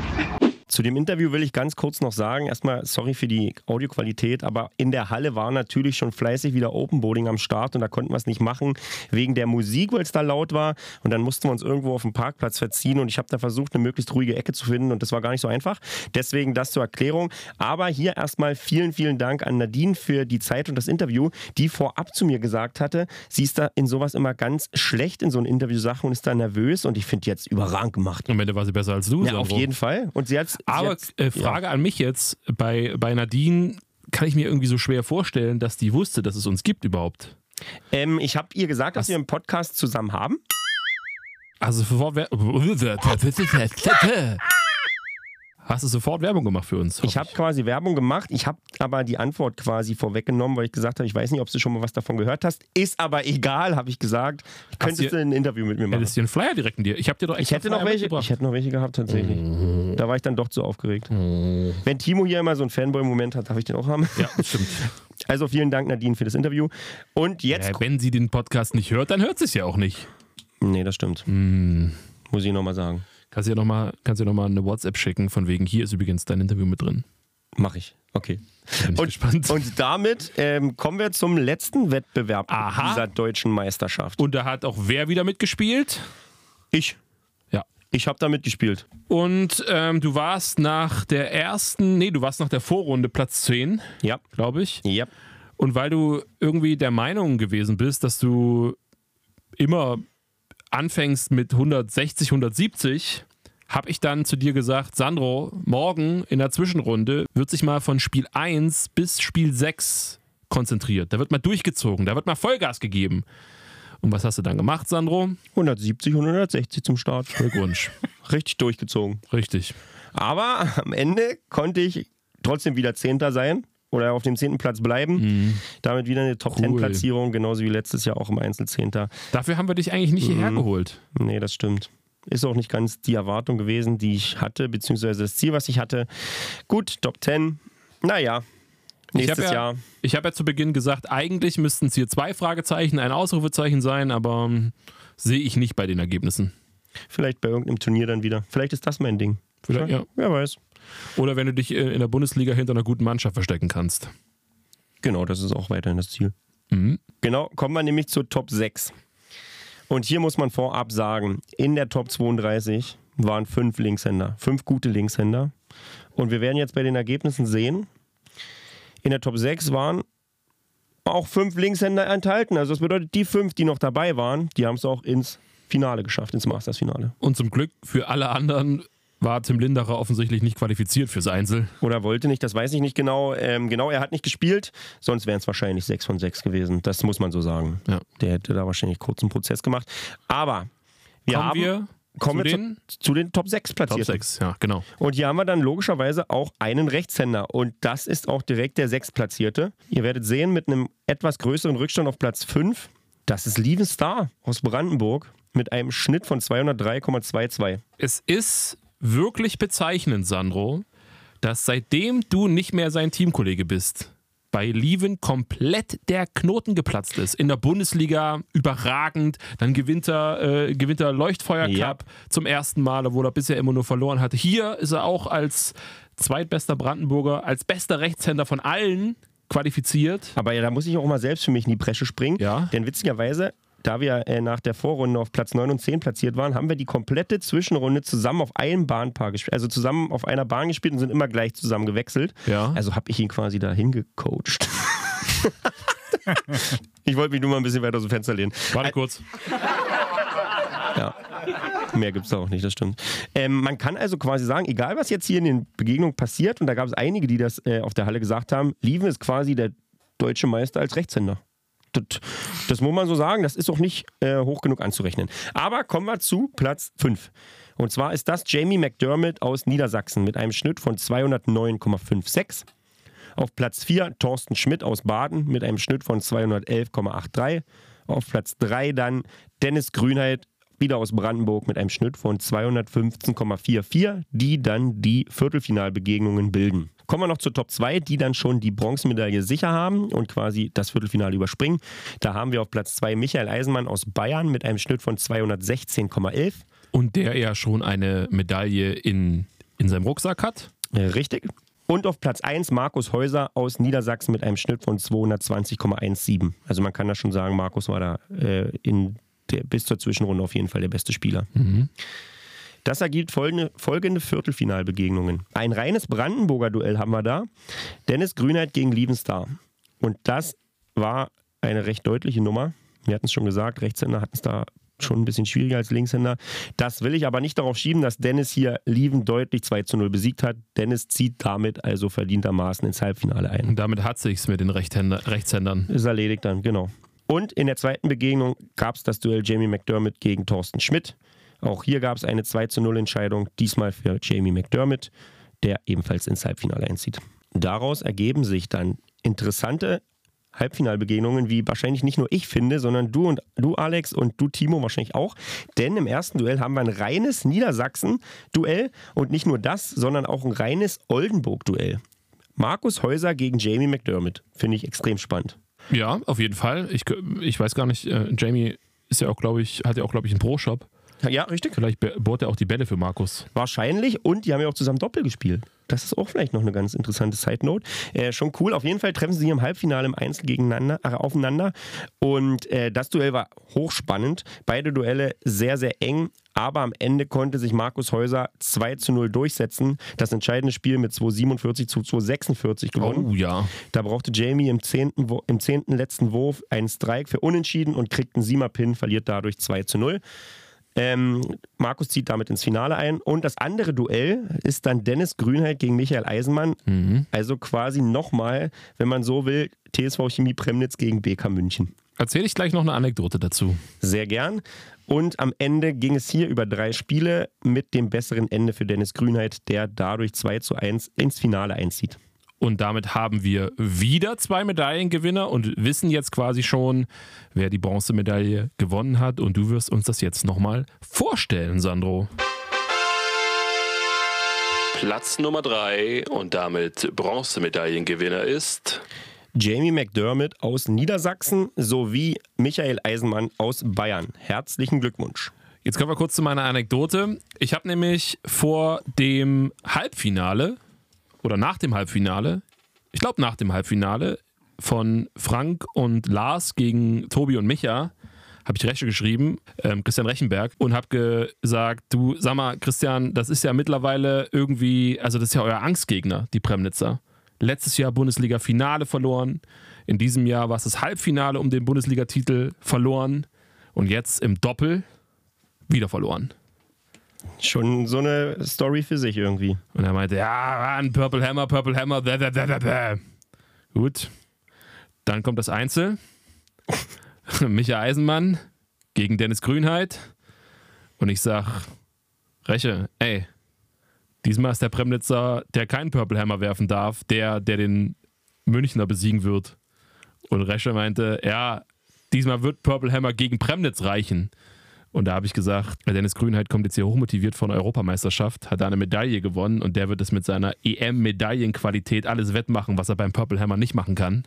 Zu dem Interview will ich ganz kurz noch sagen, erstmal sorry für die Audioqualität, aber in der Halle war natürlich schon fleißig wieder Openboarding am Start und da konnten wir es nicht machen wegen der Musik, weil es da laut war und dann mussten wir uns irgendwo auf dem Parkplatz verziehen und ich habe da versucht, eine möglichst ruhige Ecke zu finden und das war gar nicht so einfach. Deswegen das zur Erklärung. Aber hier erstmal vielen, vielen Dank an Nadine für die Zeit und das Interview, die vorab zu mir gesagt hatte, sie ist da in sowas immer ganz schlecht in so einen Interviewsachen und ist da nervös und ich finde jetzt überragend gemacht. Am Ende war sie besser als du. Ja, auf Sandro. jeden Fall. Und sie hat Aber äh, Frage an mich jetzt, bei, bei Nadine kann ich mir irgendwie so schwer vorstellen, dass die wusste, dass es uns gibt überhaupt. Ähm, ich habe ihr gesagt, dass wir einen Podcast zusammen haben. Also Wer Hast du sofort Werbung gemacht für uns? Ich habe quasi Werbung gemacht. Ich habe aber die Antwort quasi vorweggenommen, weil ich gesagt habe, ich weiß nicht, ob du schon mal was davon gehört hast. Ist aber egal, habe ich gesagt. Könntest du- ein Interview mit mir machen? Hättest du einen Flyer direkt in dir? Ich habe dir doch Ich hätte noch welche. Ich hätte noch welche gehabt tatsächlich. Da war ich dann doch zu aufgeregt. Wenn Timo hier immer so einen Fanboy-Moment hat, darf ich den auch haben. Ja, stimmt. (laughs) Also vielen Dank Nadine für das Interview. Und jetzt. Ja, wenn sie den Podcast nicht hört, dann hört sie es ja auch nicht. Nee, das stimmt. Muss ich nochmal sagen. Kannst du ja nochmal noch eine WhatsApp schicken, von wegen, hier ist übrigens dein Interview mit drin. Mache ich. Okay. Bin ich Und, gespannt. und damit ähm, kommen wir zum letzten Wettbewerb Aha. dieser deutschen Meisterschaft. Und da hat auch wer wieder mitgespielt? Ich. Ja. Ich habe da mitgespielt. Und ähm, du warst nach der ersten, nee, du warst nach der Vorrunde Platz 10, Ja. glaube ich. Ja. Und weil du irgendwie der Meinung gewesen bist, dass du immer anfängst mit 160, 170, habe ich dann zu dir gesagt, Sandro, morgen in der Zwischenrunde wird sich mal von Spiel 1 bis Spiel 6 konzentriert. Da wird mal durchgezogen, da wird mal Vollgas gegeben. Und was hast du dann gemacht, Sandro? 170 und 160 zum Start. Glückwunsch. (laughs) Richtig durchgezogen. Richtig. Aber am Ende konnte ich trotzdem wieder Zehnter sein oder auf dem zehnten Platz bleiben. Damit wieder eine Top Mhm. Cool. Ten Platzierung, genauso wie letztes Jahr auch im Einzelzehnter. Dafür haben wir dich eigentlich nicht hierher Mhm. geholt. Nee, das stimmt. Ist auch nicht ganz die Erwartung gewesen, die ich hatte, beziehungsweise das Ziel, was ich hatte. Gut, Top 10. Naja, Ich nächstes habe ja, Jahr. ich hab ja zu Beginn gesagt, eigentlich müssten es hier zwei Fragezeichen, ein Ausrufezeichen sein, aber ähm, sehe ich nicht bei den Ergebnissen. Vielleicht bei irgendeinem Turnier dann wieder. Vielleicht ist das mein Ding. Vielleicht, ja. Wer weiß. Oder wenn du dich in der Bundesliga hinter einer guten Mannschaft verstecken kannst. Genau, das ist auch weiterhin das Ziel. Mhm. Genau, kommen wir nämlich zur Top 6. Und hier muss man vorab sagen, in der Top 32 waren fünf Linkshänder, fünf gute Linkshänder. Und wir werden jetzt bei den Ergebnissen sehen, in der Top 6 waren auch fünf Linkshänder enthalten. Also das bedeutet, die fünf, die noch dabei waren, die haben es auch ins Finale geschafft, ins Masters-Finale. Und zum Glück für alle anderen war Tim Linderer offensichtlich nicht qualifiziert fürs Einzel. Oder wollte nicht, das weiß ich nicht genau. Ähm, genau, er hat nicht gespielt, sonst wären es wahrscheinlich 6 von 6 gewesen. Das muss man so sagen. Ja. Der hätte da wahrscheinlich kurz einen Prozess gemacht. Aber wir Kommen haben. wir kommen zu den zu, zu den Top 6 Top Platzierten. 6, ja, genau. Und hier haben wir dann logischerweise auch einen Rechtshänder. Und das ist auch direkt der Sechstplatzierte. Ihr werdet sehen, mit einem etwas größeren Rückstand auf Platz 5, das ist Lieven Star aus Brandenburg mit einem Schnitt von 203,22. Es ist wirklich bezeichnend, Sandro, dass seitdem du nicht mehr sein Teamkollege bist, bei Lieven komplett der Knoten geplatzt ist. In der Bundesliga überragend. Dann gewinnt er, äh, gewinnt er Leuchtfeuer Cup ja. zum ersten Mal, obwohl er bisher immer nur verloren hatte. Hier ist er auch als zweitbester Brandenburger, als bester Rechtshänder von allen qualifiziert. Aber ja, da muss ich auch mal selbst für mich in die Bresche springen. Ja. Denn witzigerweise da wir äh, nach der Vorrunde auf Platz 9 und 10 platziert waren, haben wir die komplette Zwischenrunde zusammen auf einem Bahnpaar gespielt. Also zusammen auf einer Bahn gespielt und sind immer gleich zusammen gewechselt. Ja. Also habe ich ihn quasi dahin gecoacht. (laughs) ich wollte mich nur mal ein bisschen weiter aus dem Fenster lehnen. Warte kurz. Ja. Mehr gibt es da auch nicht, das stimmt. Ähm, man kann also quasi sagen, egal was jetzt hier in den Begegnungen passiert, und da gab es einige, die das äh, auf der Halle gesagt haben, Lieven ist quasi der deutsche Meister als Rechtshänder. Das, das, muss man so sagen, das ist auch nicht äh, hoch genug anzurechnen. Aber kommen wir zu Platz 5. Und zwar ist das Jamie McDermott aus Niedersachsen mit einem Schnitt von 209,56. Auf Platz 4 Thorsten Schmidt aus Baden mit einem Schnitt von 211,83. Auf Platz 3 dann Dennis Grünheit wieder aus Brandenburg mit einem Schnitt von 215,44, die dann die Viertelfinalbegegnungen bilden. Kommen wir noch zur Top 2, die dann schon die Bronzemedaille sicher haben und quasi das Viertelfinale überspringen. Da haben wir auf Platz 2 Michael Eisenmann aus Bayern mit einem Schnitt von 216,11. Und der ja schon eine Medaille in, in seinem Rucksack hat. Richtig. Und auf Platz 1 Markus Häuser aus Niedersachsen mit einem Schnitt von 220,17. Also man kann da schon sagen, Markus war da äh, in der, bis zur Zwischenrunde auf jeden Fall der beste Spieler. Mhm. Das ergibt folgende, folgende Viertelfinalbegegnungen. Ein reines Brandenburger Duell haben wir da. Dennis Grünheit gegen Lievenstar. Und das war eine recht deutliche Nummer. Wir hatten es schon gesagt, Rechtshänder hatten es da schon ein bisschen schwieriger als Linkshänder. Das will ich aber nicht darauf schieben, dass Dennis hier Lieven deutlich 2 zu 0 besiegt hat. Dennis zieht damit also verdientermaßen ins Halbfinale ein. Und damit hat sich's mit den Rechtshänder, Rechtshändern. Ist erledigt dann, genau. Und in der zweiten Begegnung gab es das Duell Jamie McDermott gegen Thorsten Schmidt. Auch hier gab es eine 2 zu 0 Entscheidung, diesmal für Jamie McDermott, der ebenfalls ins Halbfinale einzieht. Daraus ergeben sich dann interessante Halbfinalbegegnungen, wie wahrscheinlich nicht nur ich finde, sondern du und du, Alex, und du, Timo, wahrscheinlich auch. Denn im ersten Duell haben wir ein reines Niedersachsen-Duell und nicht nur das, sondern auch ein reines Oldenburg-Duell. Markus Häuser gegen Jamie McDermott. Finde ich extrem spannend. Ja, auf jeden Fall. Ich, ich weiß gar nicht, äh, Jamie ist ja auch, glaube ich, hat ja auch, glaube ich, einen Pro-Shop. Ja, richtig. Vielleicht bohrt er auch die Bälle für Markus. Wahrscheinlich. Und die haben ja auch zusammen Doppel gespielt. Das ist auch vielleicht noch eine ganz interessante Side Note. Äh, schon cool. Auf jeden Fall treffen sie im Halbfinale im Einzel gegeneinander, äh, aufeinander. Und äh, das Duell war hochspannend. Beide Duelle sehr, sehr eng. Aber am Ende konnte sich Markus Häuser 2 zu 0 durchsetzen. Das entscheidende Spiel mit 2,47 zu 2,46 gewonnen. Oh ja. Da brauchte Jamie im zehnten, im zehnten letzten Wurf einen Strike für Unentschieden und kriegt einen Siemer-Pin, verliert dadurch 2 zu 0. Ähm, Markus zieht damit ins Finale ein. Und das andere Duell ist dann Dennis Grünheit gegen Michael Eisenmann. Mhm. Also quasi nochmal, wenn man so will, TSV Chemie Premnitz gegen BK München. Erzähle ich gleich noch eine Anekdote dazu. Sehr gern. Und am Ende ging es hier über drei Spiele mit dem besseren Ende für Dennis Grünheit, der dadurch 2 zu 1 ins Finale einzieht. Und damit haben wir wieder zwei Medaillengewinner und wissen jetzt quasi schon, wer die Bronzemedaille gewonnen hat. Und du wirst uns das jetzt nochmal vorstellen, Sandro. Platz Nummer drei und damit Bronzemedaillengewinner ist Jamie McDermott aus Niedersachsen sowie Michael Eisenmann aus Bayern. Herzlichen Glückwunsch. Jetzt kommen wir kurz zu meiner Anekdote. Ich habe nämlich vor dem Halbfinale oder nach dem Halbfinale, ich glaube nach dem Halbfinale von Frank und Lars gegen Tobi und Micha, habe ich Reche geschrieben, ähm, Christian Rechenberg, und habe gesagt, du sag mal, Christian, das ist ja mittlerweile irgendwie, also das ist ja euer Angstgegner, die Premnitzer. Letztes Jahr Bundesliga-Finale verloren, in diesem Jahr war es das Halbfinale um den Bundesligatitel verloren und jetzt im Doppel wieder verloren. Schon so eine Story für sich irgendwie. Und er meinte, ja, Mann, Purple Hammer, Purple Hammer, blah, blah, blah, blah. Gut. Dann kommt das Einzel. (laughs) Micha Eisenmann gegen Dennis Grünheit. Und ich sag, Reche, ey, diesmal ist der Premnitzer, der keinen Purple Hammer werfen darf, der, der den Münchner besiegen wird. Und Reche meinte, ja, diesmal wird Purple Hammer gegen Premnitz reichen. Und da habe ich gesagt, Dennis Grünheit kommt jetzt hier hochmotiviert von der Europameisterschaft, hat da eine Medaille gewonnen und der wird es mit seiner EM-Medaillenqualität alles wettmachen, was er beim Purple Hammer nicht machen kann.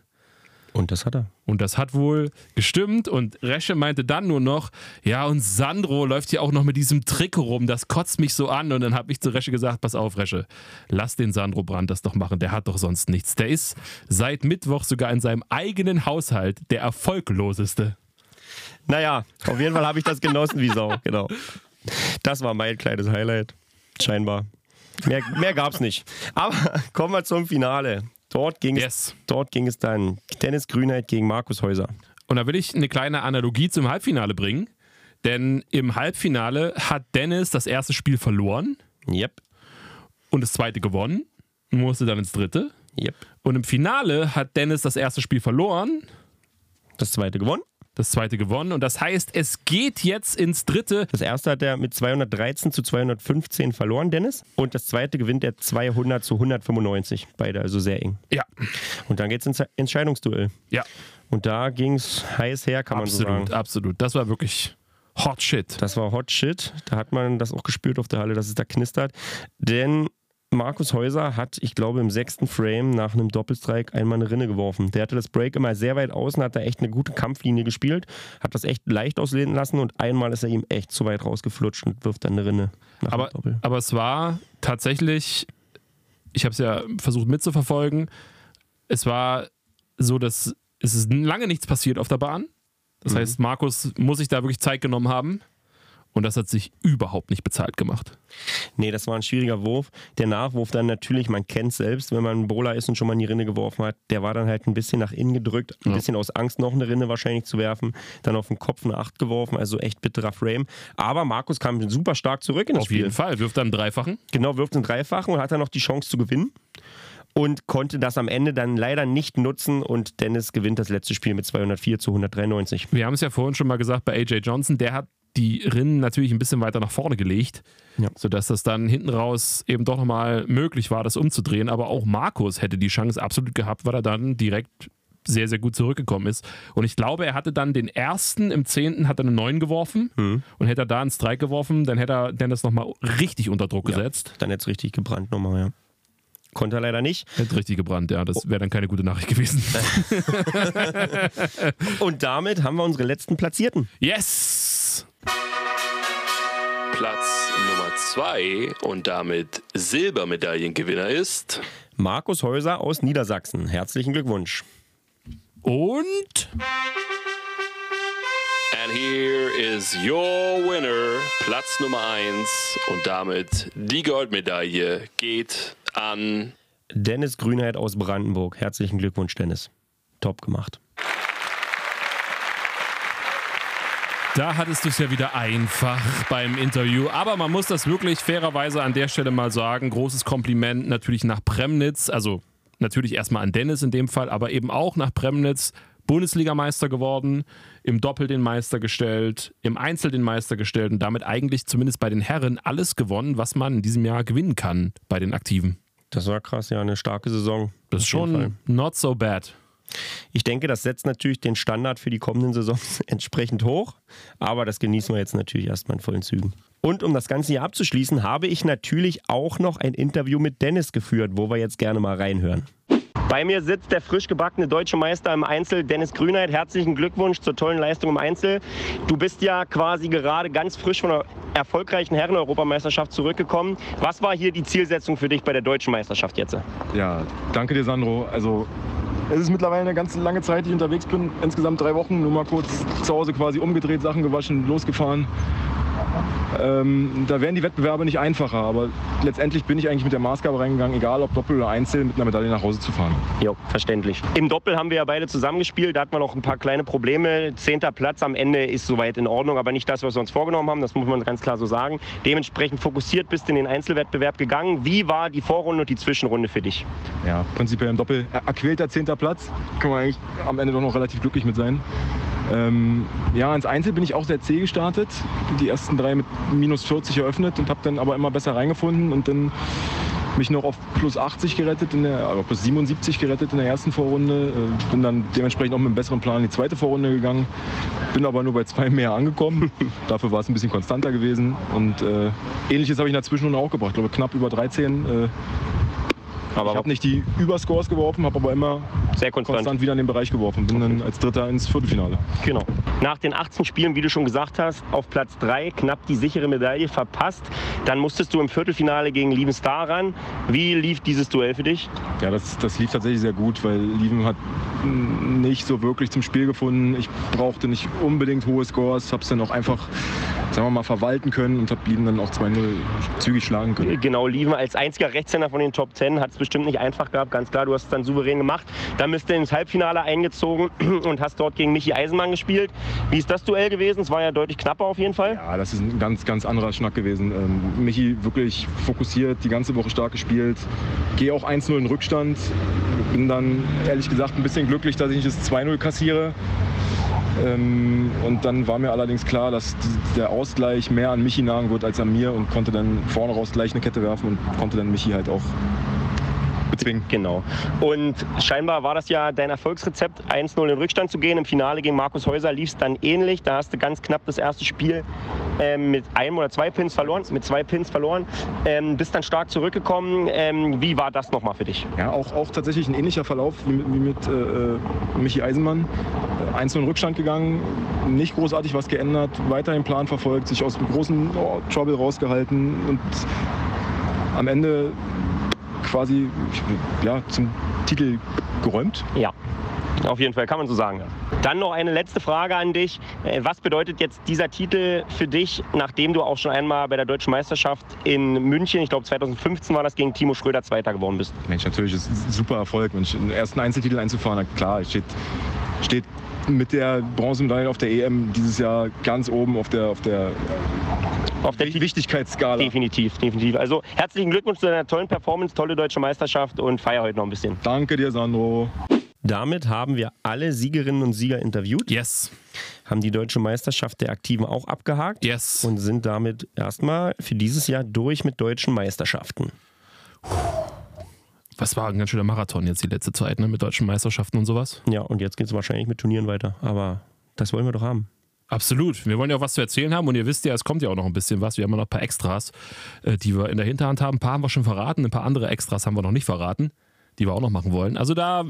Und das hat er. Und das hat wohl gestimmt. Und Resche meinte dann nur noch, ja, und Sandro läuft hier auch noch mit diesem Trick rum. Das kotzt mich so an. Und dann habe ich zu Resche gesagt, pass auf, Resche, lass den Sandro Brandt das doch machen. Der hat doch sonst nichts. Der ist seit Mittwoch sogar in seinem eigenen Haushalt der erfolgloseste. Naja, auf jeden Fall habe ich das genossen wie Sau. Genau. Das war mein kleines Highlight. Scheinbar. Mehr, mehr gab es nicht. Aber kommen wir zum Finale. Dort ging, yes. es, dort ging es dann Dennis Grünheit gegen Markus Häuser. Und da will ich eine kleine Analogie zum Halbfinale bringen. Denn im Halbfinale hat Dennis das erste Spiel verloren. Yep. Und das zweite gewonnen. Musste dann ins dritte. Yep. Und im Finale hat Dennis das erste Spiel verloren. Das zweite gewonnen das zweite gewonnen. Und das heißt, es geht jetzt ins dritte. Das erste hat er mit 213 zu 215 verloren, Dennis. Und das zweite gewinnt er 200 zu 195. Beide also sehr eng. Ja. Und dann geht es ins Entscheidungsduell. Ja. Und da ging es heiß her, kann absolut, man so sagen. Absolut, Das war wirklich Hot Shit. Das war Hot Shit. Da hat man das auch gespürt auf der Halle, dass es da knistert. Denn Markus Häuser hat, ich glaube, im sechsten Frame nach einem Doppelstrike einmal eine Rinne geworfen. Der hatte das Break immer sehr weit außen, hat da echt eine gute Kampflinie gespielt, hat das echt leicht auslehnen lassen und einmal ist er ihm echt zu weit rausgeflutscht und wirft dann eine Rinne. Aber, aber es war tatsächlich, ich habe es ja versucht mitzuverfolgen, es war so, dass es ist lange nichts passiert auf der Bahn. Das mhm. heißt, Markus muss sich da wirklich Zeit genommen haben. Und das hat sich überhaupt nicht bezahlt gemacht. Nee, das war ein schwieriger Wurf. Der Nachwurf dann natürlich, man kennt es selbst, wenn man ein Bowler ist und schon mal in die Rinne geworfen hat, der war dann halt ein bisschen nach innen gedrückt, ein ja. bisschen aus Angst noch eine Rinne wahrscheinlich zu werfen, dann auf den Kopf eine Acht geworfen, also echt bitterer Frame. Aber Markus kam super stark zurück in das auf Spiel. Auf jeden Fall, wirft dann einen Dreifachen. Genau, wirft einen Dreifachen und hat dann noch die Chance zu gewinnen und konnte das am Ende dann leider nicht nutzen und Dennis gewinnt das letzte Spiel mit 204 zu 193. Wir haben es ja vorhin schon mal gesagt bei AJ Johnson, der hat die Rinnen natürlich ein bisschen weiter nach vorne gelegt, ja. sodass das dann hinten raus eben doch nochmal möglich war, das umzudrehen. Aber auch Markus hätte die Chance absolut gehabt, weil er dann direkt sehr, sehr gut zurückgekommen ist. Und ich glaube, er hatte dann den ersten im zehnten hat er eine 9 geworfen mhm. und hätte er da einen Strike geworfen, dann hätte er Dennis nochmal richtig unter Druck ja, gesetzt. Dann hätte es richtig gebrannt nochmal, ja. Konnte er leider nicht. Hätte richtig gebrannt, ja. Das wäre dann keine gute Nachricht gewesen. (laughs) (laughs) und damit haben wir unsere letzten Platzierten. Yes! Platz Nummer 2 und damit Silbermedaillengewinner ist Markus Häuser aus Niedersachsen. Herzlichen Glückwunsch. Und And here is your winner, Platz Nummer 1 und damit die Goldmedaille geht an Dennis Grünheit aus Brandenburg. Herzlichen Glückwunsch, Dennis. Top gemacht. Da hattest du es ja wieder einfach beim Interview. Aber man muss das wirklich fairerweise an der Stelle mal sagen. Großes Kompliment natürlich nach Premnitz. Also natürlich erstmal an Dennis in dem Fall, aber eben auch nach Premnitz. Bundesligameister geworden, im Doppel den Meister gestellt, im Einzel den Meister gestellt und damit eigentlich zumindest bei den Herren alles gewonnen, was man in diesem Jahr gewinnen kann bei den Aktiven. Das war krass, ja, eine starke Saison. Das ist schon not so bad. Ich denke, das setzt natürlich den Standard für die kommenden Saisons (laughs) entsprechend hoch, aber das genießen wir jetzt natürlich erstmal in vollen Zügen. Und um das Ganze hier abzuschließen, habe ich natürlich auch noch ein Interview mit Dennis geführt, wo wir jetzt gerne mal reinhören. Bei mir sitzt der frisch gebackene deutsche Meister im Einzel, Dennis Grünheit. Herzlichen Glückwunsch zur tollen Leistung im Einzel. Du bist ja quasi gerade ganz frisch von der erfolgreichen Herren-Europameisterschaft zurückgekommen. Was war hier die Zielsetzung für dich bei der deutschen Meisterschaft jetzt? Ja, danke dir, Sandro. Also es ist mittlerweile eine ganz lange Zeit, die ich unterwegs bin. Insgesamt drei Wochen. Nur mal kurz zu Hause quasi umgedreht, Sachen gewaschen, losgefahren. Ähm, da werden die Wettbewerbe nicht einfacher, aber letztendlich bin ich eigentlich mit der Maßgabe reingegangen, egal ob Doppel oder Einzel, mit einer Medaille nach Hause zu fahren. Ja, verständlich. Im Doppel haben wir ja beide zusammengespielt, da hat man noch ein paar kleine Probleme. Zehnter Platz am Ende ist soweit in Ordnung, aber nicht das, was wir uns vorgenommen haben, das muss man ganz klar so sagen. Dementsprechend fokussiert bist du in den Einzelwettbewerb gegangen. Wie war die Vorrunde und die Zwischenrunde für dich? Ja, prinzipiell im Doppel erquälter zehnter Platz. Kann man eigentlich am Ende doch noch relativ glücklich mit sein. Ähm, ja, ins Einzel bin ich auch sehr zäh gestartet. Die ersten drei mit minus 40 eröffnet und habe dann aber immer besser reingefunden und dann mich noch auf plus 80 gerettet, in der, also plus 77 gerettet in der ersten Vorrunde. Äh, bin dann dementsprechend auch mit einem besseren Plan in die zweite Vorrunde gegangen. Bin aber nur bei zwei mehr angekommen. (laughs) Dafür war es ein bisschen konstanter gewesen. Und äh, ähnliches habe ich in der Zwischenrunde auch gebracht. Ich glaube knapp über 13. Äh, aber ich habe nicht die Überscores geworfen, habe aber immer sehr konstant. konstant. wieder in den Bereich geworfen. Bin dann als Dritter ins Viertelfinale. Genau. Nach den 18 Spielen, wie du schon gesagt hast, auf Platz 3 knapp die sichere Medaille verpasst. Dann musstest du im Viertelfinale gegen Lieven Star ran. Wie lief dieses Duell für dich? Ja, das, das lief tatsächlich sehr gut, weil Lieven hat nicht so wirklich zum Spiel gefunden. Ich brauchte nicht unbedingt hohe Scores, habe es dann auch einfach, sagen wir mal, verwalten können und habe Lieven dann auch 2-0 zügig schlagen können. Genau, Lieven als einziger Rechtshänder von den Top 10 hat es bestimmt nicht einfach gehabt, ganz klar, du hast es dann souverän gemacht. Dann bist du ins Halbfinale eingezogen (clears throat) und hast dort gegen Michi Eisenmann gespielt. Wie ist das Duell gewesen? Es war ja deutlich knapper auf jeden Fall. Ja, das ist ein ganz, ganz anderer Schnack gewesen. Ähm, Michi wirklich fokussiert, die ganze Woche stark gespielt. Gehe auch 1-0 in Rückstand. Bin dann ehrlich gesagt ein bisschen glücklich, dass ich nicht das 2-0 kassiere. Ähm, und dann war mir allerdings klar, dass der Ausgleich mehr an Michi nagen wird als an mir und konnte dann vorne raus gleich eine Kette werfen und konnte dann Michi halt auch bezwingen. Genau. Und scheinbar war das ja dein Erfolgsrezept, 1-0 in Rückstand zu gehen. Im Finale gegen Markus Häuser lief es dann ähnlich. Da hast du ganz knapp das erste Spiel ähm, mit einem oder zwei Pins verloren, mit zwei Pins verloren. Ähm, bist dann stark zurückgekommen. Ähm, wie war das nochmal für dich? Ja, auch, auch tatsächlich ein ähnlicher Verlauf wie mit, wie mit äh, äh Michi Eisenmann. 1-0 in Rückstand gegangen, nicht großartig was geändert, weiter den Plan verfolgt, sich aus dem großen oh, Trouble rausgehalten und am Ende quasi ja, zum Titel geräumt. Ja. Auf jeden Fall kann man so sagen. Dann noch eine letzte Frage an dich. Äh, was bedeutet jetzt dieser Titel für dich, nachdem du auch schon einmal bei der Deutschen Meisterschaft in München, ich glaube 2015 war das, gegen Timo Schröder Zweiter geworden bist? Mensch, natürlich ist es ein super Erfolg. Mensch, den ersten Einzeltitel einzufahren, klar, steht, steht mit der Bronzemedaille auf der EM dieses Jahr ganz oben auf der, auf der, auf der Wichtigkeitsskala. Definitiv, definitiv. Also herzlichen Glückwunsch zu deiner tollen Performance, tolle deutsche Meisterschaft und feier heute noch ein bisschen. Danke dir, Sandro. Damit haben wir alle Siegerinnen und Sieger interviewt. Yes. Haben die deutsche Meisterschaft der Aktiven auch abgehakt. Yes. Und sind damit erstmal für dieses Jahr durch mit deutschen Meisterschaften. Was war ein ganz schöner Marathon jetzt die letzte Zeit, ne? Mit deutschen Meisterschaften und sowas. Ja, und jetzt geht es wahrscheinlich mit Turnieren weiter. Aber das wollen wir doch haben. Absolut. Wir wollen ja auch was zu erzählen haben und ihr wisst ja, es kommt ja auch noch ein bisschen was. Wir haben ja noch ein paar Extras, äh, die wir in der Hinterhand haben. Ein paar haben wir schon verraten, ein paar andere Extras haben wir noch nicht verraten, die wir auch noch machen wollen. Also da,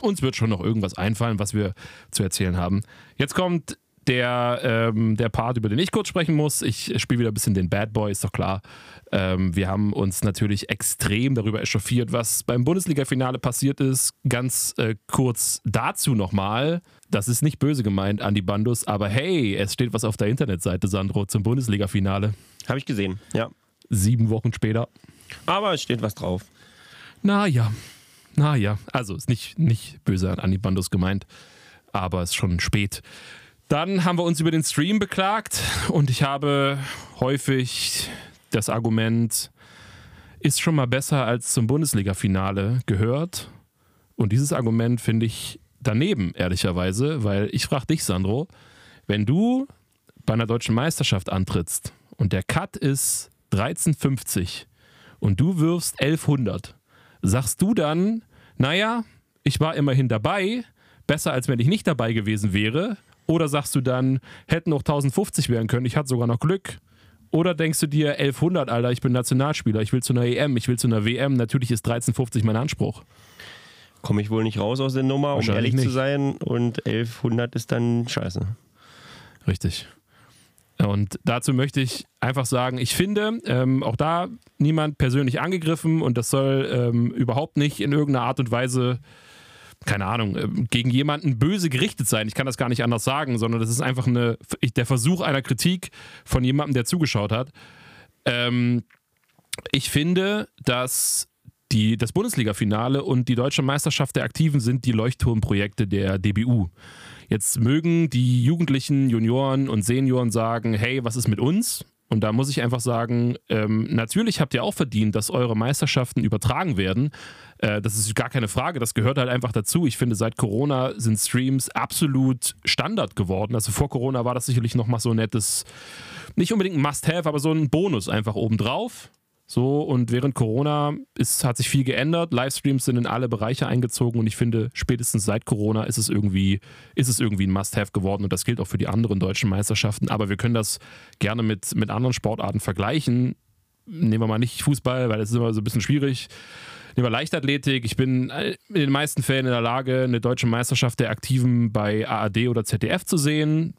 uns wird schon noch irgendwas einfallen, was wir zu erzählen haben. Jetzt kommt der, ähm, der Part, über den ich kurz sprechen muss. Ich spiele wieder ein bisschen den Bad Boy, ist doch klar. Ähm, wir haben uns natürlich extrem darüber echauffiert, was beim Bundesliga-Finale passiert ist. Ganz äh, kurz dazu nochmal. Das ist nicht böse gemeint an die Bandus, aber hey, es steht was auf der Internetseite, Sandro, zum Bundesliga-Finale. Habe ich gesehen, ja. Sieben Wochen später. Aber es steht was drauf. Naja, naja. Also ist nicht, nicht böse an die Bandus gemeint, aber es ist schon spät. Dann haben wir uns über den Stream beklagt und ich habe häufig das Argument, ist schon mal besser als zum Bundesliga-Finale gehört. Und dieses Argument finde ich daneben, ehrlicherweise, weil ich frage dich, Sandro, wenn du bei einer deutschen Meisterschaft antrittst und der Cut ist 13,50 und du wirfst 1100, sagst du dann, naja, ich war immerhin dabei, besser als wenn ich nicht dabei gewesen wäre, oder sagst du dann, hätten noch 1050 werden können, ich hatte sogar noch Glück? Oder denkst du dir, 1100, Alter, ich bin Nationalspieler, ich will zu einer EM, ich will zu einer WM, natürlich ist 1350 mein Anspruch. Komme ich wohl nicht raus aus der Nummer, um ehrlich nicht. zu sein. Und 1100 ist dann scheiße. Richtig. Und dazu möchte ich einfach sagen, ich finde, ähm, auch da niemand persönlich angegriffen und das soll ähm, überhaupt nicht in irgendeiner Art und Weise keine Ahnung, äh, gegen jemanden böse gerichtet sein. Ich kann das gar nicht anders sagen, sondern das ist einfach eine, der Versuch einer Kritik von jemandem, der zugeschaut hat. Ähm, ich finde, dass die, das Bundesliga-Finale und die deutsche Meisterschaft der Aktiven sind die Leuchtturmprojekte der DBU. Jetzt mögen die Jugendlichen, Junioren und Senioren sagen, hey, was ist mit uns? Und da muss ich einfach sagen, ähm, natürlich habt ihr auch verdient, dass eure Meisterschaften übertragen werden. Äh, das ist gar keine Frage, das gehört halt einfach dazu. Ich finde, seit Corona sind Streams absolut Standard geworden. Also vor Corona war das sicherlich nochmal so ein nettes, nicht unbedingt ein Must-Have, aber so ein Bonus einfach obendrauf. So, und während Corona ist, hat sich viel geändert. Livestreams sind in alle Bereiche eingezogen und ich finde, spätestens seit Corona ist es irgendwie, ist es irgendwie ein Must-Have geworden und das gilt auch für die anderen deutschen Meisterschaften. Aber wir können das gerne mit, mit anderen Sportarten vergleichen. Nehmen wir mal nicht Fußball, weil das ist immer so ein bisschen schwierig. Wir Leichtathletik. Ich bin in den meisten Fällen in der Lage, eine deutsche Meisterschaft der Aktiven bei ARD oder ZDF zu sehen.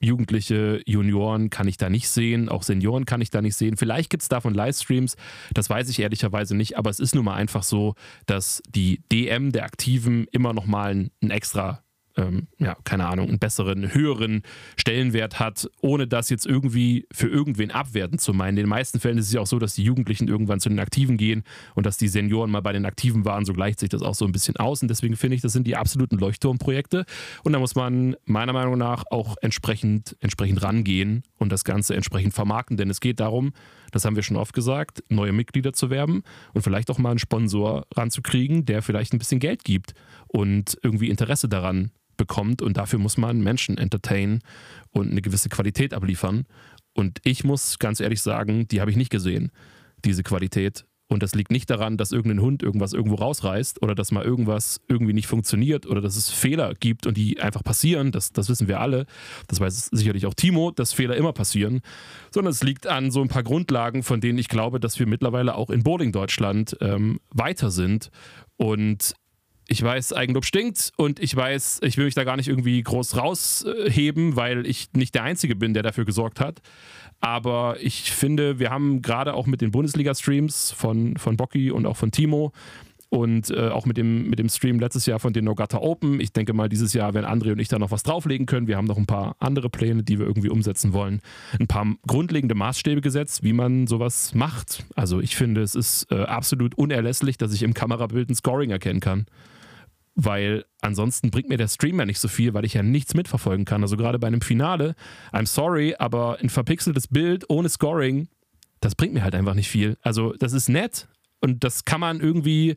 Jugendliche, Junioren kann ich da nicht sehen, auch Senioren kann ich da nicht sehen. Vielleicht gibt es davon Livestreams, das weiß ich ehrlicherweise nicht, aber es ist nun mal einfach so, dass die DM der Aktiven immer noch mal ein, ein extra ähm, ja, keine Ahnung, einen besseren, höheren Stellenwert hat, ohne das jetzt irgendwie für irgendwen abwerten zu meinen. In den meisten Fällen ist es ja auch so, dass die Jugendlichen irgendwann zu den Aktiven gehen und dass die Senioren mal bei den Aktiven waren, so gleicht sich das auch so ein bisschen aus. Und deswegen finde ich, das sind die absoluten Leuchtturmprojekte. Und da muss man meiner Meinung nach auch entsprechend, entsprechend rangehen und das Ganze entsprechend vermarkten. Denn es geht darum, das haben wir schon oft gesagt, neue Mitglieder zu werben und vielleicht auch mal einen Sponsor ranzukriegen, der vielleicht ein bisschen Geld gibt und irgendwie Interesse daran bekommt und dafür muss man Menschen entertainen und eine gewisse Qualität abliefern. Und ich muss ganz ehrlich sagen, die habe ich nicht gesehen, diese Qualität. Und das liegt nicht daran, dass irgendein Hund irgendwas irgendwo rausreißt oder dass mal irgendwas irgendwie nicht funktioniert oder dass es Fehler gibt und die einfach passieren. Das, das wissen wir alle. Das weiß sicherlich auch Timo, dass Fehler immer passieren. Sondern es liegt an so ein paar Grundlagen, von denen ich glaube, dass wir mittlerweile auch in Bowling Deutschland ähm, weiter sind. Und ich weiß, Eigenlob stinkt und ich weiß, ich will mich da gar nicht irgendwie groß rausheben, weil ich nicht der Einzige bin, der dafür gesorgt hat. Aber ich finde, wir haben gerade auch mit den Bundesliga-Streams von, von Bocky und auch von Timo und äh, auch mit dem, mit dem Stream letztes Jahr von den Nogata Open. Ich denke mal, dieses Jahr werden André und ich da noch was drauflegen können. Wir haben noch ein paar andere Pläne, die wir irgendwie umsetzen wollen. Ein paar grundlegende Maßstäbe gesetzt, wie man sowas macht. Also ich finde, es ist äh, absolut unerlässlich, dass ich im Kamerabild ein Scoring erkennen kann weil ansonsten bringt mir der Stream ja nicht so viel, weil ich ja nichts mitverfolgen kann. Also gerade bei einem Finale, I'm sorry, aber ein verpixeltes Bild ohne Scoring, das bringt mir halt einfach nicht viel. Also das ist nett und das kann man irgendwie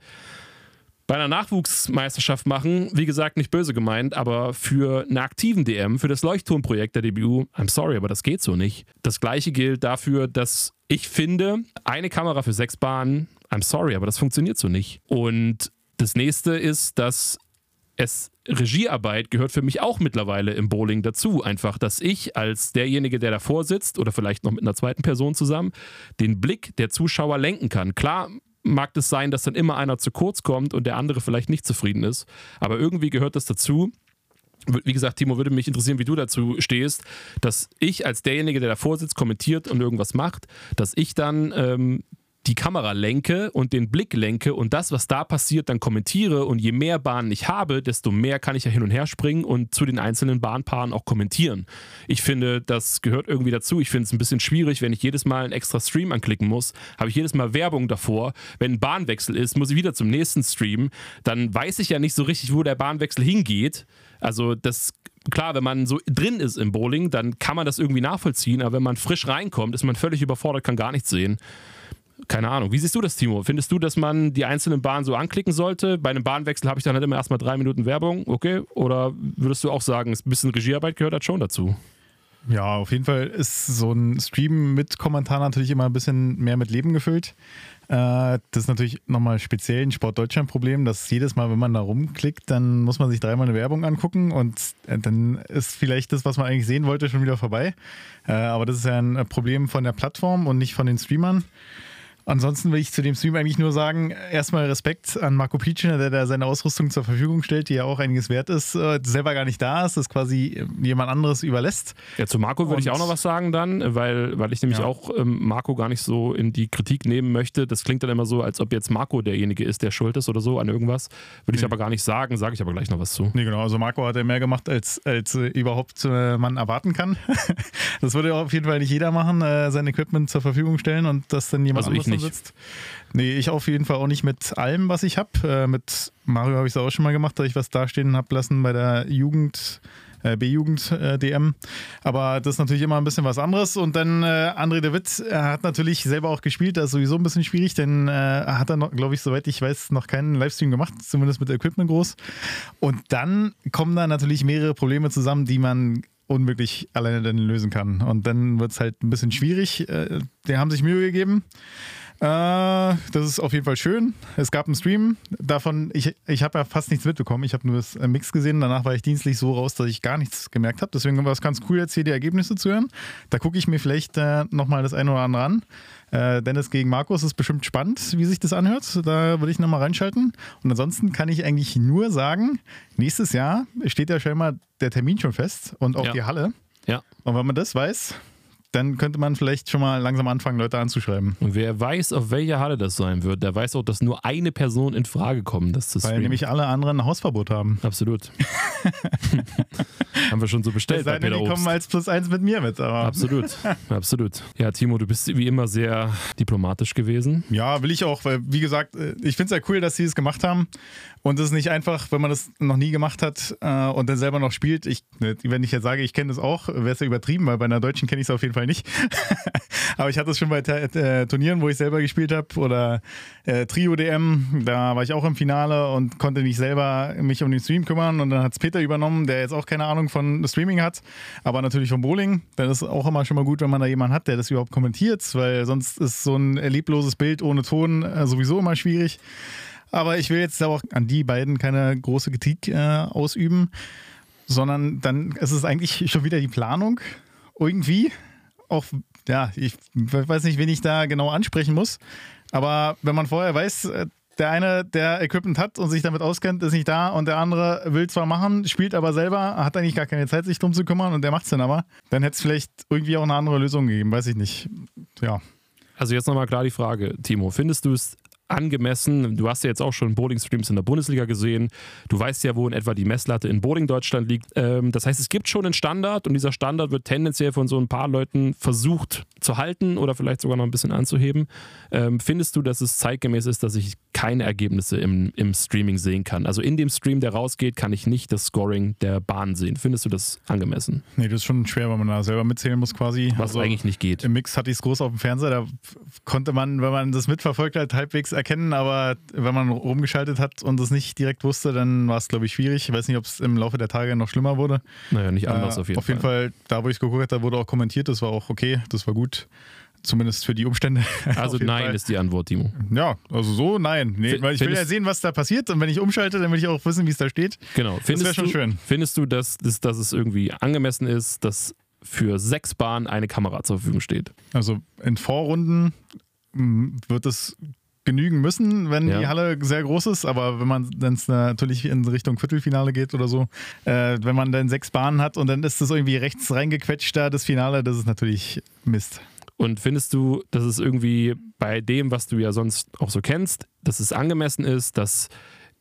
bei einer Nachwuchsmeisterschaft machen. Wie gesagt, nicht böse gemeint, aber für einen aktiven DM, für das Leuchtturmprojekt der DBU, I'm sorry, aber das geht so nicht. Das gleiche gilt dafür, dass ich finde, eine Kamera für sechs Bahnen, I'm sorry, aber das funktioniert so nicht. Und das nächste ist, dass es Regiearbeit gehört für mich auch mittlerweile im Bowling dazu. Einfach, dass ich als derjenige, der davor sitzt oder vielleicht noch mit einer zweiten Person zusammen, den Blick der Zuschauer lenken kann. Klar mag es sein, dass dann immer einer zu kurz kommt und der andere vielleicht nicht zufrieden ist, aber irgendwie gehört das dazu. Wie gesagt, Timo, würde mich interessieren, wie du dazu stehst, dass ich als derjenige, der davor sitzt, kommentiert und irgendwas macht, dass ich dann ähm, die Kamera lenke und den Blick lenke und das, was da passiert, dann kommentiere. Und je mehr Bahnen ich habe, desto mehr kann ich ja hin und her springen und zu den einzelnen Bahnpaaren auch kommentieren. Ich finde, das gehört irgendwie dazu. Ich finde es ein bisschen schwierig, wenn ich jedes Mal einen extra Stream anklicken muss, habe ich jedes Mal Werbung davor. Wenn ein Bahnwechsel ist, muss ich wieder zum nächsten Stream. Dann weiß ich ja nicht so richtig, wo der Bahnwechsel hingeht. Also das klar, wenn man so drin ist im Bowling, dann kann man das irgendwie nachvollziehen, aber wenn man frisch reinkommt, ist man völlig überfordert, kann gar nichts sehen keine Ahnung. Wie siehst du das, Timo? Findest du, dass man die einzelnen Bahnen so anklicken sollte? Bei einem Bahnwechsel habe ich dann halt immer erstmal drei Minuten Werbung, okay? Oder würdest du auch sagen, ein bisschen Regiearbeit gehört halt schon dazu? Ja, auf jeden Fall ist so ein Stream mit Kommentar natürlich immer ein bisschen mehr mit Leben gefüllt. Äh, das ist natürlich nochmal speziell ein Sport Deutschland Problem, dass jedes Mal, wenn man da rumklickt, dann muss man sich dreimal eine Werbung angucken und äh, dann ist vielleicht das, was man eigentlich sehen wollte, schon wieder vorbei. Äh, aber das ist ja ein Problem von der Plattform und nicht von den Streamern. Ansonsten will ich zu dem Stream eigentlich nur sagen, erstmal Respekt an Marco Pietschner, der da seine Ausrüstung zur Verfügung stellt, die ja auch einiges wert ist, äh, selber gar nicht da ist, das quasi jemand anderes überlässt. Ja, zu Marco würde ich auch noch was sagen dann, weil, weil ich nämlich ja. auch ähm, Marco gar nicht so in die Kritik nehmen möchte. Das klingt dann immer so, als ob jetzt Marco derjenige ist, der schuld ist oder so an irgendwas. Würde nee. ich aber gar nicht sagen, sage ich aber gleich noch was zu. Nee, genau. Also Marco hat ja mehr gemacht, als, als äh, überhaupt äh, man erwarten kann. (laughs) das würde auf jeden Fall nicht jeder machen, äh, sein Equipment zur Verfügung stellen und das dann jemand also anderes sitzt. Nee, ich auf jeden Fall auch nicht mit allem, was ich habe. Äh, mit Mario habe ich es auch schon mal gemacht, dass ich was dastehen habe lassen bei der Jugend. Äh, B-Jugend-DM. Äh, Aber das ist natürlich immer ein bisschen was anderes. Und dann äh, André de Witt hat natürlich selber auch gespielt. Das ist sowieso ein bisschen schwierig, denn äh, hat er, glaube ich, soweit ich weiß, noch keinen Livestream gemacht, zumindest mit Equipment groß. Und dann kommen da natürlich mehrere Probleme zusammen, die man unmöglich alleine dann lösen kann. Und dann wird es halt ein bisschen schwierig. Äh, die haben sich Mühe gegeben. Äh, das ist auf jeden Fall schön. Es gab einen Stream. Davon, ich, ich habe ja fast nichts mitbekommen. Ich habe nur das äh, Mix gesehen. Danach war ich dienstlich so raus, dass ich gar nichts gemerkt habe. Deswegen war es ganz cool, jetzt hier die Ergebnisse zu hören. Da gucke ich mir vielleicht äh, nochmal das eine oder andere an. Äh, Dennis gegen Markus ist bestimmt spannend, wie sich das anhört. Da würde ich nochmal reinschalten. Und ansonsten kann ich eigentlich nur sagen, nächstes Jahr steht ja scheinbar der Termin schon fest und auch Ja. die Halle. Ja. Und wenn man das weiß, dann könnte man vielleicht schon mal langsam anfangen, Leute anzuschreiben. Und wer weiß, auf welcher Halle das sein wird, der weiß auch, dass nur eine Person in Frage kommt, das zu Weil streamen. nämlich alle anderen ein Hausverbot haben. Absolut. (laughs) Haben wir schon so bestellt Es sei denn, die Obst. kommen als plus eins mit mir mit. Aber Absolut, absolut. Ja, Timo, du bist wie immer sehr diplomatisch gewesen. Ja, will ich auch, weil, wie gesagt, äh, ich finde es ja cool, dass sie es gemacht haben. Und es ist nicht einfach, wenn man das noch nie gemacht hat äh, und dann selber noch spielt. Ich, äh, wenn ich jetzt sage, ich kenne das auch, wäre es ja übertrieben, weil bei einer Deutschen kenne ich es auf jeden Fall nicht. (laughs) Aber ich hatte es schon bei äh, Turnieren, wo ich selber gespielt habe oder äh, Trio-DM, da war ich auch im Finale und konnte nicht selber mich um den Stream kümmern. Und dann hat es Peter übernommen, der jetzt auch keine Ahnung von Streaming hat, aber natürlich vom Bowling. Dann ist auch immer schon mal gut, wenn man da jemanden hat, der das überhaupt kommentiert, weil sonst ist so ein lebloses Bild ohne Ton äh, sowieso immer schwierig. Aber ich will jetzt auch an die beiden keine große Kritik äh, ausüben, sondern dann ist es eigentlich schon wieder die Planung irgendwie. Auch, ja, ich weiß nicht, wen ich da genau ansprechen muss. Aber wenn man vorher weiß, äh, der eine, der Equipment hat und sich damit auskennt, ist nicht da und der andere will zwar machen, spielt aber selber, hat eigentlich gar keine Zeit, sich drum zu kümmern und der macht es dann aber, dann hätte es vielleicht irgendwie auch eine andere Lösung gegeben, weiß ich nicht. Ja. Also jetzt nochmal klar die Frage, Timo, findest du es angemessen? Du hast ja jetzt auch schon Bowling-Streams in der Bundesliga gesehen. Du weißt ja, wo in etwa die Messlatte in Bowling Deutschland liegt. Ähm, das heißt, es gibt schon einen Standard und dieser Standard wird tendenziell von so ein paar Leuten versucht zu halten oder vielleicht sogar noch ein bisschen anzuheben. Ähm, findest du, dass es zeitgemäß ist, dass ich keine Ergebnisse im, im Streaming sehen kann? Also in dem Stream, der rausgeht, kann ich nicht das Scoring der Bahn sehen. Findest du das angemessen? Nee, das ist schon schwer, weil man da selber mitzählen muss quasi. Was eigentlich nicht geht. Im Mix hatte ich es groß auf dem Fernseher, da konnte man, wenn man das mitverfolgt hat, halbwegs erkennen, aber wenn man rumgeschaltet hat und es nicht direkt wusste, dann war es, glaube ich, schwierig. Ich weiß nicht, ob es im Laufe der Tage noch schlimmer wurde. Naja, nicht anders Äh, auf jeden Auf jeden Fall, da wo ich geguckt habe, wurde auch kommentiert, das war auch okay, das war gut. Zumindest für die Umstände. (laughs) Also nein Fall. ist die Antwort, Timo. Ja, also so nein. Nee, F- weil ich will ja findest- sehen, was da passiert und wenn ich umschalte, dann will ich auch wissen, wie es da steht. Genau. Das wäre Findest schon schön. Findest du, dass, dass, dass es irgendwie angemessen ist, dass für sechs Bahnen eine Kamera zur Verfügung steht? Also in Vorrunden m, wird es genügen müssen, wenn Ja. die Halle sehr groß ist, aber wenn man dann natürlich in Richtung Viertelfinale geht oder so, äh, wenn man dann sechs Bahnen hat und dann ist das irgendwie rechts reingequetscht da, das Finale, das ist natürlich Mist. Und findest du, dass es irgendwie bei dem, was du ja sonst auch so kennst, dass es angemessen ist, dass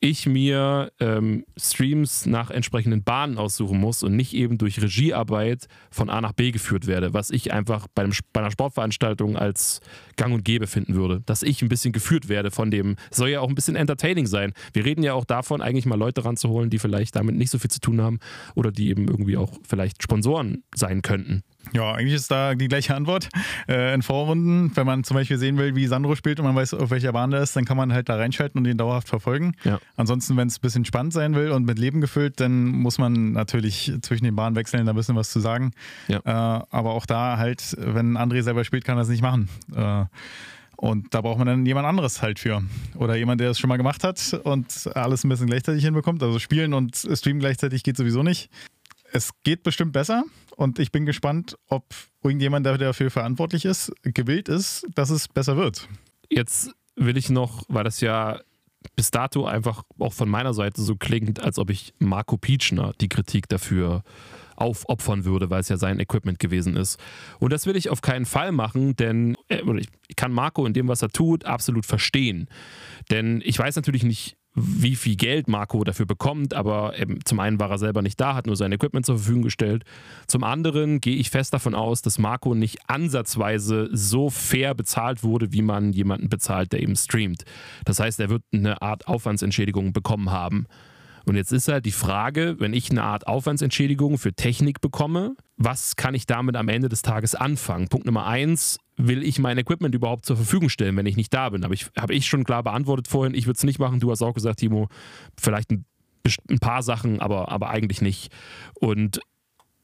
ich mir ähm, Streams nach entsprechenden Bahnen aussuchen muss und nicht eben durch Regiearbeit von A nach B geführt werde, was ich einfach bei, einem, bei einer Sportveranstaltung als gang und gäbe finden würde. Dass ich ein bisschen geführt werde von dem, soll ja auch ein bisschen entertaining sein. Wir reden ja auch davon, eigentlich mal Leute ranzuholen, die vielleicht damit nicht so viel zu tun haben oder die eben irgendwie auch vielleicht Sponsoren sein könnten. Ja, eigentlich ist da die gleiche Antwort. Äh, in Vorrunden, wenn man zum Beispiel sehen will, wie Sandro spielt und man weiß, auf welcher Bahn der ist, dann kann man halt da reinschalten und ihn dauerhaft verfolgen. Ja. Ansonsten, wenn es ein bisschen spannend sein will und mit Leben gefüllt, dann muss man natürlich zwischen den Bahnen wechseln, da ein bisschen was zu sagen. Ja. Äh, aber auch da halt, wenn André selber spielt, kann er das nicht machen. Äh, und da braucht man dann jemand anderes halt für. Oder jemand, der es schon mal gemacht hat und alles ein bisschen gleichzeitig hinbekommt. Also spielen und streamen gleichzeitig geht sowieso nicht. Es geht bestimmt besser und ich bin gespannt, ob irgendjemand, der dafür verantwortlich ist, gewillt ist, dass es besser wird. Jetzt will ich noch, weil das ja bis dato einfach auch von meiner Seite so klingt, als ob ich Marco Pietschner die Kritik dafür aufopfern würde, weil es ja sein Equipment gewesen ist. Und das will ich auf keinen Fall machen, denn äh, ich kann Marco in dem, was er tut, absolut verstehen. Denn ich weiß natürlich nicht, wie viel Geld Marco dafür bekommt, aber ähm, zum einen war er selber nicht da, hat nur sein Equipment zur Verfügung gestellt. Zum anderen gehe ich fest davon aus, dass Marco nicht ansatzweise so fair bezahlt wurde, wie man jemanden bezahlt, der eben streamt. Das heißt, er wird eine Art Aufwandsentschädigung bekommen haben. Und jetzt ist halt die Frage, wenn ich eine Art Aufwandsentschädigung für Technik bekomme, was kann ich damit am Ende des Tages anfangen? Punkt Nummer eins, will ich mein Equipment überhaupt zur Verfügung stellen, wenn ich nicht da bin? Aber ich habe ich schon klar beantwortet vorhin, ich würde es nicht machen. Du hast auch gesagt, Timo, vielleicht ein, ein paar Sachen, aber, aber eigentlich nicht. Und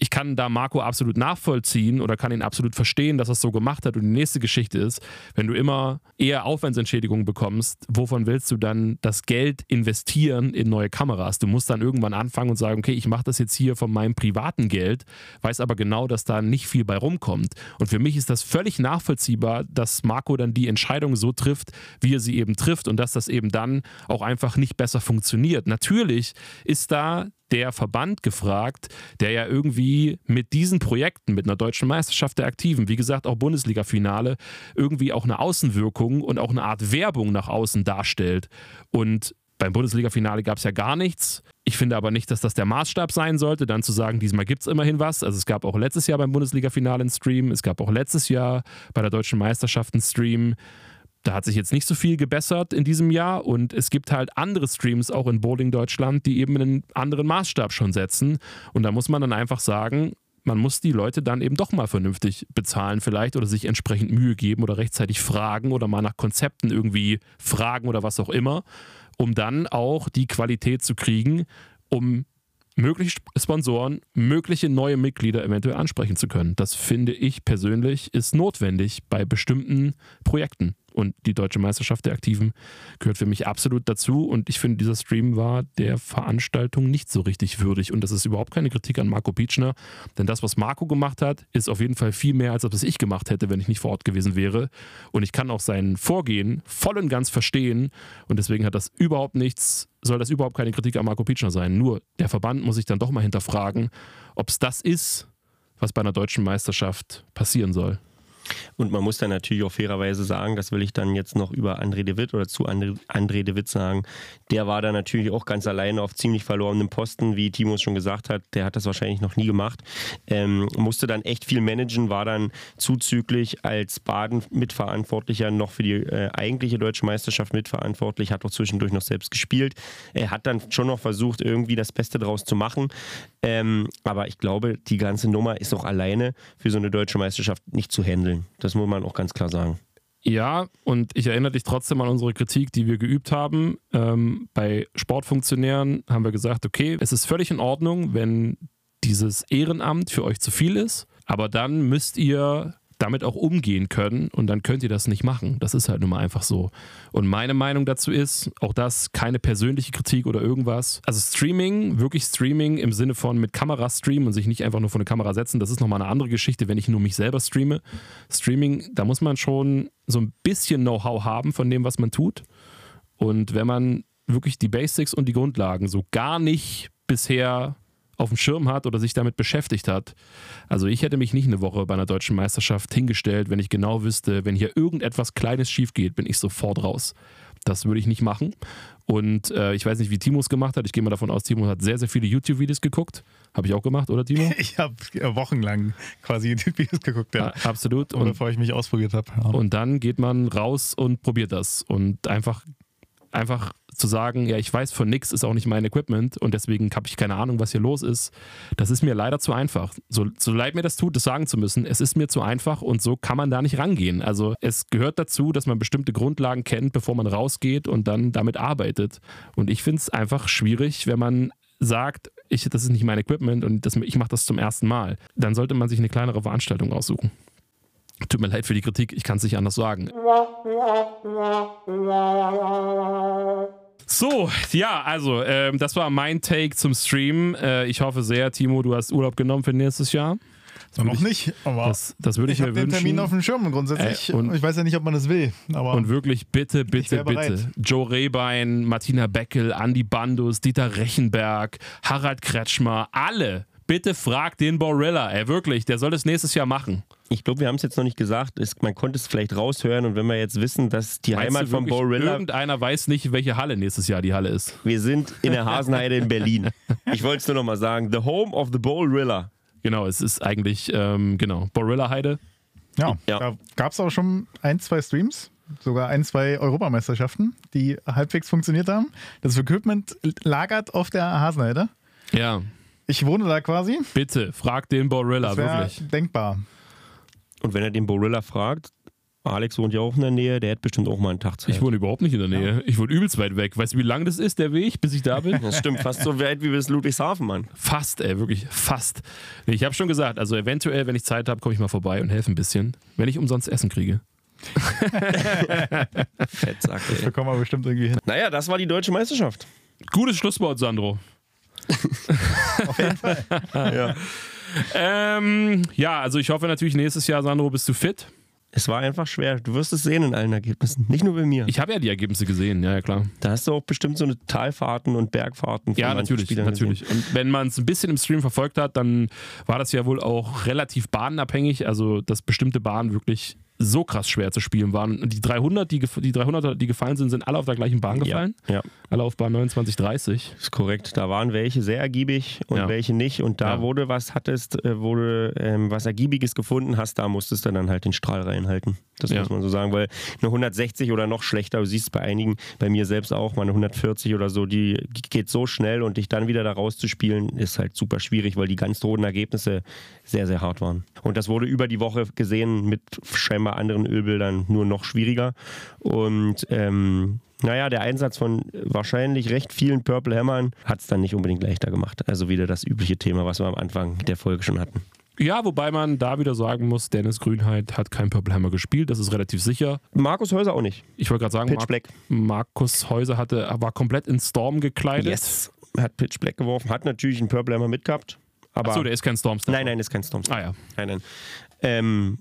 ich kann da Marco absolut nachvollziehen oder kann ihn absolut verstehen, dass er es so gemacht hat. Und die nächste Geschichte ist, wenn du immer eher Aufwandsentschädigungen bekommst, wovon willst du dann das Geld investieren in neue Kameras? Du musst dann irgendwann anfangen und sagen, okay, ich mache das jetzt hier von meinem privaten Geld, weiß aber genau, dass da nicht viel bei rumkommt. Und für mich ist das völlig nachvollziehbar, dass Marco dann die Entscheidung so trifft, wie er sie eben trifft und dass das eben dann auch einfach nicht besser funktioniert. Natürlich ist da der Verband gefragt, der ja irgendwie mit diesen Projekten, mit einer deutschen Meisterschaft der Aktiven, wie gesagt auch Bundesliga-Finale, irgendwie auch eine Außenwirkung und auch eine Art Werbung nach außen darstellt. Und beim Bundesliga-Finale gab es ja gar nichts. Ich finde aber nicht, dass das der Maßstab sein sollte, dann zu sagen, diesmal gibt es immerhin was. Also es gab auch letztes Jahr beim Bundesliga-Finale einen Stream, es gab auch letztes Jahr bei der deutschen Meisterschaft einen Stream. Da hat sich jetzt nicht so viel gebessert in diesem Jahr und es gibt halt andere Streams auch in Bowling Deutschland, die eben einen anderen Maßstab schon setzen. Und da muss man dann einfach sagen, man muss die Leute dann eben doch mal vernünftig bezahlen vielleicht oder sich entsprechend Mühe geben oder rechtzeitig fragen oder mal nach Konzepten irgendwie fragen oder was auch immer, um dann auch die Qualität zu kriegen, um mögliche Sponsoren, mögliche neue Mitglieder eventuell ansprechen zu können. Das finde ich persönlich ist notwendig bei bestimmten Projekten. Und die deutsche Meisterschaft der Aktiven gehört für mich absolut dazu. Und ich finde, dieser Stream war der Veranstaltung nicht so richtig würdig. Und das ist überhaupt keine Kritik an Marco Pietschner. Denn das, was Marco gemacht hat, ist auf jeden Fall viel mehr, als das, was ich gemacht hätte, wenn ich nicht vor Ort gewesen wäre. Und ich kann auch sein Vorgehen voll und ganz verstehen. Und deswegen hat das überhaupt nichts, soll das überhaupt keine Kritik an Marco Pietschner sein. Nur der Verband muss sich dann doch mal hinterfragen, ob es das ist, was bei einer deutschen Meisterschaft passieren soll. Und man muss dann natürlich auch fairerweise sagen, das will ich dann jetzt noch über André de Witt oder zu André, de Witt sagen, der war da natürlich auch ganz alleine auf ziemlich verlorenem Posten, wie Timo schon gesagt hat. Der hat das wahrscheinlich noch nie gemacht. Ähm, musste dann echt viel managen, war dann zuzüglich als Baden-Mitverantwortlicher noch für die äh, eigentliche deutsche Meisterschaft mitverantwortlich, hat auch zwischendurch noch selbst gespielt. Er hat dann schon noch versucht, irgendwie das Beste draus zu machen. Ähm, aber ich glaube, die ganze Nummer ist auch alleine für so eine deutsche Meisterschaft nicht zu handeln. Das muss man auch ganz klar sagen. Ja, und ich erinnere dich trotzdem an unsere Kritik, die wir geübt haben. Ähm, bei Sportfunktionären haben wir gesagt, okay, es ist völlig in Ordnung, wenn dieses Ehrenamt für euch zu viel ist, aber dann müsst ihr damit auch umgehen können und dann könnt ihr das nicht machen. Das ist halt nun mal einfach so. Und meine Meinung dazu ist, auch das keine persönliche Kritik oder irgendwas. Also Streaming, wirklich Streaming im Sinne von mit Kamera streamen und sich nicht einfach nur vor eine Kamera setzen, das ist nochmal eine andere Geschichte, wenn ich nur mich selber streame. Streaming, da muss man schon so ein bisschen Know-how haben von dem, was man tut. Und wenn man wirklich die Basics und die Grundlagen so gar nicht bisher auf dem Schirm hat oder sich damit beschäftigt hat. Also ich hätte mich nicht eine Woche bei einer deutschen Meisterschaft hingestellt, wenn ich genau wüsste, wenn hier irgendetwas Kleines schief geht, bin ich sofort raus. Das würde ich nicht machen. Und äh, ich weiß nicht, wie Timo es gemacht hat. Ich gehe mal davon aus, Timo hat sehr, sehr viele YouTube-Videos geguckt. Habe ich auch gemacht, oder Timo? (laughs) Ich habe wochenlang quasi YouTube-Videos geguckt, ja. ja absolut. Und, bevor ich mich ausprobiert habe. Ja. Und dann geht man raus und probiert das. Und einfach, einfach zu sagen, ja, ich weiß von nichts, ist auch nicht mein Equipment und deswegen habe ich keine Ahnung, was hier los ist, das ist mir leider zu einfach. So, so leid mir das tut, das sagen zu müssen, es ist mir zu einfach und so kann man da nicht rangehen. Also es gehört dazu, dass man bestimmte Grundlagen kennt, bevor man rausgeht und dann damit arbeitet. Und ich finde es einfach schwierig, wenn man sagt, ich, das ist nicht mein Equipment und das, ich mache das zum ersten Mal. Dann sollte man sich eine kleinere Veranstaltung aussuchen. Tut mir leid für die Kritik, ich kann es nicht anders sagen. So, ja, also, ähm, das war mein Take zum Stream. Äh, ich hoffe sehr, Timo, du hast Urlaub genommen für nächstes Jahr. Das noch ich, nicht, aber das, das würde ich, ich mir wünschen. Ich habe den Termin auf dem Schirm grundsätzlich. Äh, und, ich weiß ja nicht, ob man das will. Aber und wirklich, bitte, bitte, bitte. Joe Rehbein, Martina Beckel, Andy Bandus, Dieter Rechenberg, Harald Kretschmer, alle. Bitte frag den Borilla. Ey, wirklich, der soll das nächstes Jahr machen. Ich glaube, wir haben es jetzt noch nicht gesagt. Es, man konnte es vielleicht raushören und wenn wir jetzt wissen, dass die Meinst Heimat von Borilla. Irgendeiner weiß nicht, welche Halle nächstes Jahr die Halle ist. Wir sind in der Hasenheide in Berlin. Ich wollte es nur noch mal sagen. The home of the Borilla. Genau, es ist eigentlich, ähm, genau, Borilla Heide. Ja, ja. da gab es auch schon ein, zwei Streams sogar ein, zwei Europameisterschaften, die halbwegs funktioniert haben. Das Equipment lagert auf der Hasenheide. Ja. Ich wohne da quasi. Bitte, frag den Borilla, wirklich. Denkbar. Und wenn er den Borilla fragt, Alex wohnt ja auch in der Nähe, der hat bestimmt auch mal einen Tag Zeit. Ich wohne überhaupt nicht in der Nähe. Ich wohne übelst weit weg. Weißt du, wie lang das ist, der Weg, bis ich da bin? Das stimmt, fast so weit wie bis Ludwigshafen, Mann. Fast, ey, wirklich fast. Nee, ich habe schon gesagt, also eventuell, wenn ich Zeit habe, komme ich mal vorbei und helfe ein bisschen, wenn ich umsonst Essen kriege. Fettsack, Das bekommen wir bestimmt irgendwie hin. Naja, das war die deutsche Meisterschaft. Gutes Schlusswort, Sandro. Auf jeden Fall. (laughs) ja. Ähm, ja, also ich hoffe natürlich nächstes Jahr, Sandro, bist du fit. Es war einfach schwer. Du wirst es sehen in allen Ergebnissen. Nicht nur bei mir. Ich habe ja die Ergebnisse gesehen, ja, ja klar. Da hast du auch bestimmt so eine Talfahrten und Bergfahrten. von Ja, natürlich, Spielern natürlich. gesehen. Und wenn man es ein bisschen im Stream verfolgt hat, dann war das ja wohl auch relativ bahnabhängig, also dass bestimmte Bahnen wirklich so krass schwer zu spielen waren. Die 300, die, die 300er, die gefallen sind, sind alle auf der gleichen Bahn gefallen. Ja, ja. Alle auf Bahn 2930. ist korrekt. Da waren welche sehr ergiebig und Ja. welche nicht. Und da, Ja. du was hattest, äh, du ähm, was Ergiebiges gefunden hast, da musstest du dann halt den Strahl reinhalten. Das muss man so sagen, weil eine 160 oder noch schlechter, du siehst es bei einigen, bei mir selbst auch, mal eine 140 oder so, die geht so schnell und dich dann wieder da rauszuspielen, ist halt super schwierig, weil die ganz roten Ergebnisse sehr, sehr hart waren. Und das wurde über die Woche gesehen mit scheinbar anderen Ölbildern nur noch schwieriger. Und ähm, naja, der Einsatz von wahrscheinlich recht vielen Purple Hammern hat es dann nicht unbedingt leichter gemacht. Also wieder das übliche Thema, was wir am Anfang der Folge schon hatten. Ja, wobei man da wieder sagen muss, Dennis Grünheit hat kein Purple Hammer gespielt, das ist relativ sicher. Markus Häuser auch nicht. Ich wollte gerade sagen, Pitch Black. Markus Häuser hatte, war komplett in Storm gekleidet. Yes. Hat Pitch Black geworfen, hat natürlich einen Purple Hammer mitgehabt. Aber Achso, der ist kein Stormstar. Nein, nein, ist kein Stormstar. Ah ja. Nein, nein. Ähm,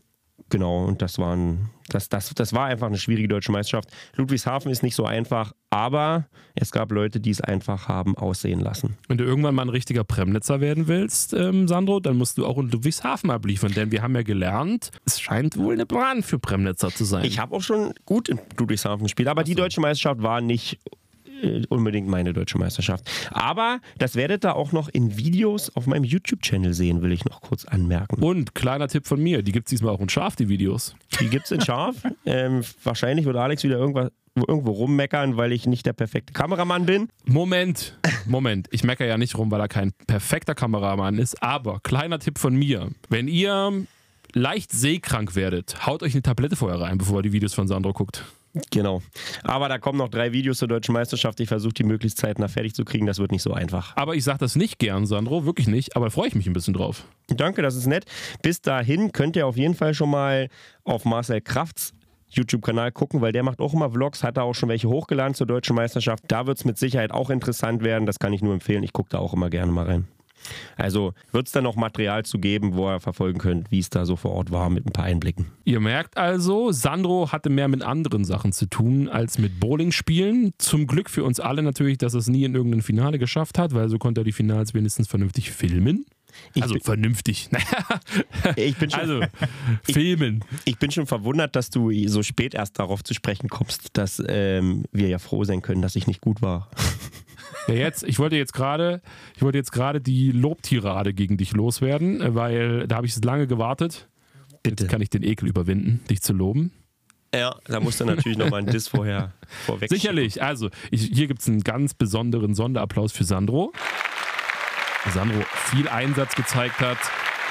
genau, und das, waren, das, das, das war einfach eine schwierige deutsche Meisterschaft. Ludwigshafen ist nicht so einfach, aber es gab Leute, die es einfach haben aussehen lassen. Wenn du irgendwann mal ein richtiger Premnitzer werden willst, ähm, Sandro, dann musst du auch in Ludwigshafen abliefern, denn wir haben ja gelernt, es scheint wohl eine Plan für Premnitzer zu sein. Ich habe auch schon gut in Ludwigshafen gespielt, aber die deutsche Meisterschaft war nicht unbedingt meine deutsche Meisterschaft. Aber das werdet ihr auch noch in Videos auf meinem YouTube-Channel sehen, will ich noch kurz anmerken. Und kleiner Tipp von mir, die gibt es diesmal auch in scharf, die Videos. Die gibt es in scharf. (laughs) ähm, wahrscheinlich wird Alex wieder irgendwas, irgendwo rummeckern, weil ich nicht der perfekte Kameramann bin. Moment, Moment. Ich meckere ja nicht rum, weil er kein perfekter Kameramann ist, aber kleiner Tipp von mir. Wenn ihr leicht seekrank werdet, haut euch eine Tablette vorher rein, bevor ihr die Videos von Sandro guckt. Genau. Aber da kommen noch drei Videos zur deutschen Meisterschaft. Ich versuche die möglichst zeitnah fertig zu kriegen. Das wird nicht so einfach. Aber ich sage das nicht gern, Sandro, wirklich nicht, aber da freue ich mich ein bisschen drauf. Danke, das ist nett. Bis dahin könnt ihr auf jeden Fall schon mal auf Marcel Krafts YouTube-Kanal gucken, weil der macht auch immer Vlogs, hat da auch schon welche hochgeladen zur deutschen Meisterschaft. Da wird es mit Sicherheit auch interessant werden. Das kann ich nur empfehlen. Ich gucke da auch immer gerne mal rein. Also wird es da noch Material zu geben, wo ihr verfolgen könnt, wie es da so vor Ort war mit ein paar Einblicken. Ihr merkt also, Sandro hatte mehr mit anderen Sachen zu tun als mit Bowling spielen. Zum Glück für uns alle natürlich, dass er es nie in irgendein Finale geschafft hat, weil so konnte er die Finals wenigstens vernünftig filmen. also vernünftig. (laughs) Ich bin schon, also (laughs) filmen. Ich bin schon verwundert, dass du so spät erst darauf zu sprechen kommst, dass ähm, wir ja froh sein können, dass ich nicht gut war. (laughs) Ja, jetzt, ich wollte jetzt gerade, ich wollte jetzt gerade die Lobtirade gegen dich loswerden, weil da habe ich lange gewartet. Bitte. Jetzt kann ich den Ekel überwinden, dich zu loben. Ja, da musst du natürlich nochmal einen Diss vorher vorweg. Sicherlich. Also, ich, hier gibt es einen ganz besonderen Sonderapplaus für Sandro. Sandro viel Einsatz gezeigt hat.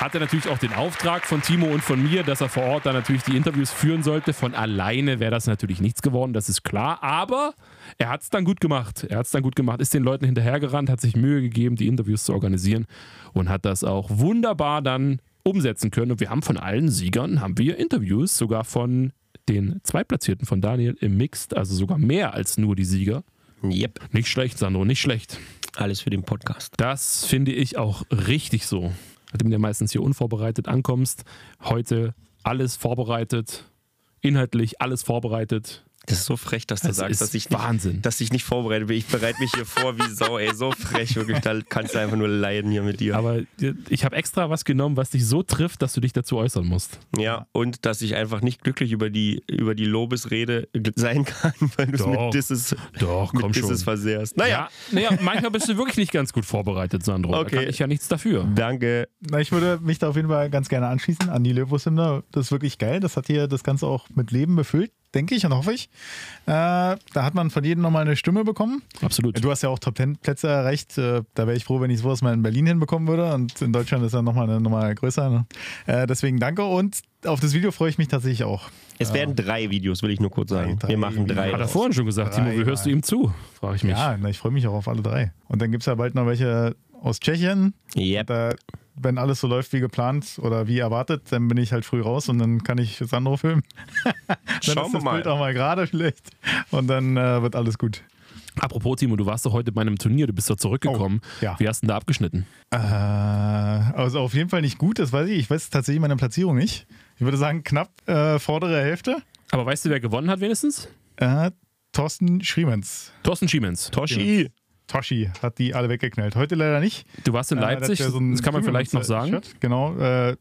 Hatte natürlich auch den Auftrag von Timo und von mir, dass er vor Ort dann natürlich die Interviews führen sollte. Von alleine wäre das natürlich nichts geworden, das ist klar. Aber er hat es dann gut gemacht. Er hat es dann gut gemacht, ist den Leuten hinterhergerannt, hat sich Mühe gegeben, die Interviews zu organisieren und hat das auch wunderbar dann umsetzen können. Und wir haben von allen Siegern haben wir Interviews, sogar von den Zweitplatzierten von Daniel im Mixed, also sogar mehr als nur die Sieger. Yep. Nicht schlecht, Sandro, nicht schlecht. Alles für den Podcast. Das finde ich auch richtig so. Nachdem du meistens hier unvorbereitet ankommst, heute alles vorbereitet, inhaltlich alles vorbereitet. Das ist so frech, dass du Das sagst, ist dass ich, nicht, Wahnsinn. dass ich nicht vorbereitet bin. Ich bereite mich hier vor wie Sau, ey. So frech, wirklich. Da kannst du einfach nur leiden hier mit dir. Aber ich habe extra was genommen, was dich so trifft, dass du dich dazu äußern musst. Ja, und dass ich einfach nicht glücklich über die, über die Lobesrede sein kann, weil du es Doch. mit Disses, Doch, mit komm schon. Disses versehrst. Naja, Ja, naja, manchmal bist du wirklich nicht ganz gut vorbereitet, Sandro. Da Okay. kann ich ja nichts dafür. danke. Na, ich würde mich da auf jeden Fall ganz gerne anschließen an die Löwus-Hymne. Das ist wirklich geil. Das hat hier das Ganze auch mit Leben befüllt, denke ich und hoffe ich. Äh, da hat man von jedem nochmal eine Stimme bekommen. Absolut. Du hast ja auch Top 10 Plätze erreicht. Äh, da wäre ich froh, wenn ich sowas mal in Berlin hinbekommen würde. Und in Deutschland ist ja nochmal eine Nummer größer. Ne? Äh, deswegen danke. Und auf das Video freue ich mich tatsächlich auch. Es werden drei Videos, will ich nur kurz sagen. drei Wir machen drei. Hat er vorhin schon gesagt, Timo, wie hörst du ihm zu? Frage ich mich. Ja, na, ich freue mich auch auf alle drei. Und dann gibt es ja bald noch welche aus Tschechien. Yep. Da, wenn alles so läuft wie geplant oder wie erwartet, dann bin ich halt früh raus und dann kann ich Sandro filmen. (laughs) dann Schauen ist wir das mal. Bild auch mal gerade vielleicht. Und dann äh, wird alles gut. Apropos, Timo, du warst doch heute bei einem Turnier, du bist doch zurückgekommen. Oh, ja. Wie hast du denn da abgeschnitten? Äh, also auf jeden Fall nicht gut, das weiß ich. Ich weiß tatsächlich meine Platzierung nicht. Ich würde sagen, knapp äh, vordere Hälfte. Aber weißt du, wer gewonnen hat wenigstens? Äh, Thorsten Schriemens. Thorsten Schiemens. Toshi. Toshi hat die alle weggeknallt. Heute leider nicht. Du warst in Äh, Leipzig, hat ja so das kann man vielleicht noch sagen. Shirt. Genau, äh,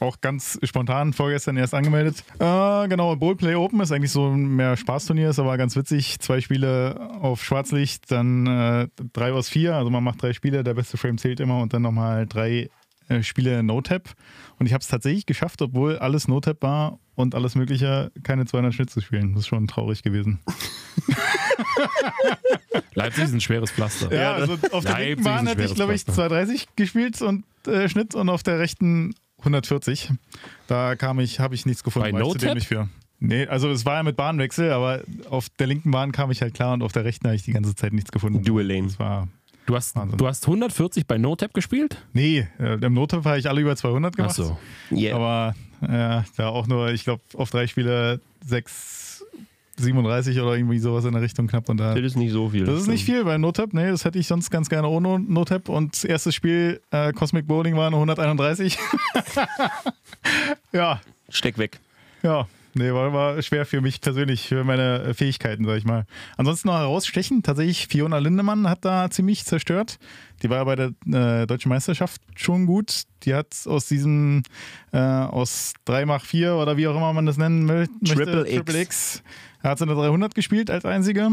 auch ganz spontan vorgestern erst angemeldet. Äh, genau, Bowlplay Open ist eigentlich so ein mehr Spaßturnier, ist aber ganz witzig. Zwei Spiele auf Schwarzlicht, dann äh, drei aus vier. Also man macht drei Spiele, der beste Frame zählt immer und dann nochmal drei äh, Spiele No-Tap. Und ich habe es tatsächlich geschafft, obwohl alles No-Tap war und alles Mögliche, keine 200 Schnitt zu spielen. Das ist schon traurig gewesen. (laughs) Leipzig ist ein schweres Pflaster. Ja, also auf der Leipzig linken Bahn ein hätte ich, glaube ich, Pflaster. 230 gespielt und äh, Schnitt und auf der rechten 140. Da kam ich, habe ich nichts gefunden. Bei war ich No-Tap? dämlich für. Nee, also es war ja mit Bahnwechsel, aber auf der linken Bahn kam ich halt klar und auf der rechten habe ich die ganze Zeit nichts gefunden. Dual Lane. Das war. Du hast, Wahnsinn. du hast 140 bei No-Tap gespielt? Nee, äh, im Notap habe ich alle über 200 Ach gemacht. so. Yeah. Aber äh, da auch nur, ich glaube, auf drei Spiele 6, 37 oder irgendwie sowas in der Richtung knapp. Und da, Das ist nicht so viel. Das ist nicht viel bei Notap, nee, das hätte ich sonst ganz gerne ohne Notap. Und das erste Spiel, äh, Cosmic Bowling, war nur 131. (laughs) ja, Steck weg. ja. Nee, war, war schwer für mich persönlich, für meine Fähigkeiten, sag ich mal. Ansonsten noch herausstechen, tatsächlich Fiona Lindemann hat da ziemlich zerstört. Die war ja bei der äh, Deutschen Meisterschaft schon gut. Die hat aus diesem, äh, aus 3x4 oder wie auch immer man das nennen mö- möchte, Triple X. Triple X, hat sie eine 300 gespielt als einzige.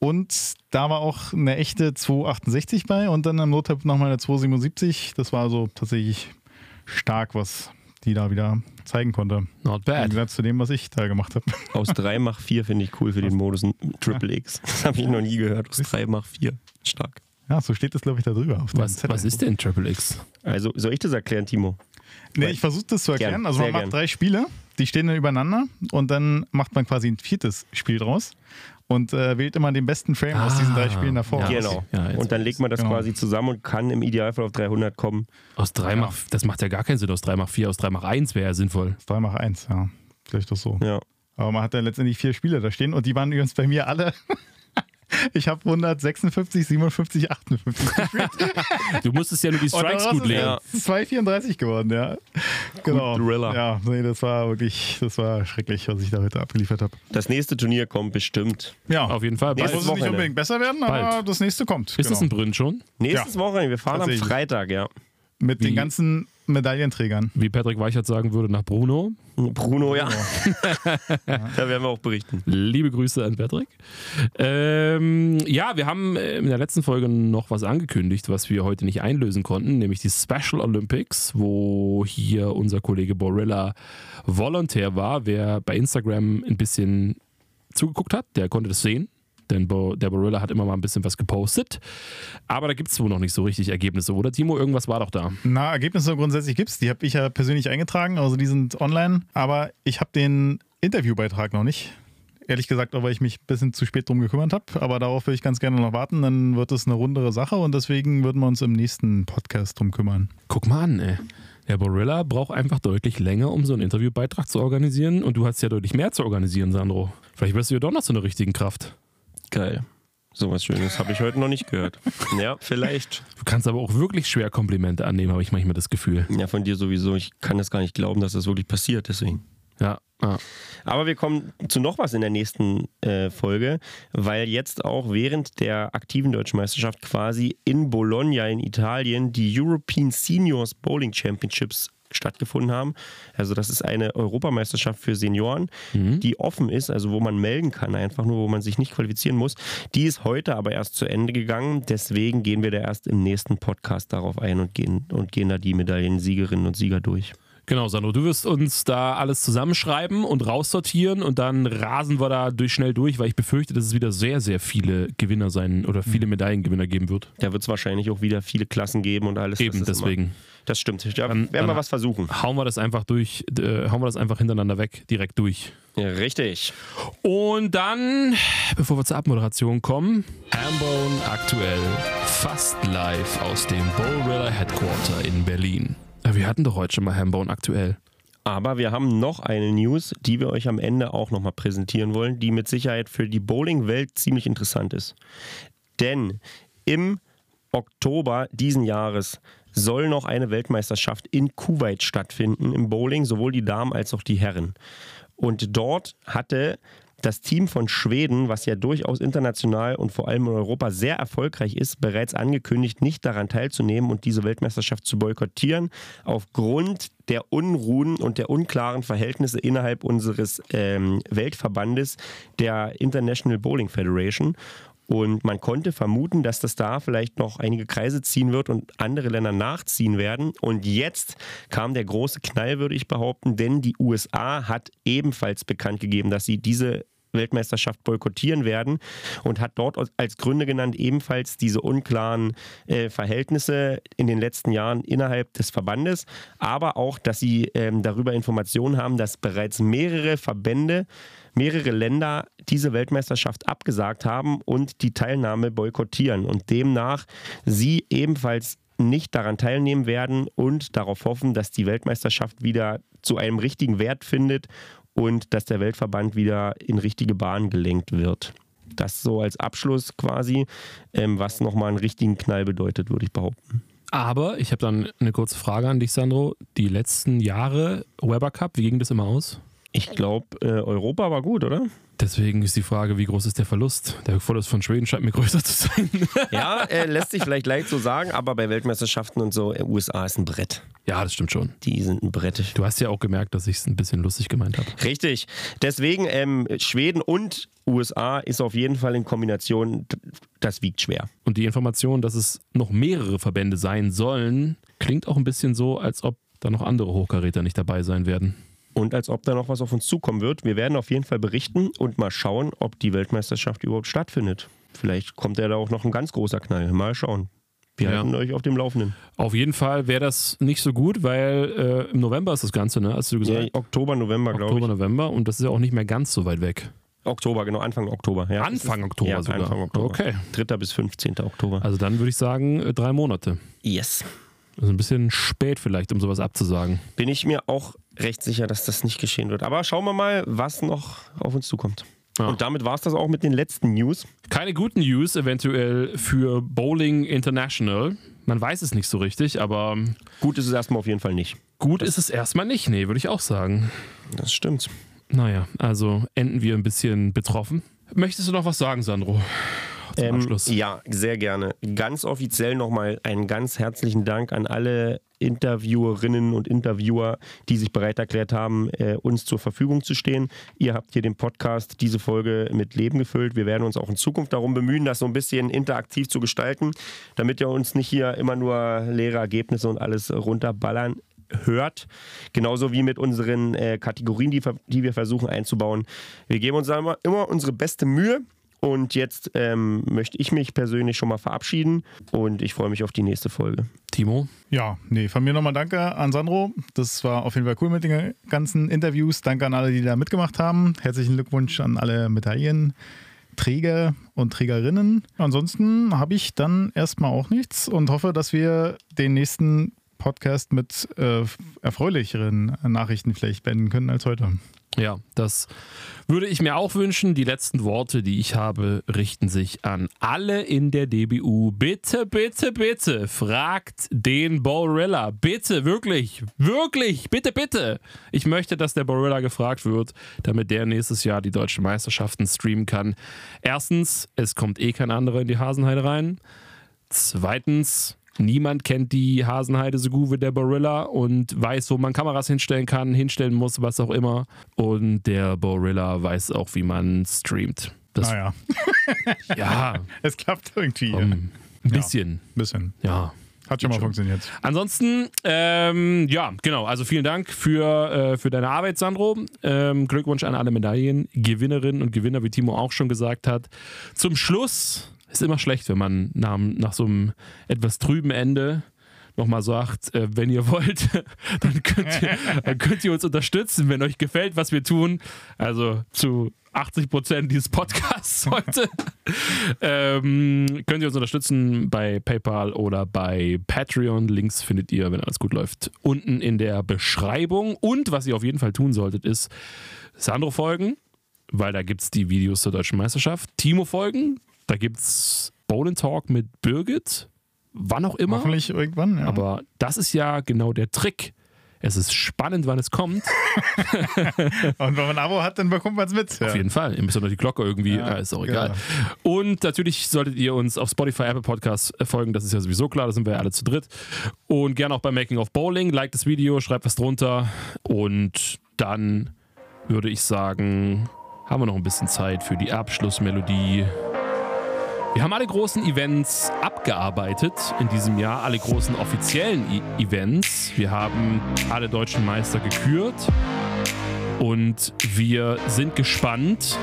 Und da war auch eine echte 268 bei und dann im Notap nochmal eine 277. Das war also tatsächlich stark, was die da wieder zeigen konnte. Not Im bad. Gegensatz zu dem, was ich da gemacht habe. (laughs) Aus 3 mach 4 finde ich cool für den Modus Triple X. (laughs) Das habe ich noch nie gehört. Aus 3 mach 4. Stark. Ja, so steht das, glaube ich, da drüber. Auf dem Was, was ist denn Triple X? Also, soll ich das erklären, Timo? Nee, ich versuche das zu erklären. Gern, also man macht gern. drei Spiele, die stehen dann übereinander und dann macht man quasi ein viertes Spiel draus und äh, wählt immer den besten Frame aus diesen drei Ah, Spielen davor. ja. Genau. Ja, und dann legt man das Genau. quasi zusammen und kann im Idealfall auf 300 kommen. Aus 3 mach, das macht ja gar keinen Sinn. Aus 3 mach 4, aus 3 mach 1 wäre ja sinnvoll. 3 macht 1, ja. Vielleicht doch so. Ja. Aber man hat ja letztendlich vier Spiele da stehen und die waren übrigens bei mir alle. (laughs) ich habe 156, 57, 58 gespielt. (laughs) Du musstest ja nur die Strikes gut ist legen. es 234 geworden, ja. Genau. Thriller. Ja, nee, das war wirklich, das war schrecklich, was ich da heute abgeliefert habe. Das nächste Turnier kommt bestimmt. Ja, Auf jeden Fall. das Bald. muss es nicht unbedingt besser werden, aber Bald. das nächste kommt. Ist das genau. in Brünn schon? Nächstes Wochenende, wir fahren am. Freitag, ja. Mit Wie- den ganzen Medaillenträgern. Wie Patrick Weichert sagen würde, nach Bruno. Bruno, ja. da (laughs) werden wir auch berichten. Liebe Grüße an Patrick. Ähm, ja, wir haben äh, in der letzten Folge noch was angekündigt, was wir heute nicht einlösen konnten, nämlich die Special Olympics, wo hier unser Kollege Borilla Volontär war. Wer bei Instagram ein bisschen zugeguckt hat, der konnte das sehen. Denn Bo, der Borilla hat immer mal ein bisschen was gepostet. Aber da gibt es wohl noch nicht so richtig Ergebnisse, oder Timo? Irgendwas war doch da. Na, Ergebnisse grundsätzlich gibt's. Die habe ich ja persönlich eingetragen, also die sind online. Aber ich habe den Interviewbeitrag noch nicht. Ehrlich gesagt, weil ich mich ein bisschen zu spät drum gekümmert habe. Aber darauf will ich ganz gerne noch warten. Dann wird es eine rundere Sache und deswegen würden wir uns im nächsten Podcast drum kümmern. Guck mal an, ey. Der Borilla braucht einfach deutlich länger, um so einen Interviewbeitrag zu organisieren. Und du hast ja deutlich mehr zu organisieren, Sandro. Vielleicht wirst du ja doch noch zu einer richtigen Kraft. Geil. Sowas Schönes habe ich heute noch nicht gehört. (laughs) Ja, vielleicht. Du kannst aber auch wirklich schwer Komplimente annehmen, habe ich manchmal das Gefühl. Ja, von dir sowieso. Ich kann das gar nicht glauben, dass das wirklich passiert, deswegen. Ja. Ah. Aber wir kommen zu noch was in der nächsten äh, Folge, weil jetzt auch während der aktiven deutschen Meisterschaft quasi in Bologna in Italien die European Seniors Bowling Championships stattgefunden haben. Also das ist eine Europameisterschaft für Senioren, die offen ist, also wo man melden kann, einfach nur, wo man sich nicht qualifizieren muss. Die ist heute aber erst zu Ende gegangen. Deswegen gehen wir da erst im nächsten Podcast darauf ein und gehen, und gehen da die Medaillensiegerinnen und Sieger durch. Genau, Sandro, du wirst uns da alles zusammenschreiben und raussortieren und dann rasen wir da durch schnell durch, weil ich befürchte, dass es wieder sehr, sehr viele Gewinner sein oder viele Mhm. Medaillengewinner geben wird. Da wird es wahrscheinlich auch wieder viele Klassen geben und alles. Eben, deswegen. Immer, das stimmt. Ja, Dann- werden wir was versuchen. Hauen wir das einfach durch, äh, hauen wir das einfach hintereinander weg, direkt durch. Ja, richtig. Und dann, bevor wir zur Abmoderation kommen, Hambone aktuell fast live aus dem Bowrilla Headquarter in Berlin. Ja, Wir hatten doch heute schon mal Hambone aktuell. Aber wir haben noch eine News, die wir euch am Ende auch nochmal präsentieren wollen, die mit Sicherheit für die Bowling-Welt ziemlich interessant ist. Denn im Oktober diesen Jahres soll noch eine Weltmeisterschaft in Kuwait stattfinden im Bowling, sowohl die Damen als auch die Herren. Und dort hatte das Team von Schweden, was ja durchaus international und vor allem in Europa sehr erfolgreich ist, bereits angekündigt, nicht daran teilzunehmen und diese Weltmeisterschaft zu boykottieren, aufgrund der Unruhen und der unklaren Verhältnisse innerhalb unseres ähm, Weltverbandes, der International Bowling Federation. Und man konnte vermuten, dass das da vielleicht noch einige Kreise ziehen wird und andere Länder nachziehen werden. Und jetzt kam der große Knall, würde ich behaupten, denn die USA hat ebenfalls bekannt gegeben, dass sie diese Weltmeisterschaft boykottieren werden und hat dort als Gründe genannt ebenfalls diese unklaren äh, Verhältnisse in den letzten Jahren innerhalb des Verbandes, aber auch, dass sie ähm, darüber Informationen haben, dass bereits mehrere Verbände mehrere Länder diese Weltmeisterschaft abgesagt haben und die Teilnahme boykottieren und demnach sie ebenfalls nicht daran teilnehmen werden und darauf hoffen, dass die Weltmeisterschaft wieder zu einem richtigen Wert findet und dass der Weltverband wieder in richtige Bahn gelenkt wird. Das so als Abschluss quasi, ähm, was nochmal einen richtigen Knall bedeutet, würde ich behaupten. Aber ich habe dann eine kurze Frage an dich, Sandro. Die letzten Jahre Weber Cup, wie ging das immer aus? Ich glaube, äh, Europa war gut, oder? Deswegen ist die Frage, wie groß ist der Verlust? Der Verlust von Schweden scheint mir größer zu sein. (laughs) Ja, äh, lässt sich vielleicht leicht so sagen, aber bei Weltmeisterschaften und so, äh, USA ist ein Brett. Ja, das stimmt schon. Die sind ein Brett. Du hast ja auch gemerkt, dass ich es ein bisschen lustig gemeint habe. Richtig. Deswegen ähm, Schweden und USA ist auf jeden Fall in Kombination, das wiegt schwer. Und die Information, dass es noch mehrere Verbände sein sollen, klingt auch ein bisschen so, als ob da noch andere Hochkaräter nicht dabei sein werden. Und als ob da noch was auf uns zukommen wird. Wir werden auf jeden Fall berichten und mal schauen, ob die Weltmeisterschaft überhaupt stattfindet. Vielleicht kommt ja da auch noch ein ganz großer Knall. Mal schauen. Wir Ja. halten euch auf dem Laufenden. Auf jeden Fall wäre das nicht so gut, weil äh, im November ist das Ganze, ne? Hast du gesagt? Ja, Oktober, November, glaube Oktober, ich. November und das ist ja auch nicht mehr ganz so weit weg. Oktober, genau, Anfang Oktober. Ja, Anfang Oktober ja, sogar. Anfang Oktober. Okay. 3. bis 15. Oktober. Also dann würde ich sagen, äh, drei Monate. Yes. Also ein bisschen spät vielleicht, um sowas abzusagen. Bin ich mir auch recht sicher, dass das nicht geschehen wird. Aber schauen wir mal, was noch auf uns zukommt. Und damit war es das auch mit den letzten News. Keine guten News eventuell für Bowling International. Man weiß es nicht so richtig, aber Gut ist es erstmal auf jeden Fall nicht. gut ist es erstmal nicht. Nee, würde ich auch sagen. Das stimmt. Naja, also enden wir ein bisschen betroffen. Möchtest du noch was sagen, Sandro? Zum Ähm, Abschluss. ja, sehr gerne. Ganz offiziell nochmal einen ganz herzlichen Dank an alle Interviewerinnen und Interviewer, die sich bereit erklärt haben, äh, uns zur Verfügung zu stehen. Ihr habt hier den Podcast, diese Folge mit Leben gefüllt. Wir werden uns auch in Zukunft darum bemühen, das so ein bisschen interaktiv zu gestalten, damit ihr uns nicht hier immer nur leere Ergebnisse und alles runterballern hört. Genauso wie mit unseren äh, Kategorien, die, die wir versuchen einzubauen. Wir geben uns immer, immer unsere beste Mühe. Und jetzt ähm, möchte ich mich persönlich schon mal verabschieden und ich freue mich auf die nächste Folge. Timo? Ja, nee, von mir nochmal danke an Sandro. Das war auf jeden Fall cool mit den ganzen Interviews. Danke an alle, die da mitgemacht haben. Herzlichen Glückwunsch an alle Medaillenträger und Trägerinnen. Ansonsten habe ich dann erstmal auch nichts und hoffe, dass wir den nächsten Podcast mit äh, erfreulicheren Nachrichten vielleicht beenden können als heute. Ja, das würde ich mir auch wünschen. Die letzten Worte, die ich habe, richten sich an alle in der DBU. Bitte, bitte, bitte, fragt den Borilla. Bitte, wirklich, wirklich, bitte, bitte. Ich möchte, dass der Borilla gefragt wird, damit der nächstes Jahr die deutschen Meisterschaften streamen kann. Erstens, es kommt eh kein anderer in die Hasenheide rein. Zweitens, niemand kennt die Hasenheide so gut wie der Borilla und weiß, wo man Kameras hinstellen kann, hinstellen muss, was auch immer. Und der Borilla weiß auch, wie man streamt. Das, naja. (laughs) Ja, es klappt irgendwie. um, ein bisschen. bisschen. Ja. Hat schon mal funktioniert. Ansonsten, ähm, ja, genau. Also vielen Dank für, äh, für deine Arbeit, Sandro. Ähm, Glückwunsch an alle Medaillengewinnerinnen und Gewinner, wie Timo auch schon gesagt hat. Zum Schluss ist immer schlecht, wenn man nach, nach so einem etwas trüben Ende nochmal sagt, äh, wenn ihr wollt, (laughs) dann könnt ihr, dann könnt ihr uns unterstützen, wenn euch gefällt, was wir tun. Also zu 80 Prozent dieses Podcasts (laughs) heute. ähm, könnt ihr uns unterstützen bei PayPal oder bei Patreon. Links findet ihr, wenn alles gut läuft, unten in der Beschreibung. Und was ihr auf jeden Fall tun solltet, ist Sandro folgen, weil da gibt es die Videos zur deutschen Meisterschaft. Timo folgen, da gibt es Bowling Talk mit Birgit. Wann auch immer. Hoffentlich irgendwann, ja. Aber das ist ja genau der Trick. Es ist spannend, wann es kommt. (laughs) Und wenn man ein Abo hat, dann bekommt man es mit. Auf jeden Fall. Ihr müsst nur die Glocke irgendwie, Ja, ja, ist auch genau. egal. Und natürlich solltet ihr uns auf Spotify, Apple Podcasts äh, folgen. Das ist ja sowieso klar, da sind wir ja alle zu dritt. Und gerne auch bei Making of Bowling. Like das Video, schreibt was drunter. Und dann würde ich sagen, haben wir noch ein bisschen Zeit für die Abschlussmelodie. Wir haben alle großen Events abgearbeitet in diesem Jahr, alle großen offiziellen I Events. Wir haben alle deutschen Meister gekürt und wir sind gespannt,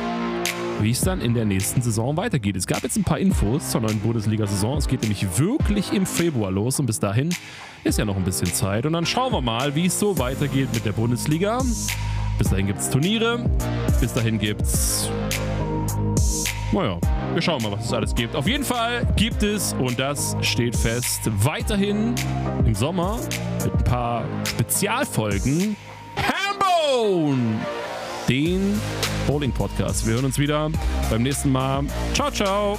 wie es dann in der nächsten Saison weitergeht. Es gab jetzt ein paar Infos zur neuen Bundesliga-Saison. Es geht nämlich wirklich im Februar los und bis dahin ist ja noch ein bisschen Zeit. Und dann schauen wir mal, wie es so weitergeht mit der Bundesliga. Bis dahin gibt es Turniere, bis dahin gibt es naja, wir schauen mal, was es alles gibt. Auf jeden Fall gibt es, und das steht fest, weiterhin im Sommer mit ein paar Spezialfolgen Hambone, den Bowling Podcast. Wir hören uns wieder beim nächsten Mal. Ciao, ciao.